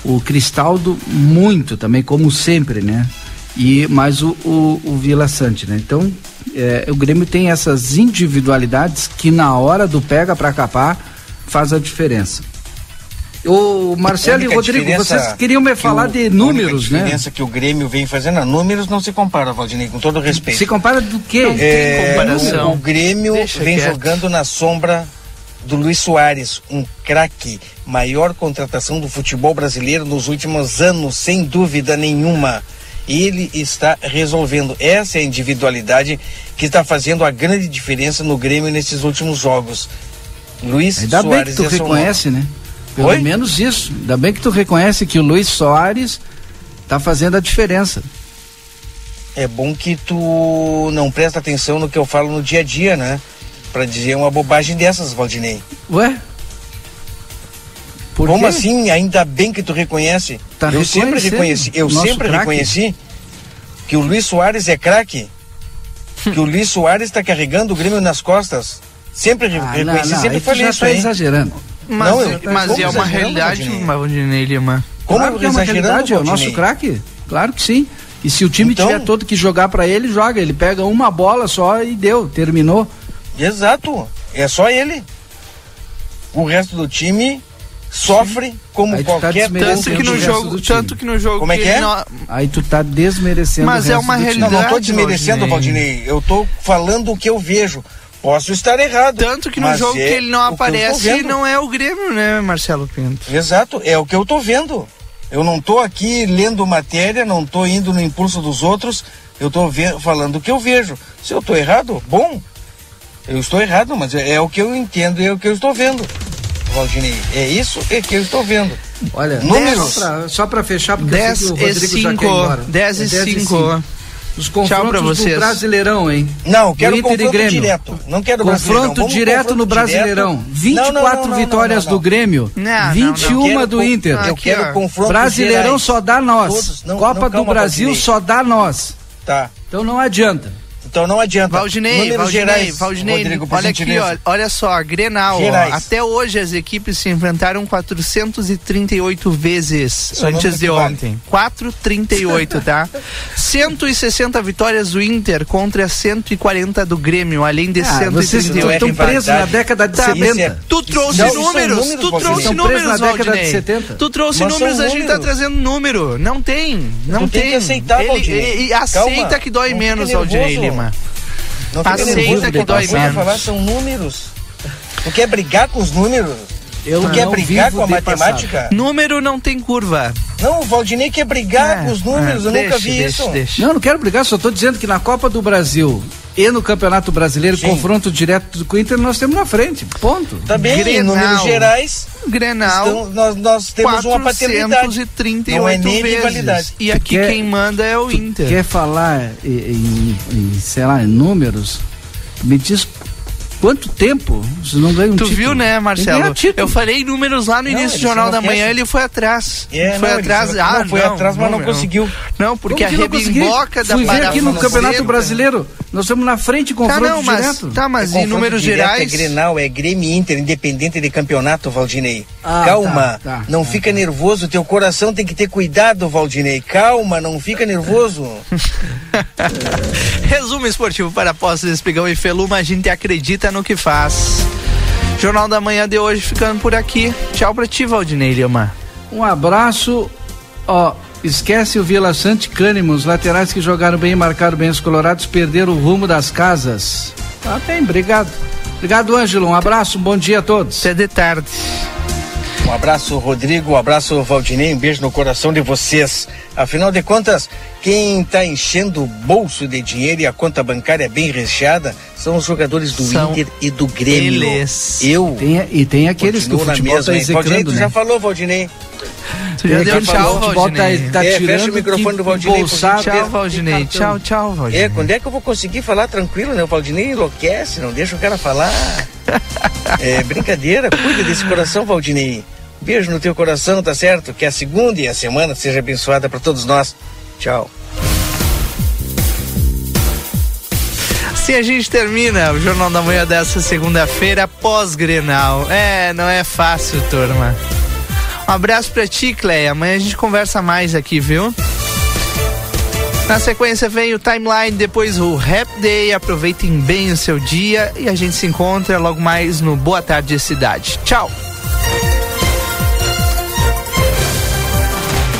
O Cristaldo, muito também, como sempre, né? E mais o, o, o Vila Sante, né? Então, é, o Grêmio tem essas individualidades que na hora do pega para capar faz a diferença. O Marcelo e Rodrigo, diferença vocês queriam me que falar o- de A números, única né? diferença que o Grêmio vem fazendo, números não se compara, Valdinei, com todo respeito. Se compara do quê? Não tem É, comparação. O, o Grêmio Deixa vem quieto. jogando na sombra do Luiz Soares, um craque, maior contratação do futebol brasileiro nos últimos anos, sem dúvida nenhuma. Ele está resolvendo. Essa é a individualidade que está fazendo a grande diferença no Grêmio nesses últimos jogos. Luiz Ainda bem Soares que tu é seu reconhece, nome. né? Pelo Oi? menos isso. Ainda bem que tu reconhece que o Luiz Soares tá fazendo a diferença. É bom que tu não presta atenção no que eu falo no dia a dia, né? Pra dizer uma bobagem dessas, Valdinei. Ué? Por Como quê? assim? Ainda bem que tu reconhece. Tá eu sempre reconheci, eu sempre craque. reconheci que o Luiz Soares é craque. que o Luiz Soares está carregando o Grêmio nas costas. Sempre re- Ah, reconheci, não, não, sempre aí tu falei já isso tá aí. exagerando. Mas, Não, eu- mas é uma realidade, Valdinei? Lima. Como claro que é uma realidade, é o nosso craque. Claro que sim. E se o time Então- tiver todo que jogar pra ele, joga. Ele pega uma bola só e deu, terminou. Exato. É só ele. O resto do time sofre como Aí tá qualquer desmerecendo Tanto que no jogo, tanto que no jogo Como é que é? não- Aí tu tá desmerecendo Mas o é uma do time. Não, não tô desmerecendo. Valdinei. Eu tô falando o que eu vejo. Posso estar errado. Tanto que no jogo é que ele não aparece não é o Grêmio, né, Marcelo Pinto? Exato, é o que eu tô vendo. Eu não tô aqui lendo matéria, não tô indo no impulso dos outros, eu tô ve- falando o que eu vejo. Se eu tô errado, bom. Eu estou errado, mas é, é o que eu entendo e é o que eu estou vendo. Valdinei, é isso é que eu estou vendo. Olha, Números. só pra, só pra fechar, porque 10 eu sei que o e Rodrigo já quer ir 5. embora. 10 É e 10 5. Os Tchau pra confrontos do vocês. Brasileirão, hein? Não, quero Do Inter e confronto Grêmio. direto. Não quero. Confronto direto confronto no Brasileirão. direto. 24 Não, não, não, não, vitórias do Grêmio, Não, não, não. 21 Quero do Inter. Eu quero ó. confrontos Brasileirão só dá nós. Todos. Não, Copa não, do Brasil só dá nós. Tá. Então não adianta. Então não adianta. Valdinei, Valdinei, gerais, Valdinei, Rodrigo, olha aqui, gentileza. ó, olha só, Grenal, ó, até hoje as equipes se enfrentaram 438 vezes é o antes de vale. ontem. 438, tá? 160 vitórias do Inter contra 140 do Grêmio, além de Ah, vocês 138. estão presos na década de Tá, 70. Tu trouxe Não, números, números, tu Valdinei. trouxe números, na década de Valdinei. 70. Tu trouxe Mas números, a gente tá trazendo número. Não tem, não Tu tem tem. que aceitar, ele, Valdinei. ele- ele aceita Calma, que dói menos, Valdinei Lima. Não Aceita que dói menos. falar são números. Tu quer brigar com os números? Eu tu quer não brigar vivo com a matemática? Número não tem curva. Não, o Valdinei quer brigar É, com os números, é, eu deixa, nunca vi deixa, isso. deixa. Não, não quero brigar, só estou dizendo que na Copa do Brasil e no Campeonato Brasileiro, Sim. confronto direto com o Inter, nós temos na frente. Ponto. Também, em Grenal. números gerais, Grenal. estão- nós, nós temos uma paternidade. 438 Não é nem vezes. rivalidade. E aqui quer- quem manda é o Inter. Quer falar em, em- em, sei lá, em números? Me diz quanto tempo você não ganha um Tu título? viu, né, Marcelo? Eu falei números lá no Não, início do Jornal da Manhã, ele foi atrás. É, foi não, atrás. se- Ah, não, foi atrás, mas não conseguiu. Não, porque a não rebimboca da Fui ver aqui no Campeonato. Brasileiro. Nós estamos na frente, confronto Tá, não, mas, direto. tá, mas É em números direto, gerais. É Grenal, é Grêmio Inter, independente de campeonato, Valdinei. Ah, Calma, tá, tá, não fica nervoso, teu coração tem que ter cuidado, Valdinei. Calma, não fica nervoso. Resumo esportivo para Postos Espigão e Feluma, a gente acredita no que faz. Jornal da Manhã de hoje ficando por aqui. Tchau pra ti, Valdinei Lima. Um abraço. Ó, esquece o Vila Sante Cânimo, os laterais que jogaram bem e marcaram bem os colorados, perderam o rumo das casas. Tá bem, obrigado. Obrigado, Ângelo. Um abraço, um bom dia a todos. Até de tarde. Um abraço, Rodrigo, um abraço, Valdinei, um beijo no coração de vocês. Afinal de contas, quem está enchendo o bolso de dinheiro e a conta bancária bem recheada são os jogadores do São Inter e do Grêmio. eles. Eu Tem- e tem aqueles que o futebol tá? Valdinei, execrando, tu né? já falou, Valdinei. Tu já deu tchau, futebol tá, Valdinei. tá É, tirando fecha o microfone do Valdinei, por Tchau. Valdinei. Tchau, tchau, Valdinei. É, quando é que eu vou conseguir falar tranquilo, né? O Valdinei enlouquece, não deixa o cara falar. É brincadeira, cuida desse coração, Valdinei. Beijo no teu coração, tá certo? Que a segunda e a semana seja abençoada para todos nós. Tchau. Assim a gente termina o Jornal da Manhã dessa segunda-feira pós-Grenal. É, não é fácil, turma. Um abraço pra ti, Cleia. Amanhã a gente conversa mais aqui, viu? Na sequência vem o timeline, depois o Rap Day. Aproveitem bem o seu dia e a gente se encontra logo mais no Boa Tarde Cidade. Tchau!